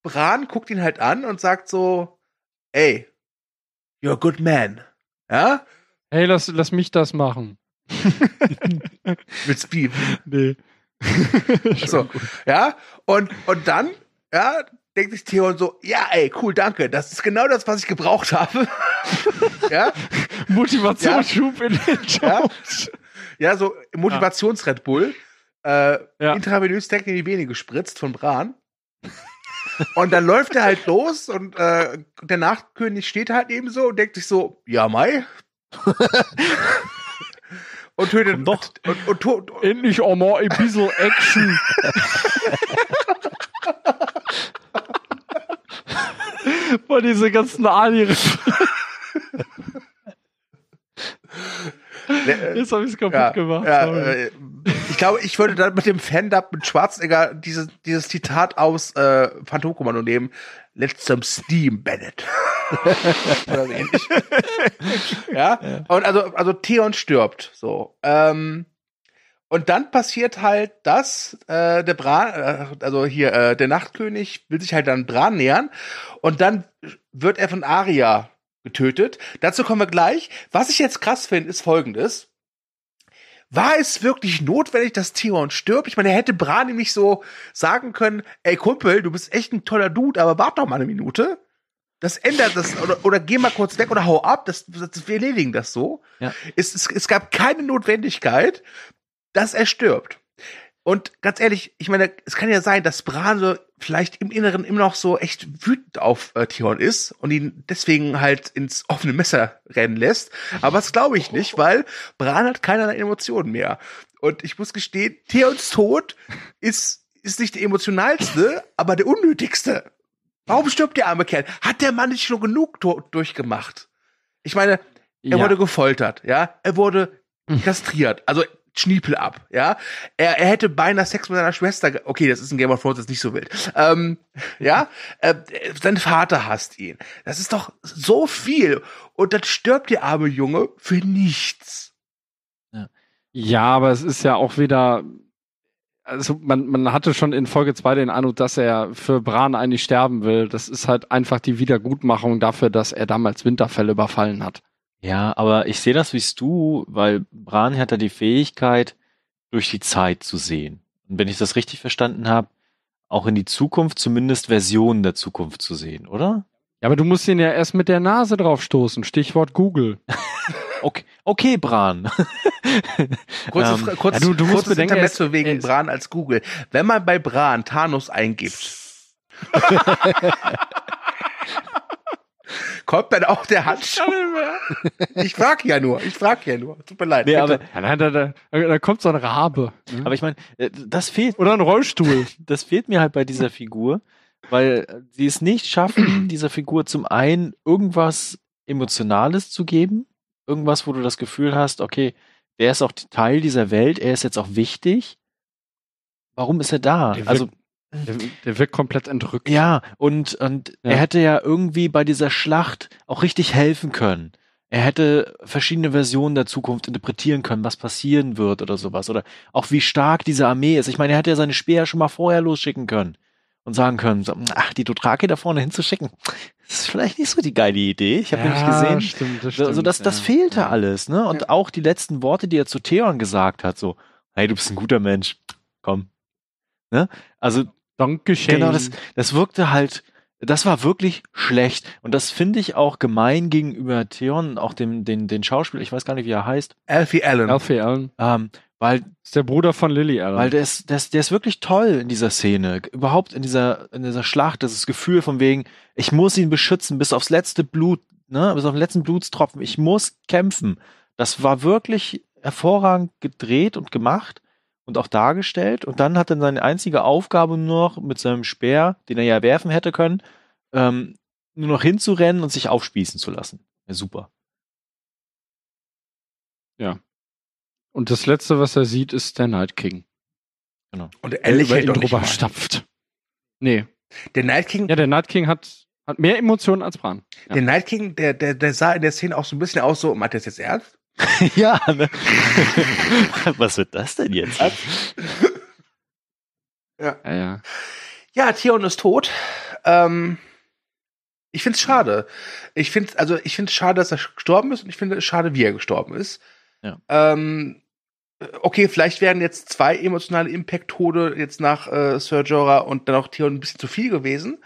Bran guckt ihn halt an und sagt so, ey, you're a good man. Ja? Hey, lass, lass mich das machen. [LAUGHS] Mit Speed. Nee. [LAUGHS] So, ja? Und, und dann, ja, denkt sich Theon so, ja, ey, cool, danke. Das ist genau das, was ich gebraucht habe. [LAUGHS] ja? Motivationsschub in den Ja? Jobs. Ja, so Motivations-Red Bull. Äh, Ja. intravenös direkt in die Vene gespritzt von Bran. und dann läuft er halt los und äh, der Nachtkönig steht halt eben so und denkt sich so, ja, Mai. [LAUGHS] und tötet Komm doch. und, und, und, und, Endlich auch mal ein bisschen Action. [LAUGHS] Boah, diese ganzen ali Jetzt habe ich es kaputt ja, gemacht. ja, sorry. äh, ich glaube, ich würde dann mit dem Fan-Dub mit Schwarzenegger dieses, dieses Zitat aus äh, Phantomkommando nehmen. Let some steam, Bennett. [LAUGHS] Oder so ähnlich. ja? Und also, also Theon stirbt. So. Ähm, und dann passiert halt das, äh, der Bran, äh, also hier, äh, der Nachtkönig will sich halt dann Bran nähern und dann wird er von Arya getötet. Dazu kommen wir gleich. Was ich jetzt krass finde, ist folgendes. War es wirklich notwendig, dass Theon stirbt? Ich meine, er hätte Bran nämlich so sagen können, ey Kumpel, du bist echt ein toller Dude, aber wart doch mal eine Minute. Das ändert das, oder, oder geh mal kurz weg oder hau ab, das, das, wir erledigen das so. Ja. Es, es, es gab keine Notwendigkeit, dass er stirbt. Und ganz ehrlich, ich meine, es kann ja sein, dass Bran so vielleicht im Inneren immer noch so echt wütend auf äh, Theon ist und ihn deswegen halt ins offene Messer rennen lässt. Aber das glaube ich nicht, weil Bran hat keinerlei Emotionen mehr. Und ich muss gestehen, Theons Tod ist, ist nicht der emotionalste, aber der unnötigste. Warum stirbt der arme Kerl? Hat der Mann nicht schon genug durchgemacht? Ich meine, er Ja. wurde gefoltert, ja. Er wurde kastriert, also Schniepel ab, ja. Er, er hätte beinahe Sex mit seiner Schwester. Okay, das ist in Game of Thrones jetzt nicht so wild. Ähm, ja, [LAUGHS] äh, sein Vater hasst ihn. Das ist doch so viel. Und dann stirbt der arme Junge für nichts. Ja, aber es ist ja auch wieder. Also man, man hatte schon in Folge 2 den Eindruck, dass er für Bran eigentlich sterben will. Das ist halt einfach die Wiedergutmachung dafür, dass er damals Winterfell überfallen hat. Ja, aber ich sehe das wie du, weil Bran hat ja die Fähigkeit, durch die Zeit zu sehen. Und wenn ich das richtig verstanden habe, auch in die Zukunft, zumindest Versionen der Zukunft zu sehen, oder? Ja, aber du musst ihn ja erst mit der Nase drauf stoßen. Stichwort Google. [LAUGHS] Okay, okay Bran. [LAUGHS] Kurze, Ähm, kurz, ja, du- du musst bedenken, er Intermezzo wegen ist- Bran als Google. Wenn man bei Bran Thanos eingibt, [LAUGHS] kommt dann auch der Handschuh. Ich frag ja nur, ich frag ja nur. Tut mir leid. Nee, aber, Ja, da, da, da, kommt so ein Rabe. aber ich meine, äh, das fehlt, Oder ein Rollstuhl. [LAUGHS] das fehlt mir halt bei dieser Figur, weil sie es nicht schaffen, [CLEARS THROAT] dieser Figur zum einen irgendwas Emotionales zu geben, irgendwas, wo du das Gefühl hast, okay, der ist auch Teil dieser Welt, er ist jetzt auch wichtig. Warum ist er da? Der wird- Also Der, der wirkt komplett entrückt. ja, und und Ja. er hätte ja irgendwie bei dieser Schlacht auch richtig helfen können. Er hätte verschiedene Versionen der Zukunft interpretieren können, was passieren wird oder sowas. Oder auch wie stark diese Armee ist. Ich meine, er hätte ja seine Speer schon mal vorher losschicken können und sagen können, so, ach, die Dothraki da vorne hinzuschicken, ist vielleicht nicht so die geile Idee. Ich habe nämlich gesehen, Stimmt, das also stimmt, das, das ja. fehlte Ja. alles, ne? Und auch die letzten Worte, die er zu Theon gesagt hat, so, hey, du bist ein guter Mensch, komm. Ne? Also Dankeschön. Genau, das, das wirkte halt, das war wirklich schlecht. Und das finde ich auch gemein gegenüber Theon, auch dem, den, den Schauspieler, ich weiß gar nicht, wie er heißt, Alfie Allen. Alfie Allen. ähm, Weil ist der Bruder von Lily Allen. Weil der ist, der, ist, der ist wirklich toll in dieser Szene. Überhaupt in dieser, in dieser Schlacht, das Gefühl von wegen, ich muss ihn beschützen bis aufs letzte Blut, ne, bis auf den letzten Blutstropfen. Ich muss kämpfen. Das war wirklich hervorragend gedreht und gemacht und auch dargestellt. Und dann hat er seine einzige Aufgabe nur noch mit seinem Speer, den er ja werfen hätte können, ähm, nur noch hinzurennen und sich aufspießen zu lassen. Ja, super. Und das letzte, was er sieht, ist der Night King. Und Der ehrlich über ihn doch nicht drüber stapft. Nee. Der Night King, Ja, der Night King hat, hat mehr Emotionen als Bran. Ja. der Night King, der, der, der sah in der Szene auch so ein bisschen aus, so, meint er das jetzt ernst? [LAUGHS] ja, ne? [LAUGHS] Was wird das denn jetzt? Ja, ja. Ja, Theon ist tot. Ähm, ich find's schade. Ich find's, also ich find's schade, dass er gestorben ist und ich finde es schade, wie er gestorben ist. Ja. Ähm, okay, vielleicht wären jetzt zwei emotionale Impact-Tode jetzt nach äh, Sir Jorah und dann auch Theon ein bisschen zu viel gewesen.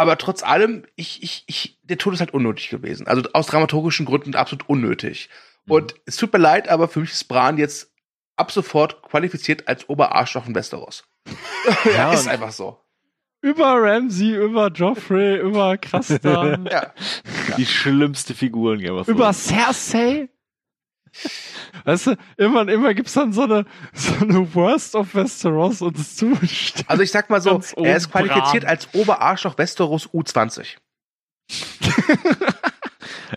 Aber trotz allem, ich, ich, ich, der Tod ist halt unnötig gewesen. Also aus dramaturgischen Gründen absolut unnötig. Mhm. Und es tut mir leid, aber für mich ist Bran jetzt ab sofort qualifiziert als Oberarschloch in Westeros. [LAUGHS] ja, Ja, ist einfach so. Über Ramsey, über Joffrey, über Krastan, [LAUGHS] Ja. Die schlimmste Figur in Game of über Thrones. Cersei. Weißt du, immer, immer gibt's dann so eine, so eine Worst of Westeros und es zusteht. Also ich sag mal so, Ganz er ist qualifiziert Bran. als Oberarschloch Westeros U20. [LAUGHS]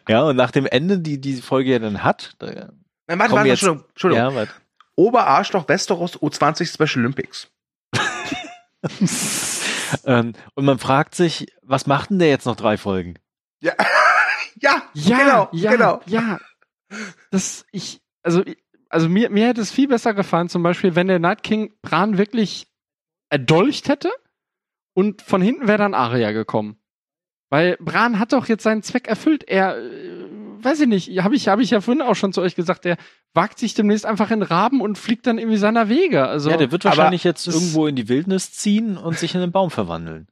Ja, und nach dem Ende, die die Folge ja dann hat, da, Nein, warte, warte, jetzt- Entschuldigung, Entschuldigung. ja, warte. Oberarschloch Westeros U20 Special Olympics. [LAUGHS] ähm, und man fragt sich, was macht denn der jetzt noch drei Folgen? Ja, [LAUGHS] ja, Ja, genau, ja, genau. ja. Das, ich, also, also mir, mir hätte es viel besser gefallen, zum Beispiel, wenn der Night King Bran wirklich erdolcht hätte und von hinten wäre dann Arya gekommen. Weil Bran hat doch jetzt seinen Zweck erfüllt. Er, äh, weiß ich nicht, habe ich, hab ich ja vorhin auch schon zu euch gesagt, der wagt sich demnächst einfach in Raben und fliegt dann irgendwie seiner Wege. Also, ja, der wird wahrscheinlich jetzt irgendwo in die Wildnis ziehen und sich in einen Baum verwandeln.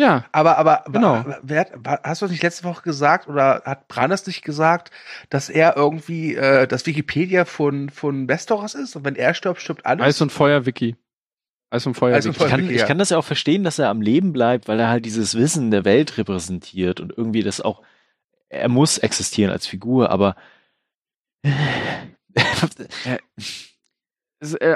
Ja. Aber, aber, Genau. aber wer, hat- war- hast du das nicht letzte Woche gesagt oder hat Bran das nicht gesagt, dass er irgendwie äh, das Wikipedia von, von Westeros ist und wenn er stirbt, stirbt alles? Eis und Feuer Wiki. Eis und Feuer Eis und Wiki. Ich kann, Wiki, ich ja. kann das ja auch verstehen, dass er am Leben bleibt, weil er halt dieses Wissen der Welt repräsentiert und irgendwie das auch, er muss existieren als Figur, aber [LAUGHS] äh,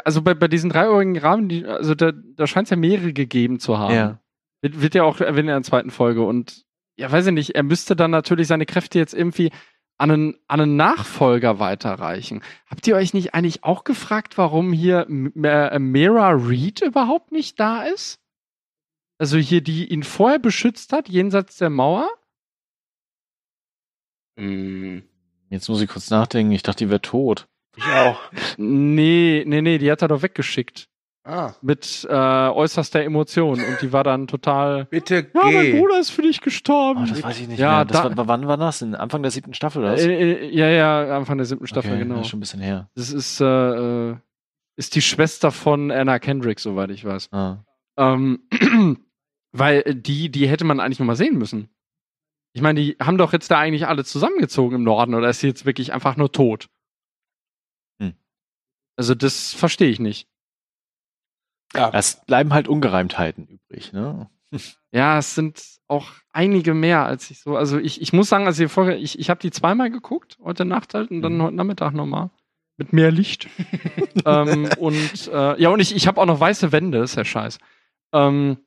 Also bei, bei diesen dreieurigen Rahmen, die, also da, da scheint es ja mehrere gegeben zu haben. ja. Wird, wird ja auch erwähnt in der zweiten Folge. Und ja, weiß ich nicht, er müsste dann natürlich seine Kräfte jetzt irgendwie an einen, an einen Nachfolger weiterreichen. Habt ihr euch nicht eigentlich auch gefragt, warum hier M äh, Mera Reed überhaupt nicht da ist? Also hier, die ihn vorher beschützt hat, jenseits der Mauer? Mm, Jetzt muss ich kurz nachdenken, ich dachte, die wäre tot. ich auch. Nee, nee, nee, die hat er doch weggeschickt. Ah, Mit äh, äußerster Emotion. Und die war dann total. bitte Ja, mein. Bruder ist für dich gestorben. Oh, das weiß ich nicht Ja, mehr. Das da- war, wann war das? In Anfang der siebten Staffel, oder? was? Äh, äh, ja, ja, Anfang der siebten Staffel, okay, genau. Ja, schon ein bisschen her. Das ist, äh, äh, ist die Schwester von Anna Kendrick, soweit ich weiß. Ah. Ähm, [CLEARS THROAT] weil die, die hätte man eigentlich noch mal sehen müssen. Ich meine, die haben doch jetzt da eigentlich alle zusammengezogen im Norden oder ist sie jetzt wirklich einfach nur tot? Hm. Also das verstehe ich nicht. Es bleiben halt Ungereimtheiten übrig, ne? Ja, es sind auch einige mehr, als ich so. Also ich, ich muss sagen, also Folge, ich, ich habe die zweimal geguckt, heute Nacht halt und dann Mhm. heute Nachmittag nochmal. Mit mehr Licht. [LAUGHS] ähm, und äh, ja, und ich, ich habe auch noch weiße Wände, ist ja scheiß. Ähm,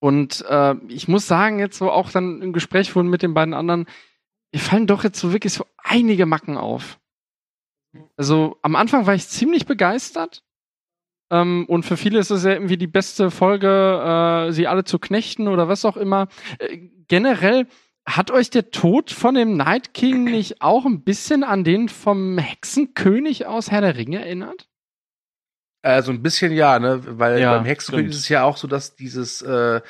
und äh, ich muss sagen, jetzt so auch dann im Gespräch von mit den beiden anderen, mir fallen doch jetzt so wirklich so einige Macken auf. Also am Anfang war ich ziemlich begeistert. Ähm, und für viele ist es ja irgendwie die beste Folge, äh, sie alle zu knechten oder was auch immer. Äh, generell hat euch der Tod von dem Night King nicht auch ein bisschen an den vom Hexenkönig aus Herr der Ringe erinnert? Äh, so ein bisschen ja, ne? Weil Ja, beim Hexenkönig stimmt. ist es ja auch so, dass dieses äh,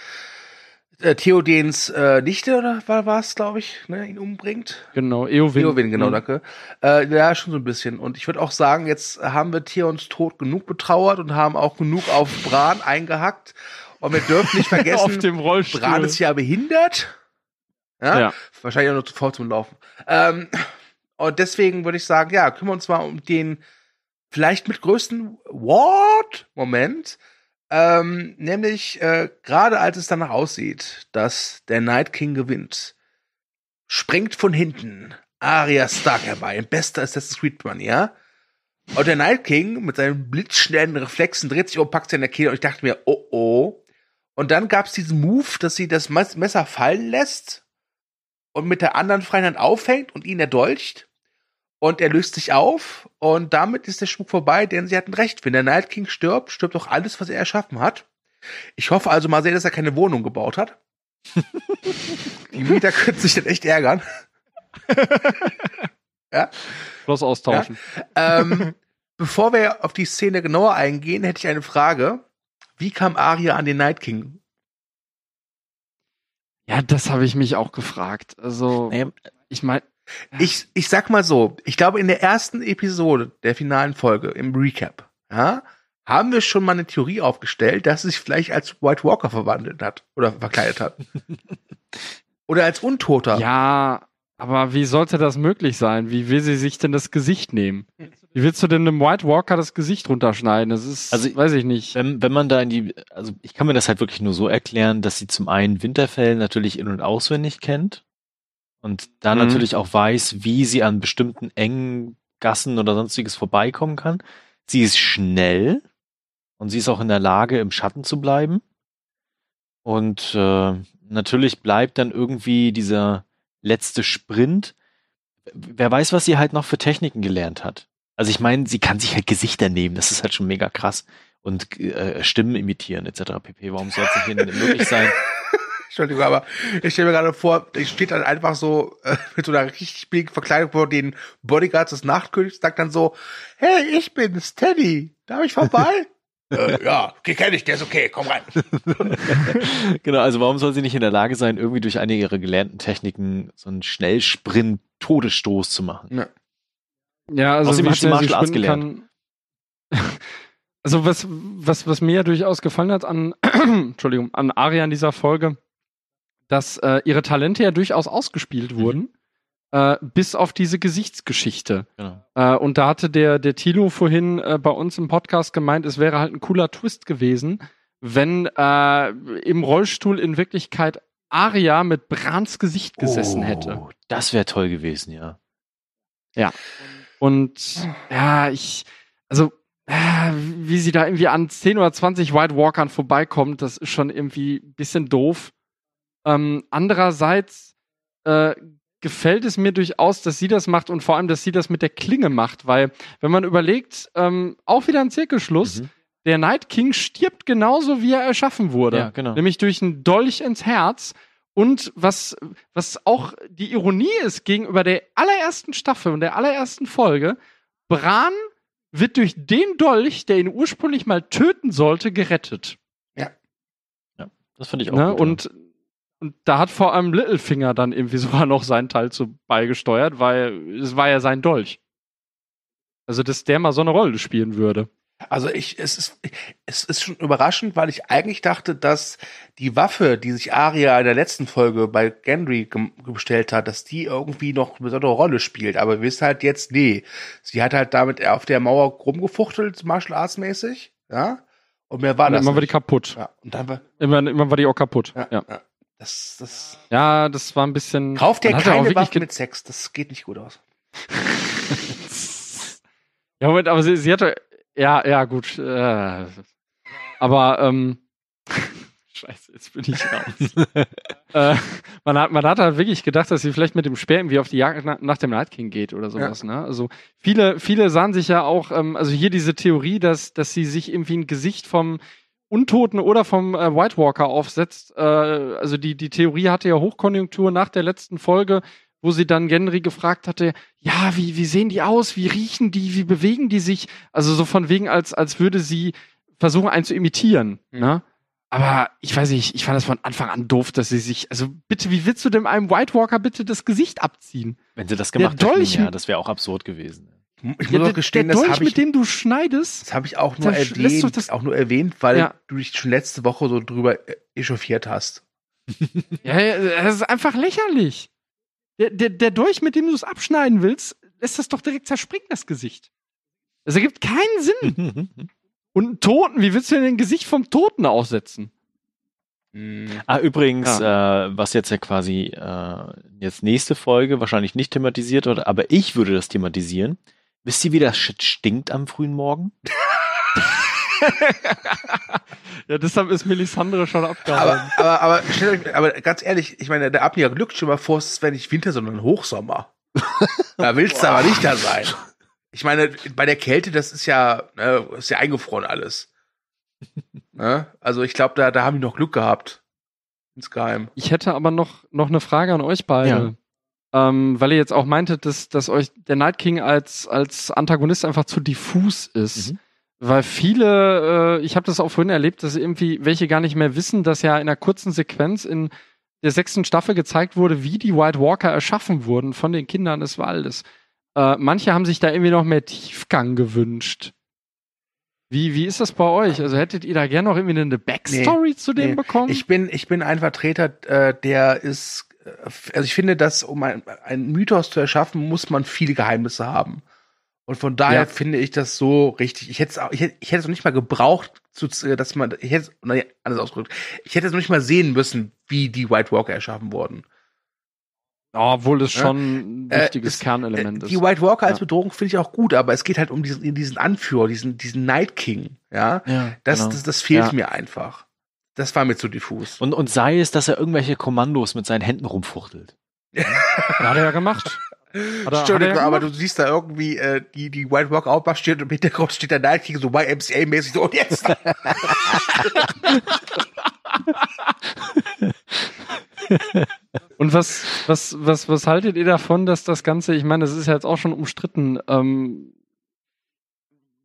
äh, Theodens äh, Nichte oder war war es, glaube ich, ne, ihn umbringt. Genau, Eowyn. Theowen, genau, Mhm. danke. Äh, ja, schon so ein bisschen. Und ich würde auch sagen, jetzt haben wir Theons Tod genug betrauert und haben auch genug auf Bran eingehackt. Und wir dürfen nicht [LAUGHS] Auf vergessen, dem Rollstuhl. Bran ist ja behindert. Ja? Ja. Wahrscheinlich auch nur zu faul zum Laufen. Ähm, und deswegen würde ich sagen, ja, kümmern wir uns mal um den vielleicht mit größten What-Moment, ähm, nämlich äh, gerade als es danach aussieht, dass der Night King gewinnt, springt von hinten Arya Stark herbei, in bester Assassin's Creed Manier. Und der Night King mit seinen blitzschnellen Reflexen dreht sich um, packt sie in der Kehle und ich dachte mir, oh oh. Und dann gab es diesen Move, dass sie das Mes- Messer fallen lässt und mit der anderen freien Hand aufhängt und ihn erdolcht. Und er löst sich auf und damit ist der Spuk vorbei, denn sie hatten recht. Wenn der Night King stirbt, stirbt auch alles, was er erschaffen hat. Ich hoffe also mal sehr, dass er keine Wohnung gebaut hat. [LAUGHS] Die Mieter könnten sich dann echt ärgern. [LAUGHS] Bloß austauschen. ähm, bevor wir auf die Szene genauer eingehen, hätte ich eine Frage. Wie kam Arya an den Night King? Ja, das habe ich mich auch gefragt. Also, Naja, ich meine, Ich, ich sag mal so, ich glaube, in der ersten Episode der finalen Folge, im Recap, ja, haben wir schon mal eine Theorie aufgestellt, dass sie sich vielleicht als White Walker verwandelt hat oder verkleidet hat. [LAUGHS] oder als Untoter. ja, aber wie sollte das möglich sein? Wie will sie sich denn das Gesicht nehmen? Wie willst du denn einem White Walker das Gesicht runterschneiden? Das ist, Also, weiß ich nicht. Wenn, wenn man da in die, also ich kann mir das halt wirklich nur so erklären, dass sie zum einen Winterfell natürlich in- und auswendig kennt und da Mhm. natürlich auch weiß, wie sie an bestimmten engen Gassen oder sonstiges vorbeikommen kann. Sie ist schnell und sie ist auch in der Lage, im Schatten zu bleiben. Und äh, natürlich bleibt dann irgendwie dieser letzte Sprint. Wer weiß, was sie halt noch für Techniken gelernt hat. Also ich meine, sie kann sich halt Gesichter nehmen, das ist halt schon mega krass. Und äh, Stimmen imitieren etc. pp. Warum soll es nicht möglich sein? [LAUGHS] Entschuldigung, aber ich stelle mir gerade vor, ich steht dann einfach so äh, [LAUGHS] mit so einer richtig billigen Verkleidung vor den Bodyguards des Nachtkönigs, sagt dann so, hey, ich bin's, Teddy, darf ich vorbei? [LAUGHS] äh, ja, okay, kenn ich, der ist okay, komm rein. [LAUGHS] genau, also warum soll sie nicht in der Lage sein, irgendwie durch eine ihrer gelernten Techniken so einen Schnellsprint-Todesstoß zu machen? Ja. Ja, also Außerdem wie hat sie Martial Arts sprinten kann. Also was, was, was mir ja durchaus gefallen hat an, [CLEARS THROAT] Entschuldigung, an Aria in dieser Folge, dass äh, ihre Talente ja durchaus ausgespielt wurden, äh, bis auf diese Gesichtsgeschichte. Genau. Äh, und da hatte der, der Tilo vorhin äh, bei uns im Podcast gemeint, es wäre halt ein cooler Twist gewesen, wenn äh, im Rollstuhl in Wirklichkeit Aria mit Brans Gesicht gesessen hätte. Oh, Das wäre toll gewesen, ja. Und ja, ich, also, äh, wie sie da irgendwie an 10 oder 20 White Walkern vorbeikommt, das ist schon irgendwie ein bisschen doof. Ähm, andererseits äh, gefällt es mir durchaus, dass sie das macht und vor allem, dass sie das mit der Klinge macht, weil, wenn man überlegt, ähm, auch wieder ein Zirkelschluss, Mhm. der Night King stirbt genauso, wie er erschaffen wurde. Ja, genau. Nämlich durch einen Dolch ins Herz. Und was, was auch die Ironie ist gegenüber der allerersten Staffel und der allerersten Folge, Bran wird durch den Dolch, der ihn ursprünglich mal töten sollte, gerettet. Das fand ich auch Ne? gut. Und, und da hat vor allem Littlefinger dann irgendwie [LAUGHS] sogar noch seinen Teil zu beigesteuert, weil es war ja sein Dolch. Also, dass der mal so eine Rolle spielen würde. Also ich, es ist, es ist schon überraschend, weil ich eigentlich dachte, dass die Waffe, die sich Arya in der letzten Folge bei Gendry bestellt hat, dass die irgendwie noch eine besondere Rolle spielt. Aber wir wissen halt jetzt, nee. Sie hat halt damit auf der Mauer rumgefuchtelt, Martial Arts mäßig, ja. Und mehr war Und das immer war die kaputt. Ja, und dann war, Immer, immer war die auch kaputt. ja, Ja, ja. Das, das, ja das war ein bisschen. kauft ja auch keine Waffen mit Sex, das geht nicht gut aus. [LAUGHS] Ja, Moment, aber sie, sie hatte. Ja, ja, gut. Äh, aber, ähm. [LAUGHS] Scheiße, jetzt bin ich raus. [LAUGHS] äh, man, hat, man hat halt wirklich gedacht, dass sie vielleicht mit dem Speer irgendwie auf die Jagd nach, nach dem Night King geht oder sowas, ne? Also viele, viele sahen sich ja auch, ähm, also hier diese Theorie, dass, dass sie sich irgendwie ein Gesicht vom Untoten oder vom äh, White Walker aufsetzt. Äh, also die, die Theorie hatte ja Hochkonjunktur nach der letzten Folge, wo sie dann Genry gefragt hatte, ja, wie, wie sehen die aus, wie riechen die, wie bewegen die sich? Also so von wegen, als, als würde sie versuchen, einen zu imitieren. Mhm. Ne? Aber ich weiß nicht, ich fand das von Anfang an doof, dass sie sich, also bitte, wie willst du denn einem White Walker bitte das Gesicht abziehen? Wenn sie das Der gemacht hätten, Dolch- ja, das wäre auch absurd gewesen. Ich Ja, muss auch der, gestehen, der das Dolch, habe ich, mit dem du schneidest, das hab ich auch nur Da lässt doch erwähnt, das- auch nur erwähnt, weil Ja. du dich schon letzte Woche so drüber äh, echauffiert hast. [LAUGHS] ja, ja, das ist einfach lächerlich. Der, der, der Dolch, mit dem du es abschneiden willst, lässt das doch direkt zerspringen, das Gesicht. Es ergibt keinen Sinn. [LAUGHS] Und einen Toten, wie willst du denn ein Gesicht vom Toten aussetzen? Hm. Ah, übrigens, äh, was jetzt ja quasi äh, jetzt nächste Folge wahrscheinlich nicht thematisiert wird, aber ich würde das thematisieren. Wisst ihr, wie das Shit stinkt am frühen Morgen? [LAUGHS] ja, deshalb ist Melisandre schon abgehauen. Aber, aber, aber, euch, aber ganz ehrlich, ich meine, der Abnier glückt schon mal vor, es wäre nicht Winter, sondern Hochsommer. da willst du [LAUGHS] aber nicht da sein. Ich meine, bei der Kälte, das ist ja, ne, ist ja eingefroren alles. ne? Also ich glaube, da, da haben die noch Glück gehabt. Insgeheim. Ich hätte aber noch, noch eine Frage an euch beide. Ähm, weil ihr jetzt auch meintet, dass, dass euch der Night King als, als Antagonist einfach zu diffus ist. Mhm. Weil viele, äh, ich habe das auch vorhin erlebt, dass irgendwie welche gar nicht mehr wissen, dass ja in einer kurzen Sequenz in der sechsten Staffel gezeigt wurde, wie die White Walker erschaffen wurden von den Kindern des Waldes. Äh, manche haben sich da irgendwie noch mehr Tiefgang gewünscht. Wie, wie ist das bei euch? Also hättet ihr da gerne noch irgendwie eine Backstory Nee, zu dem nee. bekommen? Ich bin, ich bin ein Vertreter, äh, der ist, also ich finde, dass um ein, einen Mythos zu erschaffen, muss man viele Geheimnisse haben. Und von daher Ja. finde ich das so richtig. Ich hätte es, ich hätte, ich hätte es noch nicht mal gebraucht, zu, dass man, ich hätte, anders ausgedrückt, ich hätte es noch nicht mal sehen müssen, wie die White Walker erschaffen wurden. Obwohl es Ja. schon ein Äh, wichtiges es- Kernelement Äh, ist. Die White Walker als Ja. Bedrohung finde ich auch gut, aber es geht halt um diesen, diesen Anführer, diesen, diesen Night King, ja. Ja, Das, genau. das, das fehlt Ja. mir einfach. Das war mir zu diffus. und, und sei es, dass er irgendwelche Kommandos mit seinen Händen rumfuchtelt. [LAUGHS] Hat er ja gemacht. Hat er- Stimmt, hat er ja aber gemacht. du siehst da irgendwie äh, die, die White Walker aufmarschiert und im Hintergrund steht der Night King so YMCA-mäßig so und jetzt. [LAUGHS] Und was, was, was, was haltet ihr davon, dass das Ganze, ich meine, das ist ja jetzt auch schon umstritten, ähm,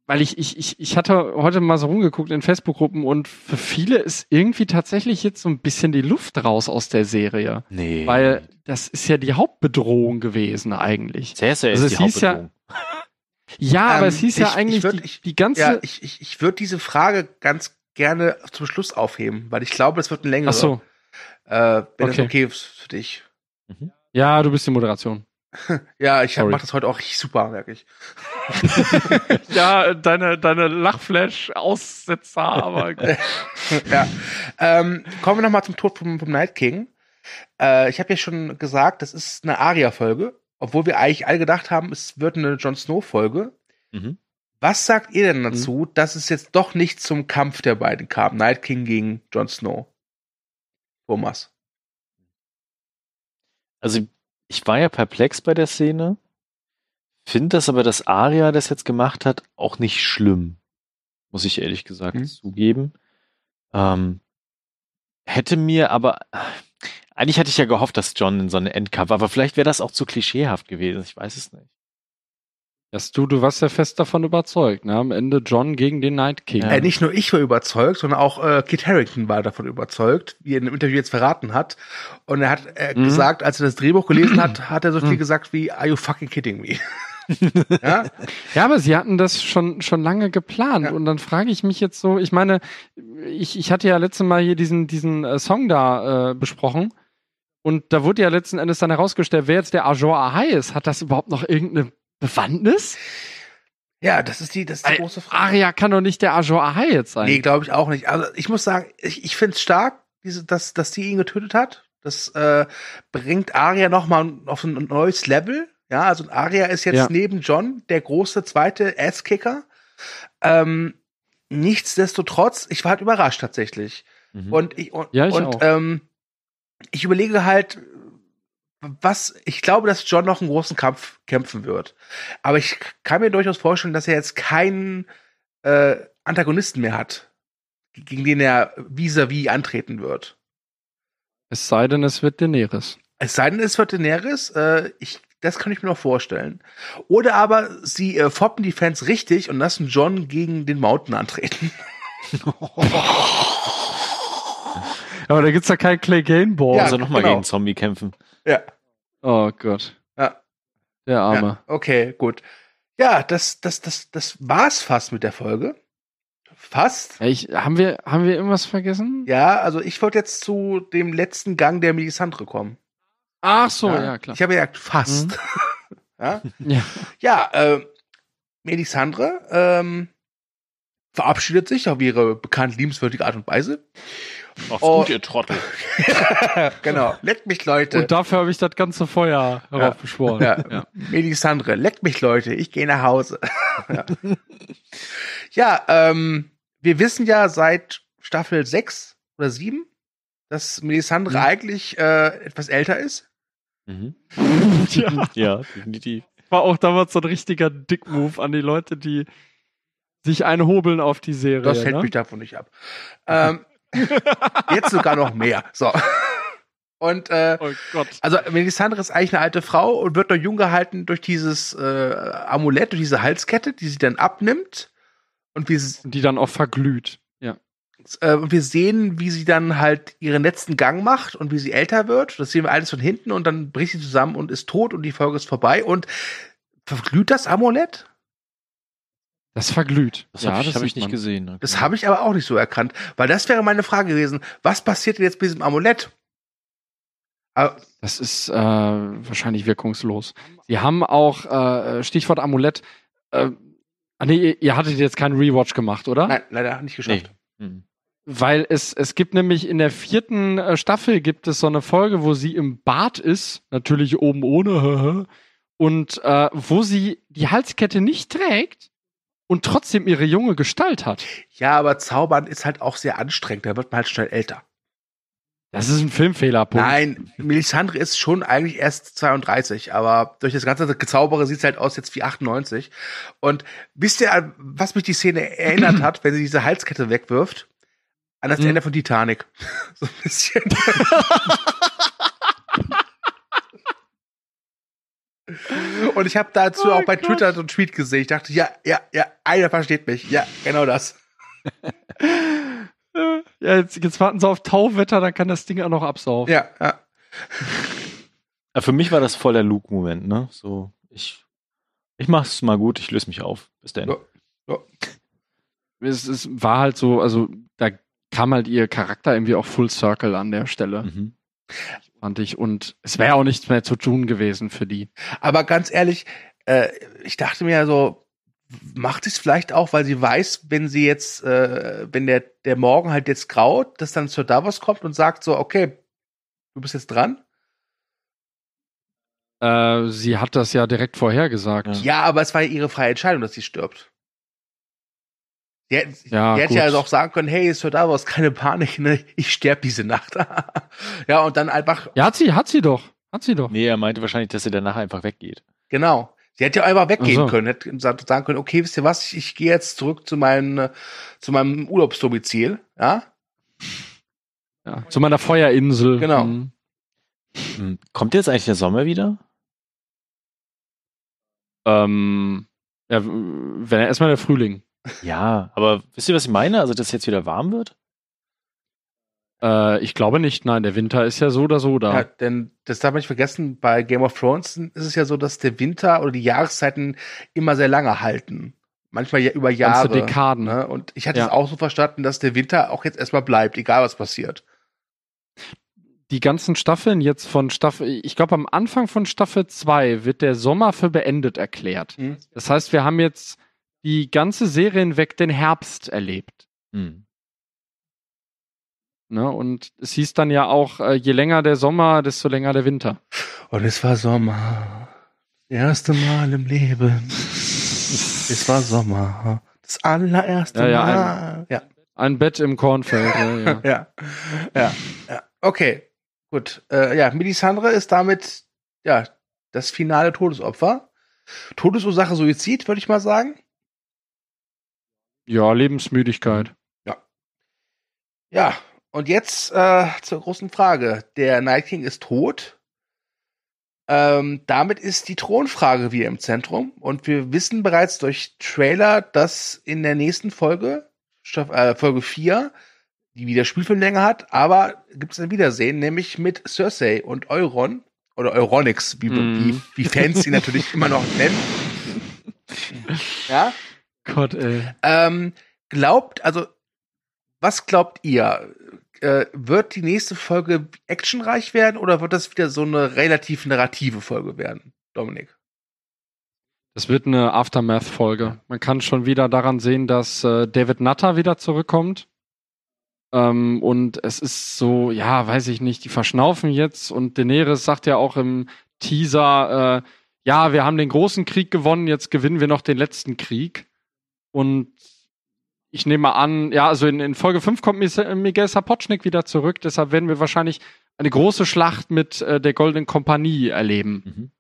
weil ich, ich, ich, ich hatte heute mal so rumgeguckt in Facebook-Gruppen und für viele ist irgendwie tatsächlich jetzt so ein bisschen die Luft raus aus der Serie. Nee. Weil das ist ja die Hauptbedrohung gewesen eigentlich. Cersei Also ist es die hieß ja- Hauptbedrohung. [LAUGHS] Ja, aber Ähm, es hieß ja ich- ich eigentlich würd- die, ich- die ganze. ja, ich, ich, ich würde diese Frage ganz gerne zum Schluss aufheben, weil ich glaube, es wird ein längerer. Ach so. Äh, wenn das Okay. okay ist für dich. Ja, du bist die Moderation. [LAUGHS] Ja, ich Sorry. mache das heute auch super, merke ich. [LAUGHS] ja, deine, deine Lachflash-Aussetzer, aber. [LAUGHS] ja. Ähm, kommen wir nochmal zum Tod vom, vom Night King. Äh, ich habe ja schon gesagt, das ist eine Aria-Folge, obwohl wir eigentlich alle gedacht haben, es wird eine Jon Snow-Folge. Mhm. Was sagt ihr denn dazu, dass es jetzt doch nicht zum Kampf der beiden kam? Night King gegen Jon Snow. Thomas. Also, ich war ja perplex bei der Szene. Finde das aber, dass Arya das jetzt gemacht hat, auch nicht schlimm. Muss ich ehrlich gesagt Mhm. zugeben. Ähm, hätte mir aber, eigentlich hatte ich ja gehofft, dass John in so eine Endkampf, aber vielleicht wäre das auch zu klischeehaft gewesen. Ich weiß es nicht. Das du, du warst ja fest davon überzeugt, ne? Am Ende John gegen den Night King. Ja. Äh, nicht nur ich war überzeugt, sondern auch äh, Kit Harington war davon überzeugt, wie er in einem Interview jetzt verraten hat. Und er hat äh, Mhm. gesagt, als er das Drehbuch gelesen hat, [CLEARS THROAT] hat er so viel gesagt wie, are you fucking kidding me? [LAUGHS] ja? Ja, aber sie hatten das schon, schon lange geplant. Ja. Und dann frage ich mich jetzt so, ich meine, ich, ich hatte ja letztes Mal hier diesen, diesen äh, Song da äh, besprochen. Und da wurde ja letzten Endes dann herausgestellt, wer jetzt der Ajor Ahai ist. Hat das überhaupt noch irgendeine Bewandtnis? ja, das ist die, das ist die Weil große Frage. Arya kann doch nicht der Ajor Ahai jetzt sein. Nee, glaube ich auch nicht. Also ich muss sagen, ich, ich finde es stark, diese, dass, dass die ihn getötet hat. Das äh, bringt Arya noch mal auf ein neues Level. Ja, also Arya ist jetzt Ja. neben John der große zweite Ass-Kicker. Ähm, nichtsdestotrotz, ich war halt überrascht tatsächlich. Mhm. Und ich, und, Ja, ich und. Ähm, ich überlege halt, was, ich glaube, dass John noch einen großen Kampf kämpfen wird. Aber ich kann mir durchaus vorstellen, dass er jetzt keinen äh, Antagonisten mehr hat, gegen den er vis-à-vis antreten wird. Es sei denn, es wird Daenerys. Es sei denn, es wird Daenerys, äh, ich, das kann ich mir noch vorstellen. Oder aber sie äh, foppen die Fans richtig und lassen John gegen den Mountain antreten. [LAUGHS] Aber da gibt's ja kein Clay Game Ball. Ja, also nochmal genau. gegen Zombie kämpfen. Ja. Oh Gott. Ja. Der Arme. Ja, okay, gut. Ja, das, das, das, das war's fast mit der Folge. Fast. Ja, ich, haben, wir, haben wir irgendwas vergessen? Ja, also ich wollte jetzt zu dem letzten Gang der Melisandre kommen. Ach so, ja, klar. Ich habe ja gesagt, fast. [LAUGHS] ja, [LAUGHS] Ja. ja äh, Melisandre ähm, verabschiedet sich auf ihre bekannt liebenswürdige Art und Weise. Macht's Oh. gut, ihr Trottel. [LAUGHS] genau. Leckt mich, Leute. Und dafür habe ich das ganze Feuer heraufbeschworen. Ja. Ja. Melisandre, leckt mich, Leute. Ich gehe nach Hause. ja, [LAUGHS] ja ähm, wir wissen ja seit Staffel 6 oder 7, dass Melisandre Mhm. eigentlich äh, etwas älter ist. Mhm. [LAUGHS] ja. Ja, definitiv. War auch damals so ein richtiger Dick-Move an die Leute, die sich einhobeln auf die Serie. Das hält ne? mich davon nicht ab. Ähm, [LAUGHS] jetzt sogar noch mehr. So. Und äh, Oh Gott. also Melisandre ist eigentlich eine alte Frau und wird noch jung gehalten durch dieses äh, Amulett, durch diese Halskette, die sie dann abnimmt. Und wir, s- Die dann auch verglüht. Ja. äh, und wir sehen, wie sie dann halt ihren letzten Gang macht und wie sie älter wird. Das sehen wir alles von hinten und dann bricht sie zusammen und ist tot und die Folge ist vorbei. Und verglüht das Amulett? Das verglüht. Das habe ich, hab ich sieht nicht man. gesehen. Okay. Das habe ich aber auch nicht so erkannt, weil das wäre meine Frage gewesen. Was passiert denn jetzt mit diesem Amulett? Aber, Das ist äh, wahrscheinlich wirkungslos. Sie haben auch, äh, Stichwort Amulett, äh, ah, nee, ihr, ihr hattet jetzt keinen Rewatch gemacht, oder? nein, leider nicht geschafft. Mhm. Weil es, es gibt nämlich in der vierten äh, Staffel gibt es so eine Folge, wo sie im Bad ist, natürlich oben ohne, [LAUGHS] und äh, wo sie die Halskette nicht trägt und trotzdem ihre junge Gestalt hat. Ja, aber Zaubern ist halt auch sehr anstrengend. Da wird man halt schnell älter. Das ist ein Filmfehler, Punkt. Nein, Melisandre ist schon eigentlich erst 32, aber durch das ganze Gezaubere sieht es halt aus jetzt wie 98. Und wisst ihr, was mich die Szene erinnert hat, wenn sie diese Halskette wegwirft? An das Hm. Ende von Titanic. [LAUGHS] so ein bisschen. [LAUGHS] Und ich habe dazu Oh auch bei Gott. Twitter so einen Tweet gesehen. Ich dachte, ja, ja, ja, einer versteht mich. Ja, genau das. [LAUGHS] Ja, jetzt, jetzt warten sie auf Tauwetter, dann kann das Ding auch noch absaufen. Ja, ja. Ja, für mich war das voll der Luke-Moment, ne? So, ich, ich mach's mal gut, ich löse mich auf. Bis dann. Ja. Es, es war halt so, also da kam halt ihr Charakter irgendwie auch Full Circle an der Stelle, Mhm. Fand ich. Und es wäre auch nichts mehr zu tun gewesen für die. Aber ganz ehrlich, äh, ich dachte mir so, macht sie es vielleicht auch, weil sie weiß, wenn sie jetzt, äh, wenn der, der Morgen halt jetzt graut, dass dann Sir Davos kommt und sagt so, okay, du bist jetzt dran. Äh, sie hat das ja direkt vorhergesagt. Ja. Ja, aber es war ja ihre freie Entscheidung, dass sie stirbt. Sie hätte, Ja, die hätte ja also auch sagen können, hey, Sir Davos, keine Panik, ne? ich sterbe diese Nacht. [LAUGHS] ja, und dann einfach, Ja, hat sie, hat sie doch. Hat sie doch. Nee, er meinte wahrscheinlich, dass er danach einfach weggeht. genau. Sie hätte ja einfach weggehen so. können, hätte sagen können, okay, wisst ihr was, ich, ich gehe jetzt zurück zu meinem, zu meinem Urlaubsdomizil, ja? Ja. Zu meiner Feuerinsel. Genau. Mhm. Hm, Kommt jetzt eigentlich der Sommer wieder? Ähm, ja, wenn er erstmal der Frühling. Ja, aber wisst ihr, was ich meine? Also, dass jetzt wieder warm wird? Äh, ich glaube nicht, nein, der Winter ist ja so oder so da. Ja, denn das darf man nicht vergessen, bei Game of Thrones ist es ja so, dass der Winter oder die Jahreszeiten immer sehr lange halten. Manchmal ja über Jahre. Ganze Dekaden. Ne? Und ich hatte Ja. es auch so verstanden, dass der Winter auch jetzt erstmal bleibt, egal was passiert. die ganzen Staffeln jetzt von Staffel, ich glaube am Anfang von Staffel 2 wird der Sommer für beendet erklärt. Mhm. Das heißt, wir haben jetzt die ganze Serie hinweg den Herbst erlebt. Hm. Ne? Und es hieß dann ja auch, äh, je länger der Sommer, desto länger der Winter. Und es war Sommer. Das erste Mal im Leben. es war Sommer. Das allererste Ja, ja, Mal. Ja, Ein Bett im Kornfeld. ja, ja. [LAUGHS] ja, ja, ja. Okay, gut. Äh, ja, Melisandre ist damit ja das finale Todesopfer. Todesursache Suizid, würde ich mal sagen. Ja, Lebensmüdigkeit. Ja, und jetzt äh, zur großen Frage. Der Night King ist tot. Ähm, damit ist die Thronfrage wieder im Zentrum. Und wir wissen bereits durch Trailer, dass in der nächsten Folge, äh, Folge 4, die wieder Spielfilmlänge hat, aber gibt es ein Wiedersehen, nämlich mit Cersei und Euron. Oder Euronix, wie, Mhm. wie, wie Fans sie natürlich [LAUGHS] immer noch nennen. Ja. Gott, ey. Ähm, glaubt, also, was glaubt ihr? Äh, wird die nächste Folge actionreich werden oder wird das wieder so eine relativ narrative Folge werden, Dominik? Es wird eine Aftermath-Folge. Man kann schon wieder daran sehen, dass äh, David Nutter wieder zurückkommt. Ähm, und es ist so, ja, weiß ich nicht, die verschnaufen jetzt und Daenerys sagt ja auch im Teaser, äh, ja, wir haben den großen Krieg gewonnen, jetzt gewinnen wir noch den letzten Krieg. Und ich nehme an, ja, also in, in Folge 5 kommt Miguel Sapochnik wieder zurück, deshalb werden wir wahrscheinlich eine große Schlacht mit äh, der Goldenen Kompanie erleben. Mhm.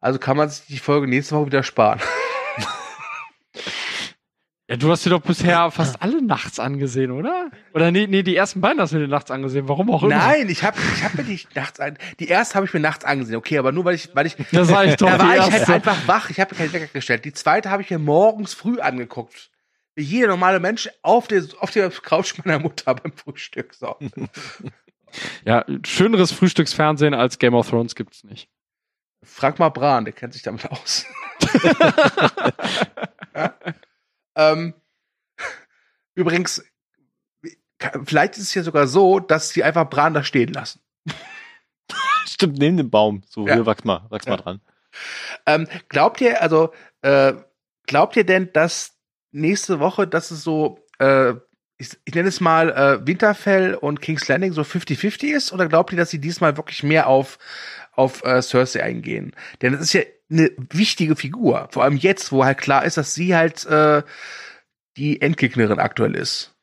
Also kann man sich die Folge nächste Woche wieder sparen. [LAUGHS] Ja, du hast dir doch bisher fast alle nachts angesehen, oder? Oder nee, nee, die ersten beiden hast du dir nachts angesehen. Warum auch immer. Nein, ich habe ich hab mir die nachts an. Die erste habe ich mir nachts angesehen, okay, aber nur weil ich, weil ich. Das war ich [LAUGHS] doch. Da die war ich halt einfach wach. Ich habe mir keinen Wecker gestellt. Die zweite habe ich mir morgens früh angeguckt. Wie jeder normale Mensch auf der, auf der Couch meiner Mutter beim Frühstück. So. Ja, schöneres Frühstücksfernsehen als Game of Thrones gibt's nicht. Frag mal Bran, der kennt sich damit aus. [LAUGHS] [LAUGHS] ähm, [LAUGHS] übrigens, vielleicht ist es ja sogar so, dass sie einfach Bran da stehen lassen. [LAUGHS] Stimmt, neben dem Baum. So, Ja. hier, wachs mal, wachs Ja. mal dran. Ähm, glaubt ihr, also, äh, glaubt ihr denn, dass nächste Woche, dass es so, äh, ich, ich nenne es mal äh, Winterfell und King's Landing so 50-50 ist? Oder glaubt ihr, dass sie diesmal wirklich mehr auf, auf äh, Cersei eingehen? Denn es ist ja eine wichtige Figur. Vor allem jetzt, wo halt klar ist, dass sie halt äh, die Endgegnerin aktuell ist.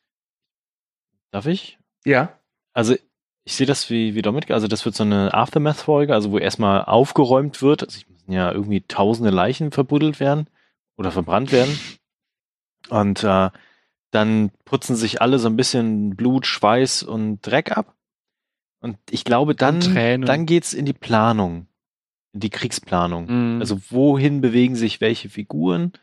Darf ich? Ja. Also, ich sehe das wie, wie Dominik. Also, das wird so eine Aftermath-Folge, also wo erstmal aufgeräumt wird. Also, es müssen ja irgendwie tausende Leichen verbuddelt werden oder verbrannt werden. Und äh, dann putzen sich alle so ein bisschen Blut, Schweiß und Dreck ab. Und ich glaube, dann, dann geht's in die Planung, die Kriegsplanung. Mhm. Also wohin bewegen sich welche Figuren?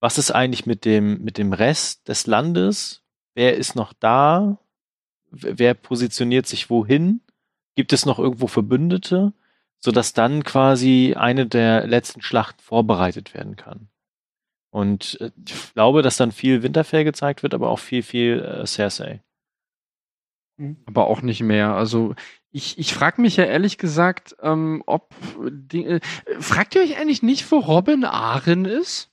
Was ist eigentlich mit dem, mit dem Rest des Landes? Wer ist noch da? Wer positioniert sich wohin? Gibt es noch irgendwo Verbündete? Sodass dann quasi eine der letzten Schlachten vorbereitet werden kann. Und äh, ich glaube, dass dann viel Winterfell gezeigt wird, aber auch viel, viel äh, Cersei. aber auch nicht mehr. Also ich, ich frage mich ja ehrlich gesagt, ähm, ob die, äh, fragt ihr euch eigentlich nicht, wo Robin Arryn ist?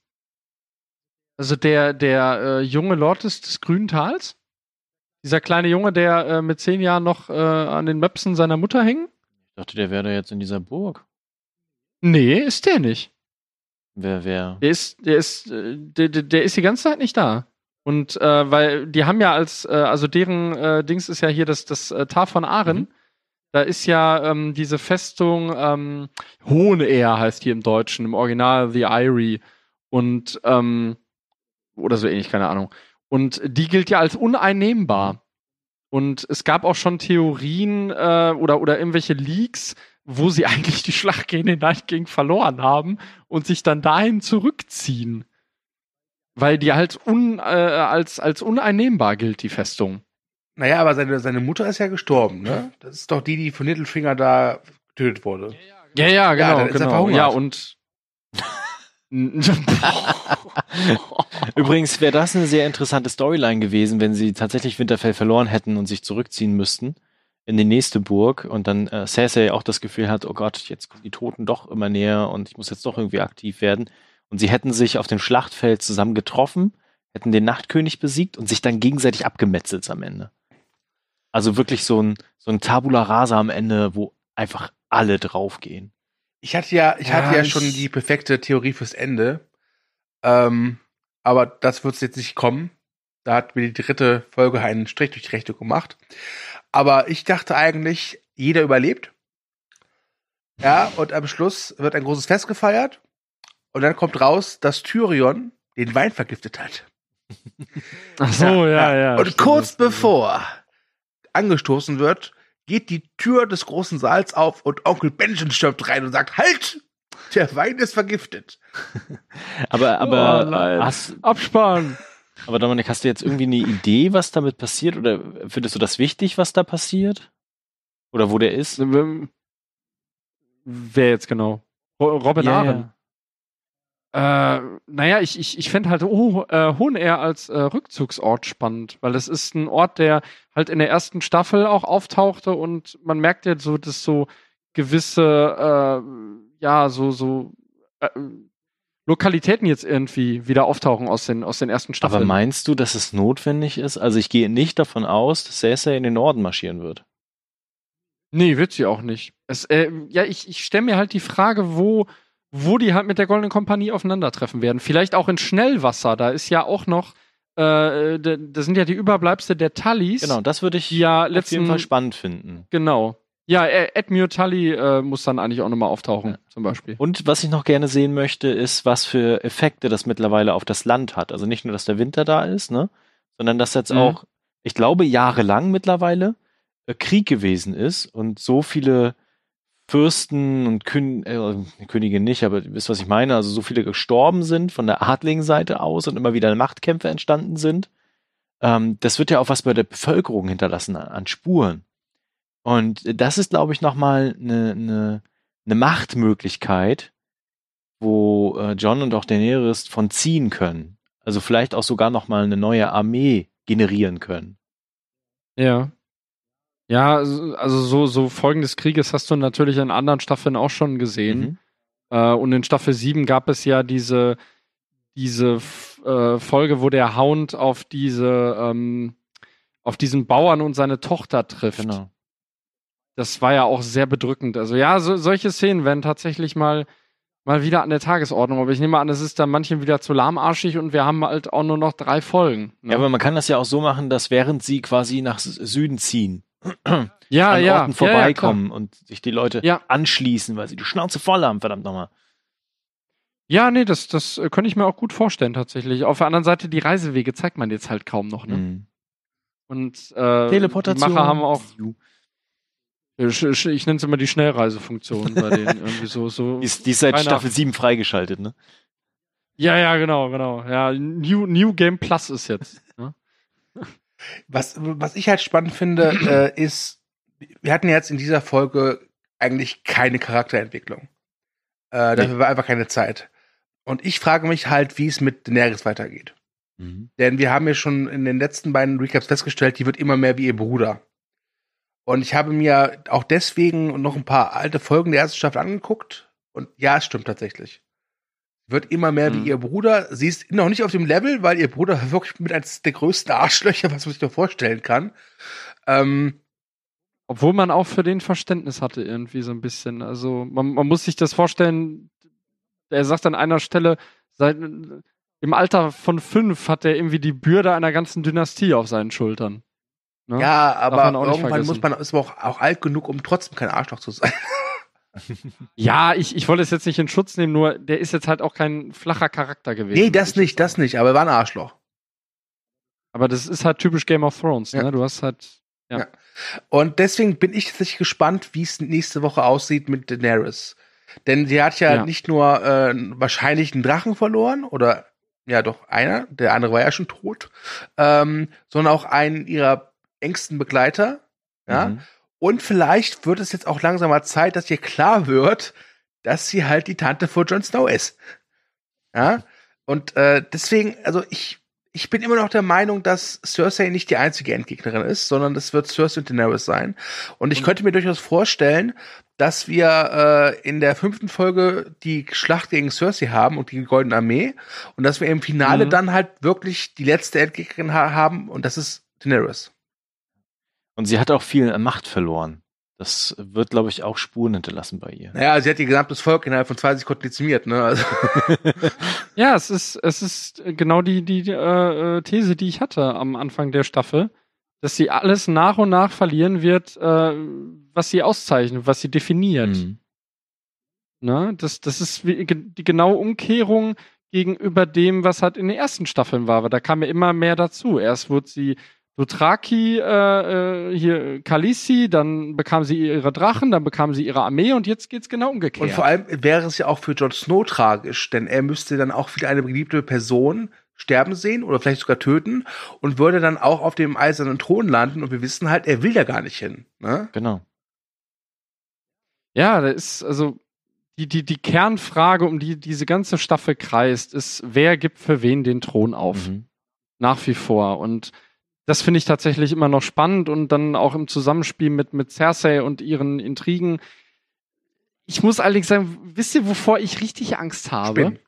Also der der äh, junge Lord des, des Grünen Tals? Dieser kleine Junge, der äh, mit zehn Jahren noch äh, an den Möpsen seiner Mutter hängt? Ich dachte, der wäre da jetzt in dieser Burg. Nee, ist der nicht. Wer, wer? Der ist, der ist, äh, der, der, der ist die ganze Zeit nicht da. Und äh, weil die haben ja als, äh, also deren äh, Dings ist ja hier das, das äh, Tar von Aren. Mhm. Da ist ja ähm, diese Festung ähm, Hohenehr heißt die im Deutschen, im Original The Eyrie. Und ähm, oder so ähnlich, keine Ahnung. Und die gilt ja als uneinnehmbar. Und es gab auch schon Theorien äh, oder, oder irgendwelche Leaks, wo sie [LAUGHS] eigentlich die Schlacht gegen den Night King verloren haben und sich dann dahin zurückziehen. Weil die halt un, äh, als, als uneinnehmbar gilt, die Festung. Naja, aber seine, seine Mutter ist ja gestorben, ne? Das ist doch die, die von Littlefinger da getötet wurde. Ja, ja, genau. er genau. verhungert. Ja, und. [LAUGHS] Übrigens wäre das eine sehr interessante Storyline gewesen, wenn sie tatsächlich Winterfell verloren hätten und sich zurückziehen müssten in die nächste Burg und dann äh, Cersei auch das Gefühl hat, oh Gott, jetzt kommen die Toten doch immer näher und ich muss jetzt doch irgendwie aktiv werden. Und sie hätten sich auf dem Schlachtfeld zusammen getroffen, hätten den Nachtkönig besiegt und sich dann gegenseitig abgemetzelt am Ende. Also wirklich so ein, so ein Tabula Rasa am Ende, wo einfach alle draufgehen. Ich hatte ja, ich Ja, hatte ja ich- schon die perfekte Theorie fürs Ende. Ähm, aber das wird jetzt nicht kommen. Da hat mir die dritte Folge einen Strich durch die Rechnung gemacht. Aber ich dachte eigentlich, jeder überlebt. Ja, und am Schluss wird ein großes Fest gefeiert. Und dann kommt raus, dass Tyrion den Wein vergiftet hat. Ach so, ja, ja. Und stimmt, kurz bevor angestoßen wird, geht die Tür des großen Saals auf und Onkel Benjen stürmt rein und sagt, halt! Der Wein ist vergiftet. [LAUGHS] Aber, aber, Oh, hast, Absparen. aber Dominik, hast du jetzt irgendwie eine Idee, was damit passiert? Oder findest du das wichtig, was da passiert? Oder wo der ist? Wer jetzt genau? Ro- Robin Ja, Arryn. Äh, naja, ich, ich, ich fände halt oh, äh, Hohenehr als äh, Rückzugsort spannend, weil es ist ein Ort, der halt in der ersten Staffel auch auftauchte und man merkt ja so, dass so gewisse, äh, ja, so, so äh, Lokalitäten jetzt irgendwie wieder auftauchen aus den, aus den ersten Staffeln. Aber meinst du, dass es notwendig ist? Also ich gehe nicht davon aus, dass Cersei in den Norden marschieren wird. Nee, wird sie auch nicht. Es, äh, ja, ich, ich stelle mir halt die Frage, wo, wo die halt mit der Goldenen Kompanie aufeinandertreffen werden. Vielleicht auch in Schnellwasser. Da ist ja auch noch, äh, das sind ja die Überbleibsel der Tullys. Genau, das würde ich ja auf letzten, jeden Fall spannend finden. Genau. Ja, Edmure Tully äh, muss dann eigentlich auch nochmal auftauchen, Ja. zum Beispiel. Und was ich noch gerne sehen möchte, ist, was für Effekte das mittlerweile auf das Land hat. Also nicht nur, dass der Winter da ist, ne? sondern dass jetzt Mhm. auch, ich glaube, jahrelang mittlerweile äh, Krieg gewesen ist und so viele Fürsten und Kön äh, Könige nicht, aber wisst, was ich meine, also so viele gestorben sind von der adligen Seite aus und immer wieder Machtkämpfe entstanden sind. Ähm, das wird ja auch was bei der Bevölkerung hinterlassen an, an Spuren. Und das ist, glaube ich, nochmal eine, eine, eine Machtmöglichkeit, wo äh, John und auch Daenerys von ziehen können. Also vielleicht auch sogar nochmal eine neue Armee generieren können. Ja. Ja, also so, so Folgen des Krieges hast du natürlich in anderen Staffeln auch schon gesehen. Mhm. Äh, und in Staffel 7 gab es ja diese, diese äh, Folge, wo der Hound auf diese, ähm, auf diesen Bauern und seine Tochter trifft. Genau. Das war ja auch sehr bedrückend. Also ja, so, solche Szenen werden tatsächlich mal, mal wieder an der Tagesordnung. Aber ich nehme an, es ist dann manchen wieder zu lahmarschig und wir haben halt auch nur noch drei Folgen. ne? Ja, aber man kann das ja auch so machen, dass während sie quasi nach Süden ziehen, ja, an ja, Orten ja, vorbeikommen und sich die Leute Ja. anschließen, weil sie die Schnauze voll haben, verdammt nochmal. Ja, ja nee, das, das äh, könnte ich mir auch gut vorstellen tatsächlich. Auf der anderen Seite, die Reisewege zeigt man jetzt halt kaum noch. Ne? Mhm. Und äh, Teleportation. Die Macher haben auch, ich, ich, ich nenne es immer die Schnellreisefunktion bei denen [LAUGHS] irgendwie so. so Die ist, die ist seit Staffel 7 freigeschaltet, ne? ja, ja, genau, genau. Ja, New, New Game Plus ist jetzt. Ne? Was, was ich halt spannend finde, [CLEARS THROAT] äh, ist, wir hatten jetzt in dieser Folge eigentlich keine Charakterentwicklung. Äh, dafür war einfach keine Zeit. Und ich frage mich halt, wie es mit Daenerys weitergeht. Mhm. Denn wir haben ja schon in den letzten beiden Recaps festgestellt, die wird immer mehr wie ihr Bruder. Und ich habe mir auch deswegen noch ein paar alte Folgen der ersten Staffel angeguckt. Und ja, es stimmt tatsächlich. Wird immer mehr Mhm. wie ihr Bruder. Sie ist noch nicht auf dem Level, weil ihr Bruder [LAUGHS] wirklich mit eines der größten Arschlöcher, was man sich da vorstellen kann. Ähm, Obwohl man auch für den Verständnis hatte irgendwie so ein bisschen. Also man, man muss sich das vorstellen, er sagt an einer Stelle, seit, im Alter von fünf hat er irgendwie die Bürde einer ganzen Dynastie auf seinen Schultern. Ne? ja, aber irgendwann muss man, ist man auch, auch alt genug, um trotzdem kein Arschloch zu sein. [LAUGHS] Ja, ich, ich wollte es jetzt nicht in Schutz nehmen, nur der ist jetzt halt auch kein flacher Charakter gewesen. nee, das nicht, das nicht, aber er war ein Arschloch. Aber das ist halt typisch Game of Thrones, Ja. ne? Du hast halt. Und deswegen bin ich tatsächlich gespannt, wie es nächste Woche aussieht mit Daenerys. Denn sie hat ja, Ja. nicht nur äh, wahrscheinlich einen Drachen verloren, oder ja doch einer, der andere war ja schon tot, ähm, sondern auch einen ihrer engsten Begleiter. Ja. Mhm. Und vielleicht wird es jetzt auch langsam mal Zeit, dass ihr klar wird, dass sie halt die Tante von Jon Snow ist. Ja. Und äh, deswegen, also ich, ich bin immer noch der Meinung, dass Cersei nicht die einzige Endgegnerin ist, sondern das wird Cersei und Daenerys sein. Und ich könnte mir durchaus vorstellen, dass wir äh, in der fünften Folge die Schlacht gegen Cersei haben und die Goldene Armee und dass wir im Finale Mhm. dann halt wirklich die letzte Endgegnerin ha haben und das ist Daenerys. Und sie hat auch viel an Macht verloren. Das wird, glaube ich, auch Spuren hinterlassen bei ihr. Naja, sie hat ihr gesamtes Volk innerhalb von zwei Sekunden dezimiert, ne? Also, [LAUGHS] [LAUGHS] Ja, es ist, es ist genau die, die äh, äh, These, die ich hatte am Anfang der Staffel, dass sie alles nach und nach verlieren wird, äh, was sie auszeichnet, was sie definiert. Mhm. Ne? Das, das ist wie, die genaue Umkehrung gegenüber dem, was halt in den ersten Staffeln war. Aber da kam ja immer mehr dazu. Erst wurde sie Dothraki, äh, äh, hier Khaleesi, dann bekam sie ihre Drachen, dann bekam sie ihre Armee und jetzt geht's genau umgekehrt. und vor allem wäre es ja auch für Jon Snow tragisch, denn er müsste dann auch wieder eine beliebte Person sterben sehen oder vielleicht sogar töten und würde dann auch auf dem eisernen Thron landen und wir wissen halt, er will da gar nicht hin. Ne? Genau. Ja, da ist also die, die, die Kernfrage, um die diese ganze Staffel kreist, ist, wer gibt für wen den Thron auf? Mhm. Nach wie vor. Und das finde ich tatsächlich immer noch spannend und dann auch im Zusammenspiel mit, mit Cersei und ihren Intrigen. Ich muss allerdings sagen, wisst ihr, wovor ich richtig Angst habe? Spinnen.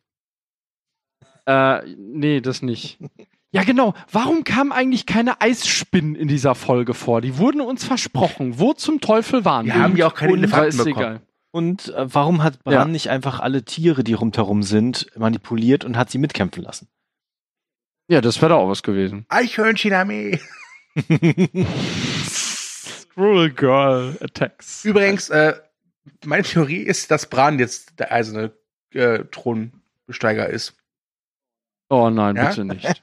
Äh, nee, das nicht. Ja, genau. Warum kamen eigentlich keine Eisspinnen in dieser Folge vor? Die wurden uns versprochen. Wo zum Teufel waren Wir die? haben ja auch keine Und- Elefanten bekommen. egal. Und äh, warum hat Bran Ja. nicht einfach alle Tiere, die rundherum sind, manipuliert und hat sie mitkämpfen lassen? Ja, das wäre doch auch was gewesen. Eichhörnchenarmee. Squirrel Girl Attacks. Übrigens, äh, meine Theorie ist, dass Bran jetzt der eiserne äh, Thronbesteiger ist. Oh nein, Ja? bitte nicht. [LAUGHS]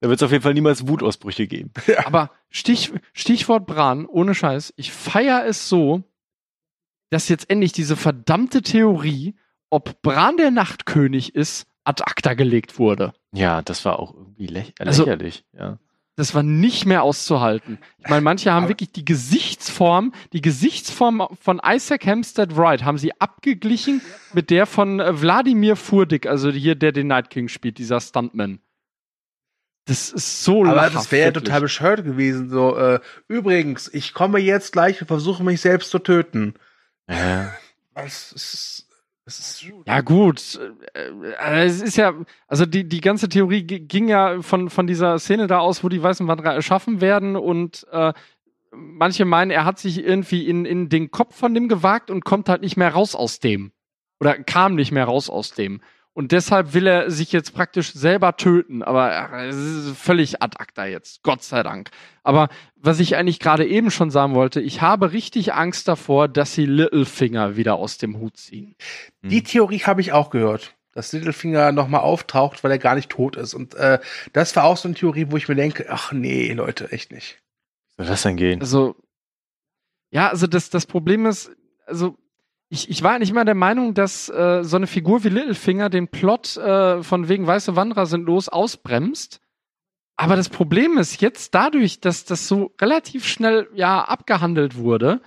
Da wird es auf jeden Fall niemals Wutausbrüche geben. Aber Stich, Stichwort Bran, ohne Scheiß, ich feier es so, dass jetzt endlich diese verdammte Theorie, ob Bran der Nachtkönig ist, ad acta gelegt wurde. Ja, das war auch irgendwie läch Also- lächerlich. Ja. Das war nicht mehr auszuhalten. Ich meine, manche haben wirklich die Gesichtsform, die Gesichtsform von Isaac Hempstead Wright haben sie abgeglichen mit der von äh, Wladimir Furdik, also hier, der den Night King spielt, dieser Stuntman. Das ist so Aber das wäre ja total bescheuert gewesen. So, äh, übrigens, ich komme jetzt gleich und versuche mich selbst zu töten. Ja. Das ist, das ist Ja, gut. Äh, äh, Es ist ja, also die, die ganze Theorie ging ja von, von dieser Szene da aus, wo die Weißen Wanderer erschaffen werden und äh, manche meinen, er hat sich irgendwie in, in den Kopf von dem gewagt und kommt halt nicht mehr raus aus dem. Oder kam nicht mehr raus aus dem. Und deshalb will er sich jetzt praktisch selber töten. Aber äh, es ist völlig ad acta jetzt. Gott sei Dank. Aber was ich eigentlich gerade eben schon sagen wollte, ich habe richtig Angst davor, dass sie Littlefinger wieder aus dem Hut ziehen. Die Theorie habe ich auch gehört, dass Littlefinger nochmal auftaucht, weil er gar nicht tot ist. Und äh, das war auch so eine Theorie, wo ich mir denke, ach nee, Leute, echt nicht. Wie soll das denn gehen? Also, ja, also das, das Problem ist, also ich, ich war eigentlich immer der Meinung, dass äh, so eine Figur wie Littlefinger den Plot äh, von wegen Weiße Wanderer sind los ausbremst. Aber das Problem ist jetzt dadurch, dass das so relativ schnell ja abgehandelt wurde,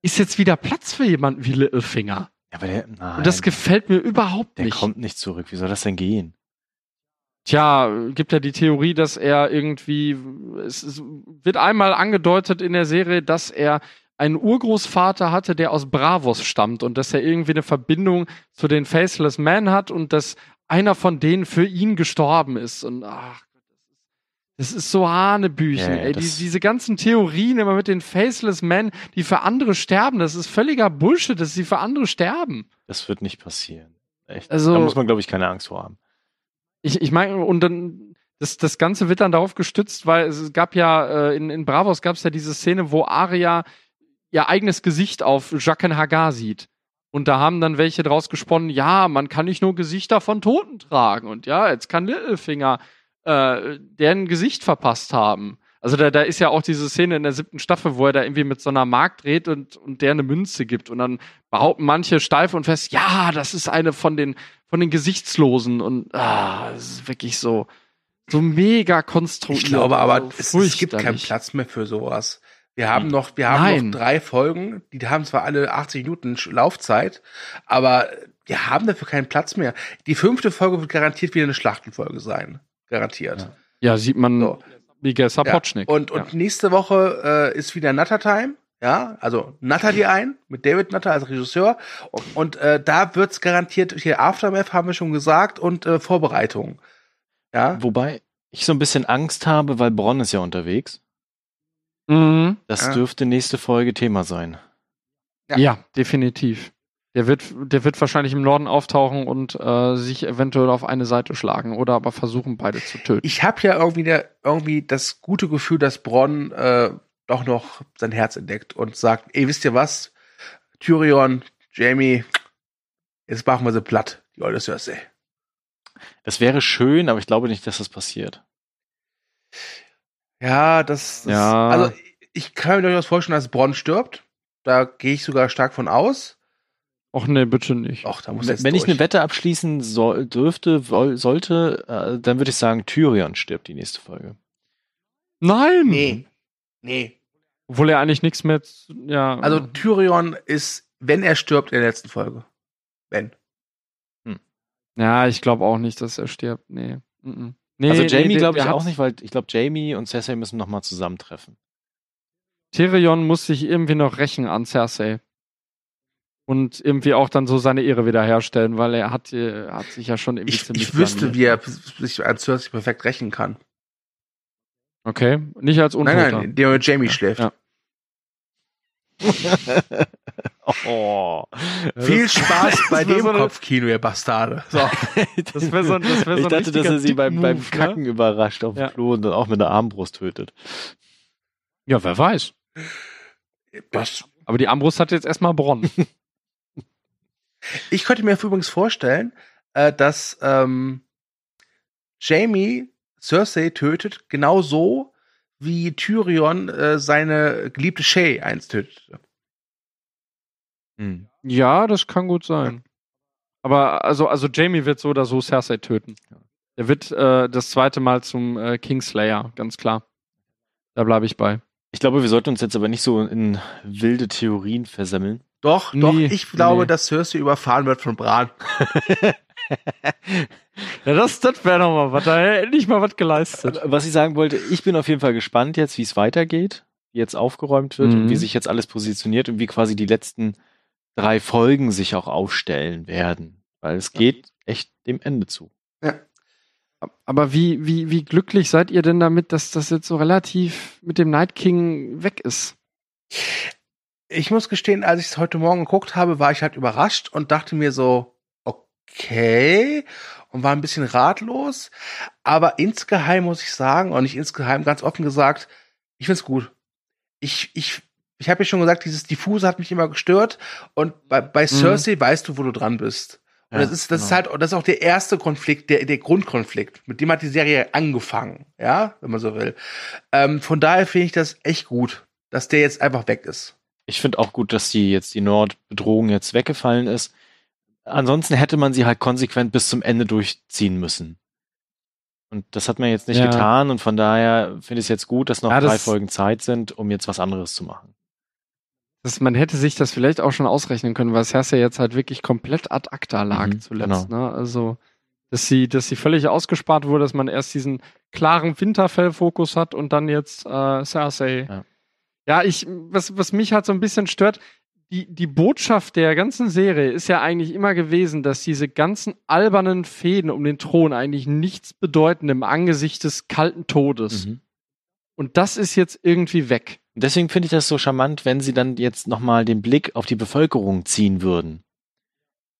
ist jetzt wieder Platz für jemanden wie Littlefinger. Ja, aber der, nein, Und das gefällt mir überhaupt der nicht. kommt nicht zurück. Wie soll das denn gehen? Tja, gibt ja die Theorie, dass er irgendwie, es, es wird einmal angedeutet in der Serie, dass er einen Urgroßvater hatte, der aus Bravos stammt und dass er irgendwie eine Verbindung zu den Faceless Men hat und dass einer von denen für ihn gestorben ist. Und ach, das ist so Hanebüchen, Ja, ey. Die, diese ganzen Theorien immer mit den Faceless Men, die für andere sterben, das ist völliger Bullshit, dass sie für andere sterben. Das wird nicht passieren. Echt. Also- da muss man, glaube ich, keine Angst vor haben. Ich, ich meine, und dann, das, das Ganze wird dann darauf gestützt, weil es gab ja, äh, in, in Bravos gab es ja diese Szene, wo Arya ihr eigenes Gesicht auf Jaqen Hagar sieht. Und da haben dann welche draus gesponnen, ja, man kann nicht nur Gesichter von Toten tragen. Und ja, jetzt kann Littlefinger äh, deren Gesicht verpasst haben. Also da, da ist ja auch diese Szene in der siebten Staffel, wo er da irgendwie mit so einer Mark dreht und, und der eine Münze gibt. Und dann behaupten manche steif und fest, ja, das ist eine von den, von den Gesichtslosen. Und ah, es ist wirklich so, so mega konstruiert. Ich glaube aber, es, es gibt keinen. Platz mehr für sowas. Wir haben noch, wir haben Nein. noch drei Folgen, die haben zwar alle 80 Minuten Laufzeit, aber wir haben dafür keinen Platz mehr. Die fünfte Folge wird garantiert wieder eine Schlachtenfolge sein. Garantiert. Ja, sieht man So. Miguel Sapochnik. Und, und nächste Woche äh, ist wieder Nutter Time. Ja, also Nutter die ein, mit David Nutter als Regisseur. Und, und äh, da wird's garantiert, hier Aftermath haben wir schon gesagt und äh, Vorbereitung. Ja, Wobei ich so ein bisschen Angst habe, weil Bronn ist ja unterwegs. Mhm. Das Ja. dürfte nächste Folge Thema sein. Ja. Ja. definitiv. Der wird, der wird wahrscheinlich im Norden auftauchen und äh, sich eventuell auf eine Seite schlagen oder aber versuchen, beide zu töten. ich habe ja irgendwie, der, irgendwie das gute Gefühl, dass Bronn äh, doch noch sein Herz entdeckt und sagt, ey, wisst ihr was? Tyrion, Jamie, jetzt machen wir sie platt, die alte Cersei. Das wäre schön, aber ich glaube nicht, dass das passiert. Ja, das, das Ja. also ich kann mir durchaus vorstellen, dass Bronn stirbt. Da gehe ich sogar stark von aus. Och nee, bitte nicht. Och, da muss Wenn wenn ich durch. eine Wette abschließen soll, dürfte, woll- sollte, äh, dann würde ich sagen, Tyrion stirbt die nächste Folge. Nein! Nee. Nee. Obwohl er eigentlich nichts mehr. Ja. Also Tyrion ist, wenn er stirbt, in der letzten Folge. Wenn. ja, ich glaube auch nicht, dass er stirbt. Nee. Mhm. Nee also nee, Jamie der- glaube ich der auch nicht, weil ich glaube, Jamie und Cersei müssen nochmal zusammentreffen. Tyrion muss sich irgendwie noch rächen an Cersei. Und irgendwie auch dann so seine Ehre wiederherstellen, weil er hat, äh, hat sich ja schon irgendwie Ich, ziemlich ich wüsste, wie er sich an Cersei perfekt rächen kann. Okay, nicht als Untoter. Nein, nein, er mit Jamie schläft. Ja. [LAUGHS] oh. Viel Spaß [LAUGHS] bei dem so eine- Kopfkino, ihr Bastarde. So. [LAUGHS] Das wäre so, das wär so ich dachte, dass er sie beim, beim ne? Kacken überrascht auf dem Ja. Klo und dann auch mit der Armbrust tötet. Ja, wer weiß. Das, Aber die Armbrust hat jetzt erstmal Bronn. ich könnte mir übrigens vorstellen, äh, dass ähm, Jamie Cersei tötet, genauso wie Tyrion äh, seine geliebte Shay einst tötet. Hm. ja, das kann gut sein. Aber also, also Jamie wird so oder so Cersei töten. Er wird äh, das zweite Mal zum äh, Kingslayer, ganz klar. Da bleibe ich bei. Ich glaube, wir sollten uns jetzt aber nicht so in wilde Theorien versammeln. Doch, Nee, doch, ich glaube, nee. dass Cersei überfahren wird von Bran. [LAUGHS] Ja, das, das wäre noch mal was. Da hätte endlich mal was geleistet. Was ich sagen wollte, ich bin auf jeden Fall gespannt jetzt, wie es weitergeht, wie jetzt aufgeräumt wird Mhm. und wie sich jetzt alles positioniert und wie quasi die letzten drei Folgen sich auch aufstellen werden. Weil es geht echt dem Ende zu. Aber wie, wie, wie glücklich seid ihr denn damit, dass das jetzt so relativ mit dem Night King weg ist? Ich muss gestehen, als ich es heute Morgen geguckt habe, war ich halt überrascht und dachte mir so, okay, und war ein bisschen ratlos. Aber insgeheim muss ich sagen, und nicht insgeheim, ganz offen gesagt, ich find's gut. Ich, ich, ich habe ja schon gesagt, dieses Diffuse hat mich immer gestört. Und bei, bei Cersei weißt du, wo du dran bist. Und Ja, das ist, das ist genau. halt, das ist auch der erste Konflikt, der, der Grundkonflikt. Mit dem hat die Serie angefangen, ja, wenn man so will. Ähm, von daher finde ich das echt gut, dass der jetzt einfach weg ist. Ich finde auch gut, dass die jetzt die Nordbedrohung jetzt weggefallen ist. Ansonsten hätte man sie halt konsequent bis zum Ende durchziehen müssen. Und das hat man jetzt nicht Ja. getan und von daher finde ich es jetzt gut, dass noch Ja, drei das- Folgen Zeit sind, um jetzt was anderes zu machen. Das, man hätte sich das vielleicht auch schon ausrechnen können, weil Cersei jetzt halt wirklich komplett ad acta lag Mhm, zuletzt. Ne? Also, dass sie, dass sie völlig ausgespart wurde, dass man erst diesen klaren Winterfell-Fokus hat und dann jetzt äh, Cersei. Ja. Ja, ich, was, was mich halt so ein bisschen stört, die, die Botschaft der ganzen Serie ist ja eigentlich immer gewesen, dass diese ganzen albernen Fäden um den Thron eigentlich nichts bedeuten im Angesicht des kalten Todes. Mhm. Und das ist jetzt irgendwie weg. Deswegen finde ich das so charmant, wenn sie dann jetzt nochmal den Blick auf die Bevölkerung ziehen würden.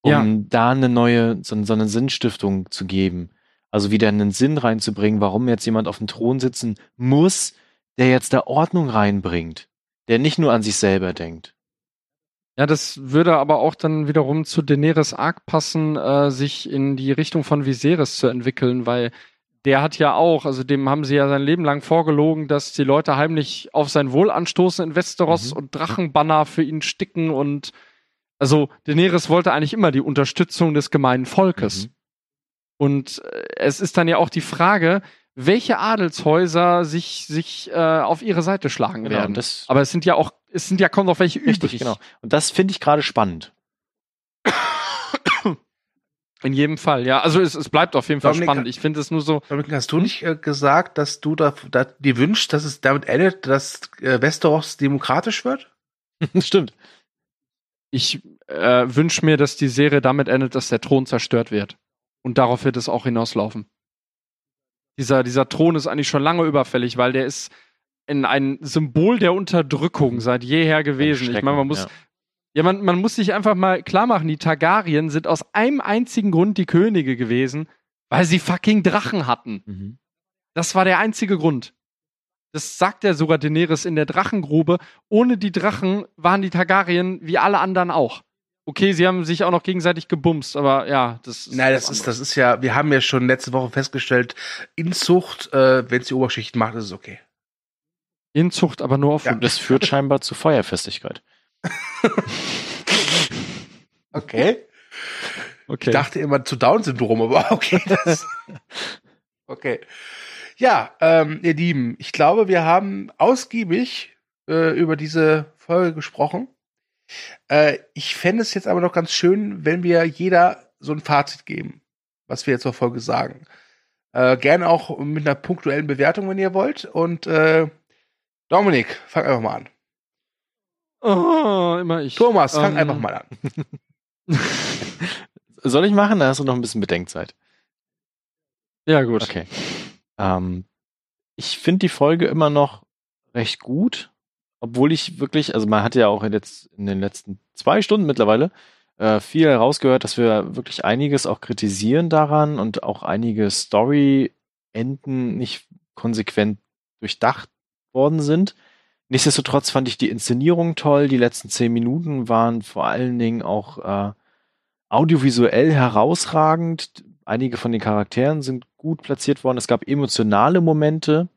Um Ja. da eine neue, so, so eine Sinnstiftung zu geben. Also wieder einen Sinn reinzubringen, warum jetzt jemand auf dem Thron sitzen muss, der jetzt da Ordnung reinbringt. Der nicht nur an sich selber denkt. Ja, das würde aber auch dann wiederum zu Daenerys Arc passen, äh, sich in die Richtung von Viserys zu entwickeln, weil der hat ja auch, also dem haben sie ja sein Leben lang vorgelogen, dass die Leute heimlich auf sein Wohl anstoßen in Westeros Mhm. und Drachenbanner für ihn sticken und also Daenerys wollte eigentlich immer die Unterstützung des gemeinen Volkes. Mhm. Und äh, es ist dann ja auch die Frage, welche Adelshäuser sich, sich äh, auf ihre Seite schlagen Genau, werden. Aber es sind ja auch, es sind ja kaum noch welche Richtig, übrig. genau. Und das finde ich gerade spannend. In jedem Fall, ja. Also es, es bleibt auf jeden Fall Dominik, spannend. Ich finde es nur so, Dominik, hast du nicht äh, gesagt, dass du da, da dir wünschst, dass es damit endet, dass äh, Westeros demokratisch wird? [LAUGHS] Stimmt. ich äh, wünsche mir, dass die Serie damit endet, dass der Thron zerstört wird. Und darauf wird es auch hinauslaufen. Dieser, dieser Thron ist eigentlich schon lange überfällig, weil der ist in ein Symbol der Unterdrückung seit jeher gewesen. Ich meine, man muss, Ja. Ja, man, man muss sich einfach mal klar machen, die Targaryen sind aus einem einzigen Grund die Könige gewesen, weil sie fucking Drachen hatten. Mhm. Das war der einzige Grund. Das sagt ja sogar Daenerys in der Drachengrube. Ohne die Drachen waren die Targaryen wie alle anderen auch. Okay, sie haben sich auch noch gegenseitig gebumst, aber ja, das ist. Nein, das ist, das ist ja, wir haben ja schon letzte Woche festgestellt, Inzucht, äh, wenn es die Oberschicht macht, ist es okay. Inzucht, aber nur auf Ja. Das führt [LAUGHS] scheinbar zu Feuerfestigkeit. Okay. Okay. Ich dachte immer zu Down-Syndrom, aber [LAUGHS] okay. Das, okay. Ja, ähm, ihr Lieben, ich glaube, wir haben ausgiebig äh, über diese Folge gesprochen. Äh, ich fände es jetzt aber noch ganz schön, wenn wir jeder so ein Fazit geben, was wir jetzt zur Folge sagen. Äh, gerne auch mit einer punktuellen Bewertung, wenn ihr wollt. Und äh, Dominik, fang einfach mal an. Oh, immer ich. Thomas, fang Ähm, einfach mal an. [LAUGHS] Soll ich machen? Da hast du noch ein bisschen Bedenkzeit. Ja, gut. Okay. Ähm, ich finde die Folge immer noch recht gut, obwohl ich wirklich, also man hat ja auch in, jetzt in den letzten zwei Stunden mittlerweile äh, viel herausgehört, dass wir wirklich einiges auch kritisieren daran und auch einige Story-Enden nicht konsequent durchdacht worden sind. Nichtsdestotrotz fand ich die Inszenierung toll. Die letzten zehn Minuten waren vor allen Dingen auch äh, audiovisuell herausragend. Einige von den Charakteren sind gut platziert worden. Es gab emotionale Momente.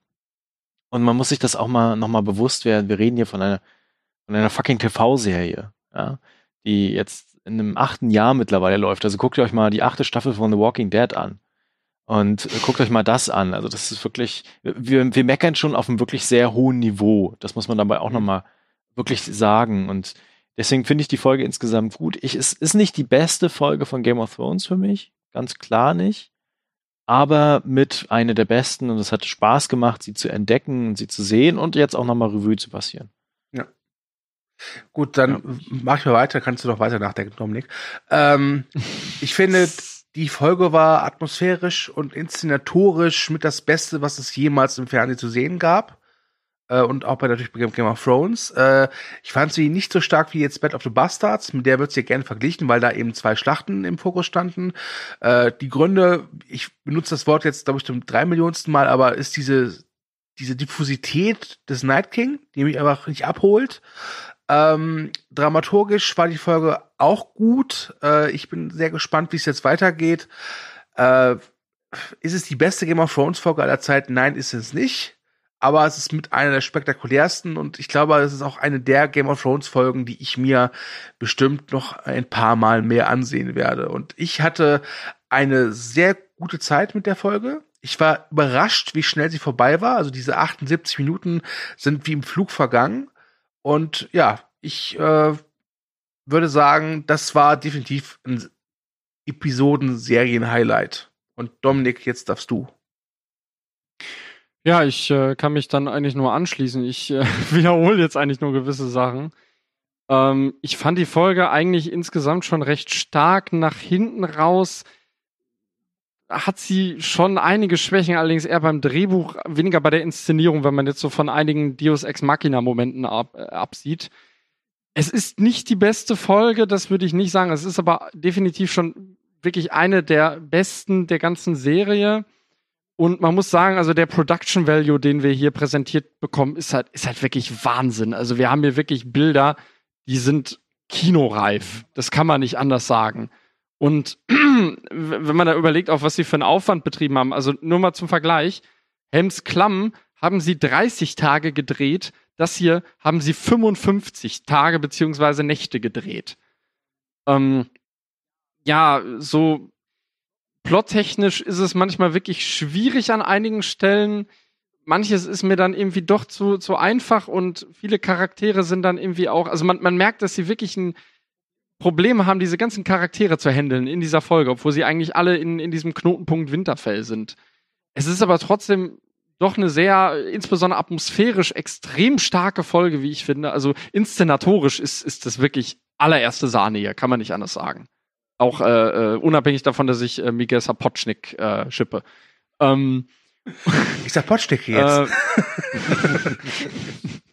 Und man muss sich das auch mal nochmal bewusst werden. Wir reden hier von einer, von einer fucking TV-Serie, ja, die jetzt in einem achten Jahr mittlerweile läuft. Also guckt ihr euch mal die achte Staffel von The Walking Dead an. Und äh, guckt euch mal das an. Also das ist wirklich, wir, wir meckern schon auf einem wirklich sehr hohen Niveau. Das muss man dabei auch nochmal wirklich sagen. Und deswegen finde ich die Folge insgesamt gut. Ich, es ist nicht die beste Folge von Game of Thrones für mich. Ganz klar nicht. Aber mit einer der besten und es hat Spaß gemacht, sie zu entdecken und sie zu sehen und jetzt auch nochmal Revue zu passieren. Gut, dann Ja. mach ich mal weiter, kannst du doch weiter nachdenken, Dominik. Ähm, ich finde, [LAUGHS] die Folge war atmosphärisch und inszenatorisch mit das Beste, was es jemals im Fernsehen zu sehen gab. Äh, und auch bei natürlich bei Game of Thrones. Äh, ich fand sie nicht so stark wie jetzt Bed of the Bastards, mit der wird sie ja gerne verglichen, weil da eben zwei Schlachten im Fokus standen. Äh, die Gründe, ich benutze das Wort jetzt, glaube ich, zum drei Millionsten Mal, aber ist diese, diese Diffusität des Night King, die mich einfach nicht abholt. Ähm, dramaturgisch war die Folge auch gut. Äh, ich bin sehr gespannt, wie es jetzt weitergeht. Äh, ist es die beste Game of Thrones Folge aller Zeiten? Nein, ist es nicht. Aber es ist mit einer der spektakulärsten und ich glaube, es ist auch eine der Game of Thrones Folgen, die ich mir bestimmt noch ein paar Mal mehr ansehen werde. Und ich hatte eine sehr gute Zeit mit der Folge. Ich war überrascht, wie schnell sie vorbei war. Also diese 78 Minuten sind wie im Flug vergangen. Und ja, ich äh, würde sagen, das war definitiv ein Episoden-Serien-Highlight. Und Dominik, jetzt darfst du. Ja, ich äh, kann mich dann eigentlich nur anschließen. Ich äh, [LAUGHS] wiederhole jetzt eigentlich nur gewisse Sachen. Ähm, ich fand die Folge eigentlich insgesamt schon recht stark nach hinten raus. Hat sie schon einige Schwächen, allerdings eher beim Drehbuch, weniger bei der Inszenierung, wenn man jetzt so von einigen Deus Ex Machina Momenten ab, äh, absieht. Es ist nicht die beste Folge, das würde ich nicht sagen. Es ist aber definitiv schon wirklich eine der besten der ganzen Serie. Und man muss sagen, also der Production Value, den wir hier präsentiert bekommen, ist halt, ist halt wirklich Wahnsinn. Also wir haben hier wirklich Bilder, die sind kinoreif. Das kann man nicht anders sagen. Und [CLEARS THROAT] wenn man da überlegt, auf was sie für einen Aufwand betrieben haben, also nur mal zum Vergleich, Helms Klamm haben sie 30 Tage gedreht, das hier haben sie 55 Tage beziehungsweise Nächte gedreht. Ähm, ja, so plottechnisch ist es manchmal wirklich schwierig an einigen Stellen. Manches ist mir dann irgendwie doch zu, zu einfach und viele Charaktere sind dann irgendwie auch, also man, man merkt, dass sie wirklich ein Problem haben, diese ganzen Charaktere zu handeln in dieser Folge, obwohl sie eigentlich alle in, in diesem Knotenpunkt Winterfell sind. Es ist aber trotzdem doch eine sehr, insbesondere atmosphärisch, extrem starke Folge, wie ich finde. Also inszenatorisch ist, ist das wirklich allererste Sahne hier, kann man nicht anders sagen. Auch äh, äh, unabhängig davon, dass ich äh, Miguel Sapochnik äh, schippe. Ähm, Ich sag Potstecke jetzt. [LAUGHS] [LAUGHS]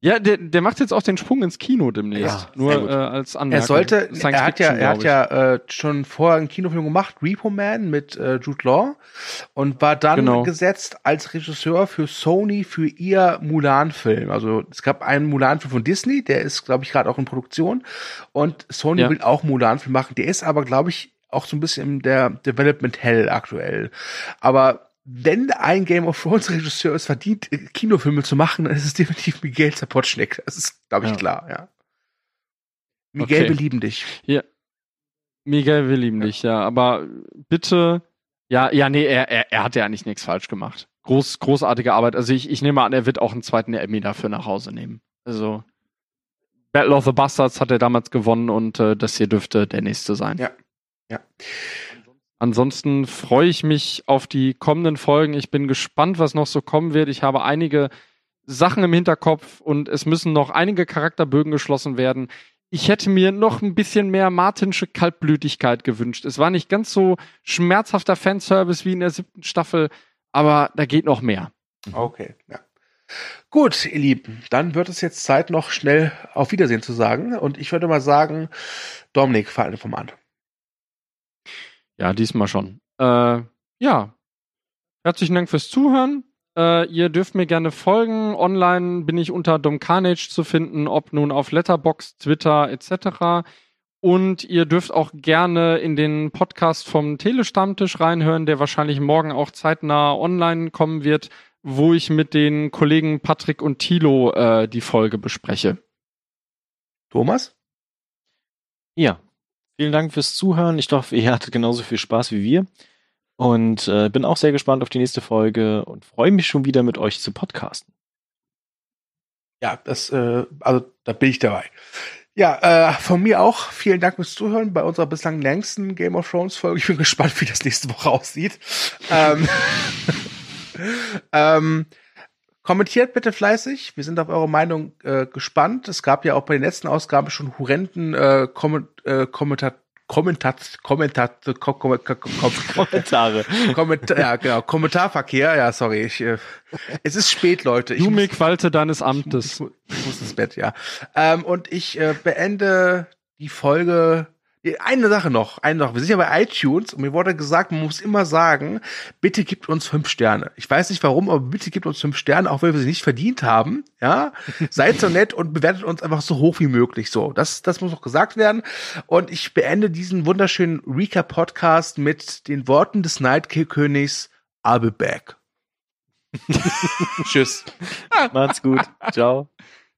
ja, der, der macht jetzt auch den Sprung ins Kino demnächst. Ja, Nur äh, als er Anmerkung. sollte, Science er hat ja, er hat ja äh, schon vorher einen Kinofilm gemacht, Repo Man mit äh, Jude Law und war dann Genau. gesetzt als Regisseur für Sony für ihr Mulan-Film. Also es gab einen Mulan-Film von Disney, der ist, glaube ich, gerade auch in Produktion und Sony Ja. will auch Mulan-Film machen. Der ist aber, glaube ich, auch so ein bisschen in der Development Hell aktuell. Aber wenn ein Game of Thrones Regisseur es verdient, Kinofilme zu machen, dann ist es definitiv Miguel Zapochnik. Das ist, glaube ich, Ja. klar, ja. Miguel, Okay. wir lieben dich. Miguel will ihm nicht, ja. Aber bitte, ja, ja, nee, er, er, er hat ja eigentlich nichts falsch gemacht. Groß, großartige Arbeit. Also ich, ich nehme an, er wird auch einen zweiten Emmy dafür nach Hause nehmen. Also Battle of the Bastards hat er damals gewonnen und äh, das hier dürfte der nächste sein. Ja. Ja. Ansonsten freue ich mich auf die kommenden Folgen. Ich bin gespannt, was noch so kommen wird. Ich habe einige Sachen im Hinterkopf und es müssen noch einige Charakterbögen geschlossen werden. Ich hätte mir noch ein bisschen mehr Martinsche Kaltblütigkeit gewünscht. Es war nicht ganz so schmerzhafter Fanservice wie in der siebten Staffel, aber da geht noch mehr. Okay, ja. Gut, ihr Lieben, dann wird es jetzt Zeit, noch schnell auf Wiedersehen zu sagen. Und ich würde mal sagen, Dominik, fang vom an. Ja, diesmal schon. Äh, ja. Herzlichen Dank fürs Zuhören. Äh, ihr dürft mir gerne folgen. Online bin ich unter Dom Carnage zu finden, ob nun auf Letterbox, Twitter etc. Und ihr dürft auch gerne in den Podcast vom Telestammtisch reinhören, der wahrscheinlich morgen auch zeitnah online kommen wird, wo ich mit den Kollegen Patrick und Thilo äh, die Folge bespreche. Thomas? Ja, vielen Dank fürs Zuhören. Ich hoffe, ihr hattet genauso viel Spaß wie wir. Und äh, bin auch sehr gespannt auf die nächste Folge und freue mich schon wieder mit euch zu podcasten. Ja, das, äh, also da bin ich dabei. Ja, äh, von mir auch vielen Dank fürs Zuhören bei unserer bislang längsten Game of Thrones Folge. Ich bin [LAUGHS] gespannt, wie das nächste Woche aussieht. ähm, [LAUGHS] ähm, kommentiert bitte fleißig. Wir sind auf eure Meinung äh, gespannt. Es gab ja auch bei den letzten Ausgaben schon horrenden äh, Komment äh, Kommentar Kommentat, Kommentat, Kom Kom Kom Kommentare. Kommentar, ja, genau, Kommentarverkehr, ja, sorry, ich, äh, es ist spät, Leute. Ich mir Qualte deines Amtes. ich, mu- ich muss ins Bett, ja. Ähm, und ich äh, beende die Folge. Eine Sache noch, eine noch. Wir sind ja bei iTunes und mir wurde gesagt, man muss immer sagen, bitte gibt uns fünf Sterne. Ich weiß nicht warum, aber bitte gibt uns fünf Sterne, auch wenn wir sie nicht verdient haben. Ja, seid so nett und bewertet uns einfach so hoch wie möglich. So, das, das muss noch gesagt werden. Und ich beende diesen wunderschönen Recap-Podcast mit den Worten des Night Königs. I'll be back. [LAUGHS] Tschüss. Macht's gut. Ciao.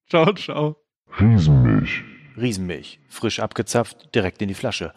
Ciao, ciao. Riesenmilch. Riesenmilch. Frisch abgezapft, direkt in die Flasche.